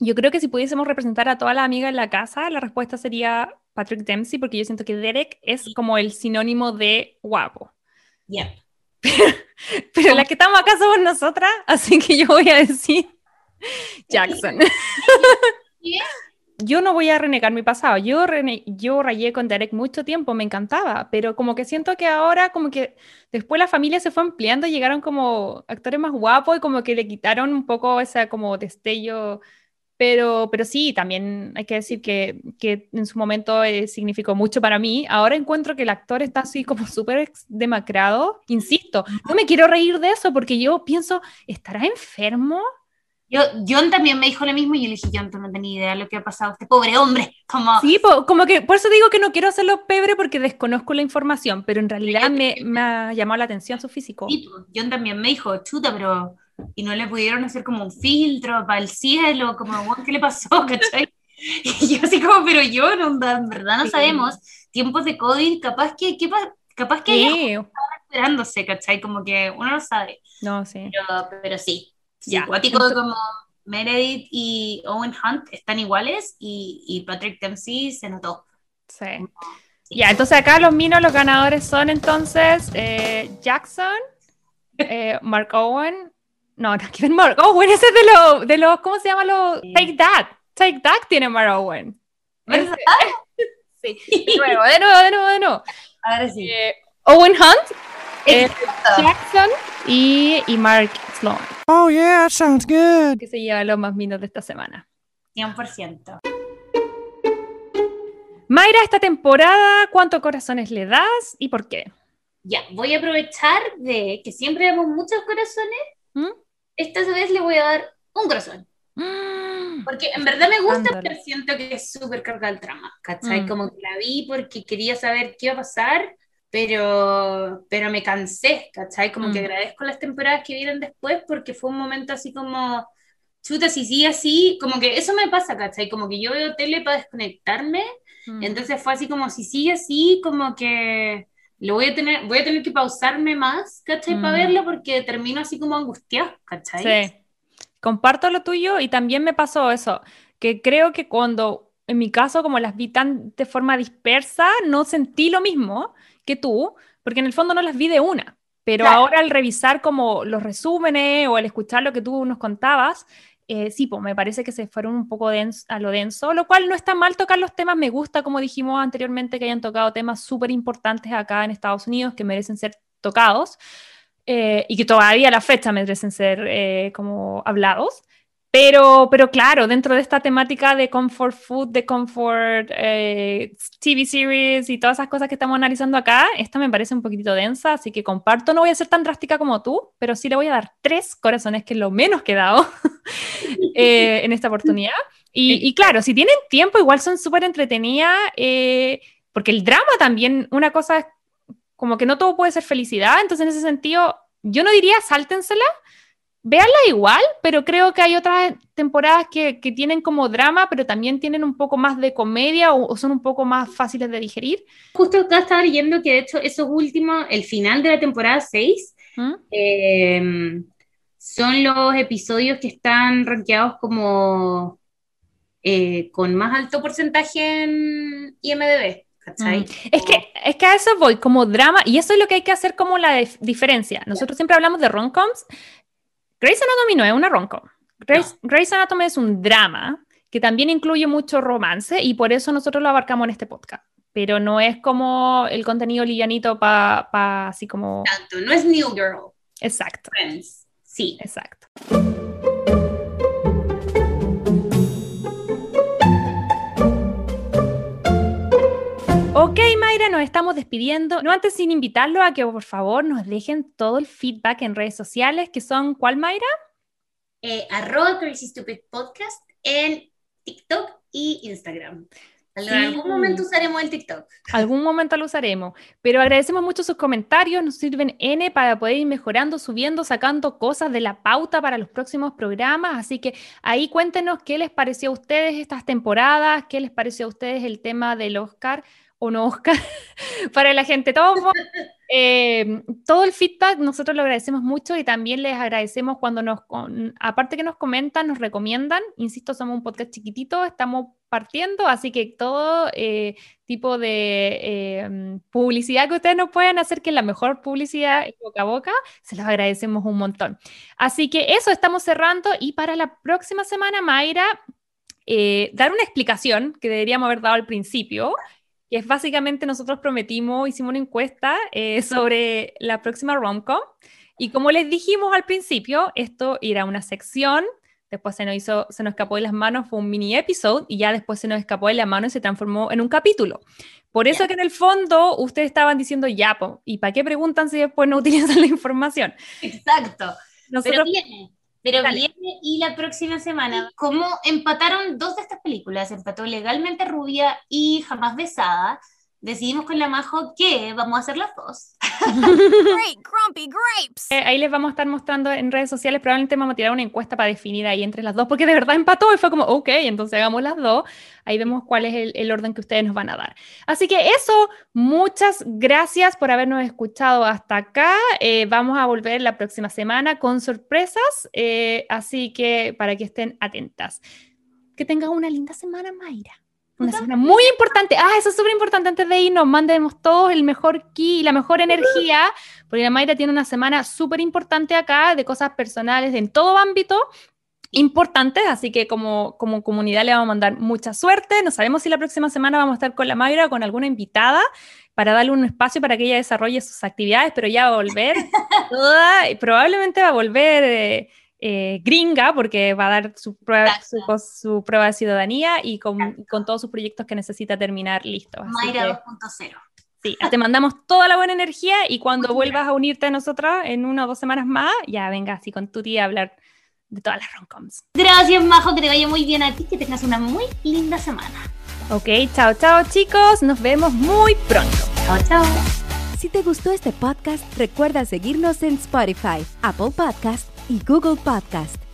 yo creo que si pudiésemos representar a toda la amiga en la casa, la respuesta sería Patrick Dempsey, porque yo siento que Derek es como el sinónimo de guapo. Yeah. Pero, la que estamos acá somos nosotras, así que yo voy a decir Jackson. yo no voy a renegar mi pasado. Yo, yo rayé con Derek mucho tiempo, me encantaba, pero como que siento que ahora, como que después la familia se fue ampliando, llegaron como actores más guapos y como que le quitaron un poco ese como destello pero, pero sí, también hay que decir que, que en su momento eh, significó mucho para mí. Ahora encuentro que el actor está así como súper demacrado. Insisto, no me quiero reír de eso porque yo pienso, ¿estará enfermo? Yo, John también me dijo lo mismo y yo le dije, John, tú no tenía idea de lo que ha pasado este pobre hombre. Como... Sí, como que por eso digo que no quiero hacerlo pebre porque desconozco la información, pero en realidad me, me ha llamado la atención su físico. Sí, John también me dijo, chuta, pero y no le pudieron hacer como un filtro para el cielo, como, ¿qué le pasó? ¿cachai? Y yo así como, pero yo, no, en verdad no sabemos, tiempos de COVID, capaz que, ¿qué capaz que sí. esperándose, ¿cachai? Como que uno no sabe. No, sí. Pero, pero sí, ya. como Meredith y Owen Hunt están iguales y, y Patrick Dempsey se notó. Sí. Ya, entonces acá los minos, los ganadores son entonces eh, Jackson, eh, Mark Owen, no, no, Kevin Mark Owen, ese es de los, de los, ¿cómo se llama? Los, Take That. Take That tiene Mark Owen. ¿Verdad? Sí. De nuevo, de nuevo, de nuevo, de nuevo. Ahora sí. Eh, Owen Hunt, eh, Jackson y, y Mark Sloan. Oh, yeah, that sounds good. Que se lleva los más minos de esta semana. 100%. Mayra, esta temporada, ¿cuántos corazones le das y por qué? Ya, voy a aprovechar de que siempre damos muchos corazones ¿Mm? esta vez le voy a dar un corazón. Porque en verdad me gusta, pero siento que es súper cargada el trama, ¿cachai? Mm. Como que la vi porque quería saber qué iba a pasar, pero, pero me cansé, ¿cachai? Como que mm. agradezco las temporadas que vienen después porque fue un momento así como, chuta, si sí, así, como que eso me pasa, ¿cachai? Como que yo veo tele para desconectarme, entonces fue así como, si sigue así, como que lo voy a tener, voy a tener que pausarme más, ¿cachai? Para mm. verlo porque termino así como angustiado, ¿cachai? Sí, comparto lo tuyo y también me pasó eso, que creo que cuando, en mi caso, como las vi tan de forma dispersa, no sentí lo mismo que tú, porque en el fondo no las vi de una. Pero ahora al revisar como los resúmenes o al escuchar lo que tú nos contabas, eh, sí, pues me parece que se fueron un poco a lo denso, lo cual no está mal tocar los temas, me gusta, como dijimos anteriormente, que hayan tocado temas súper importantes acá en Estados Unidos que merecen ser tocados eh, y que todavía a la fecha merecen ser eh, como hablados. Pero, pero claro, dentro de esta temática de comfort food, de comfort eh, TV series y todas esas cosas que estamos analizando acá, esta me parece un poquitito densa, así que comparto, no voy a ser tan drástica como tú, pero sí le voy a dar tres corazones, que es lo menos que he dado eh, en esta oportunidad. Y, claro, si tienen tiempo, igual son súper entretenidas, eh, porque el drama también, una cosa es como que no todo puede ser felicidad, entonces en ese sentido, yo no diría sáltensela, véanla igual, pero creo que hay otras temporadas que, que, tienen como drama, pero también tienen un poco más de comedia o, son un poco más fáciles de digerir. Justo acá estaba leyendo que de hecho esos últimos, el final de la temporada 6, ¿Mm? em, son los episodios que están rankeados como eh, con más alto porcentaje en IMDB. Mm. Es, que, es que a eso voy, como drama, y eso es lo que hay que hacer como la diferencia. Nosotros siempre hablamos de rom-coms. Grey's Anatomy no es una rom-com. Grey's, Anatomy es un drama que también incluye mucho romance y por eso nosotros lo abarcamos en este podcast. Pero no es como el contenido livianito para pa, así como... Exacto, no es New Girl. Exacto. Friends. Sí. Exacto. Ok, Mayra, nos estamos despidiendo. No antes sin invitarlo a que por favor nos dejen todo el feedback en redes sociales, que son, ¿cuál, Mayra? Eh, arroba Crazy Stupid Podcast en TikTok y Instagram. En algún momento usaremos el TikTok. Algún momento lo usaremos. Pero agradecemos mucho sus comentarios, nos sirven N para poder ir mejorando, subiendo, sacando cosas de la pauta para los próximos programas. Así que ahí cuéntenos qué les pareció a ustedes estas temporadas, qué les pareció a ustedes el tema del Oscar o no Oscar para la gente. Todo, eh, todo el feedback nosotros lo agradecemos mucho y también les agradecemos cuando nos, aparte que nos comentan, nos recomiendan. Insisto, somos un podcast chiquitito, estamos partiendo, así que todo eh, tipo de eh, publicidad que ustedes nos puedan hacer, que es la mejor publicidad boca a boca, se los agradecemos un montón. Así que eso estamos cerrando y para la próxima semana, Mayra, dar una explicación que deberíamos haber dado al principio que es básicamente nosotros prometimos, hicimos una encuesta eh, sobre la próxima romcom y como les dijimos al principio, esto era una sección, después se nos hizo, se nos escapó de las manos, fue un mini episode y ya después se nos escapó de las manos y se transformó en un capítulo. Por eso que en el fondo ustedes estaban diciendo ya, ¿y para qué preguntan si después no utilizan la información? Exacto. Nosotros, Pero viene. Pero viene y la próxima semana, como empataron dos de estas películas, empató Legalmente Rubia y Jamás Besada, decidimos con la Majo que vamos a hacer las dos. Great, grumpy grapes. Eh, ahí les vamos a estar mostrando en redes sociales, probablemente vamos a tirar una encuesta para definir ahí entre las dos, porque de verdad empató y fue como, ok, entonces hagamos las dos. Ahí vemos cuál es el, orden que ustedes nos van a dar. Así que eso, muchas gracias por habernos escuchado hasta acá. Eh, vamos a volver la próxima semana con sorpresas, eh, así que para que estén atentas. Que tengan una linda semana, Mayra. Una semana muy importante. Ah, eso es súper importante. Antes de irnos, mandemos todos el mejor ki y la mejor energía, porque la Mayra tiene una semana súper importante acá de cosas personales en todo ámbito importantes, así que como, como comunidad le vamos a mandar mucha suerte. No sabemos si la próxima semana vamos a estar con la Mayra o con alguna invitada para darle un espacio para que ella desarrolle sus actividades, pero ya va a volver toda, y probablemente va a volver... Eh, eh, gringa, porque va a dar su prueba, su, prueba de ciudadanía y con, con, todos sus proyectos que necesita terminar listos. Mayra 2.0. Sí, te mandamos toda la buena energía y cuando vuelvas a unirte a nosotros en una o dos semanas más, ya venga así con tu tía a hablar de todas las romcoms. Gracias, Majo, que te vaya muy bien a ti, que tengas una muy linda semana. Ok, chao, chao chicos, nos vemos muy pronto. Chao, chao. Si te gustó este podcast, recuerda seguirnos en Spotify, Apple Podcast y Google Podcast.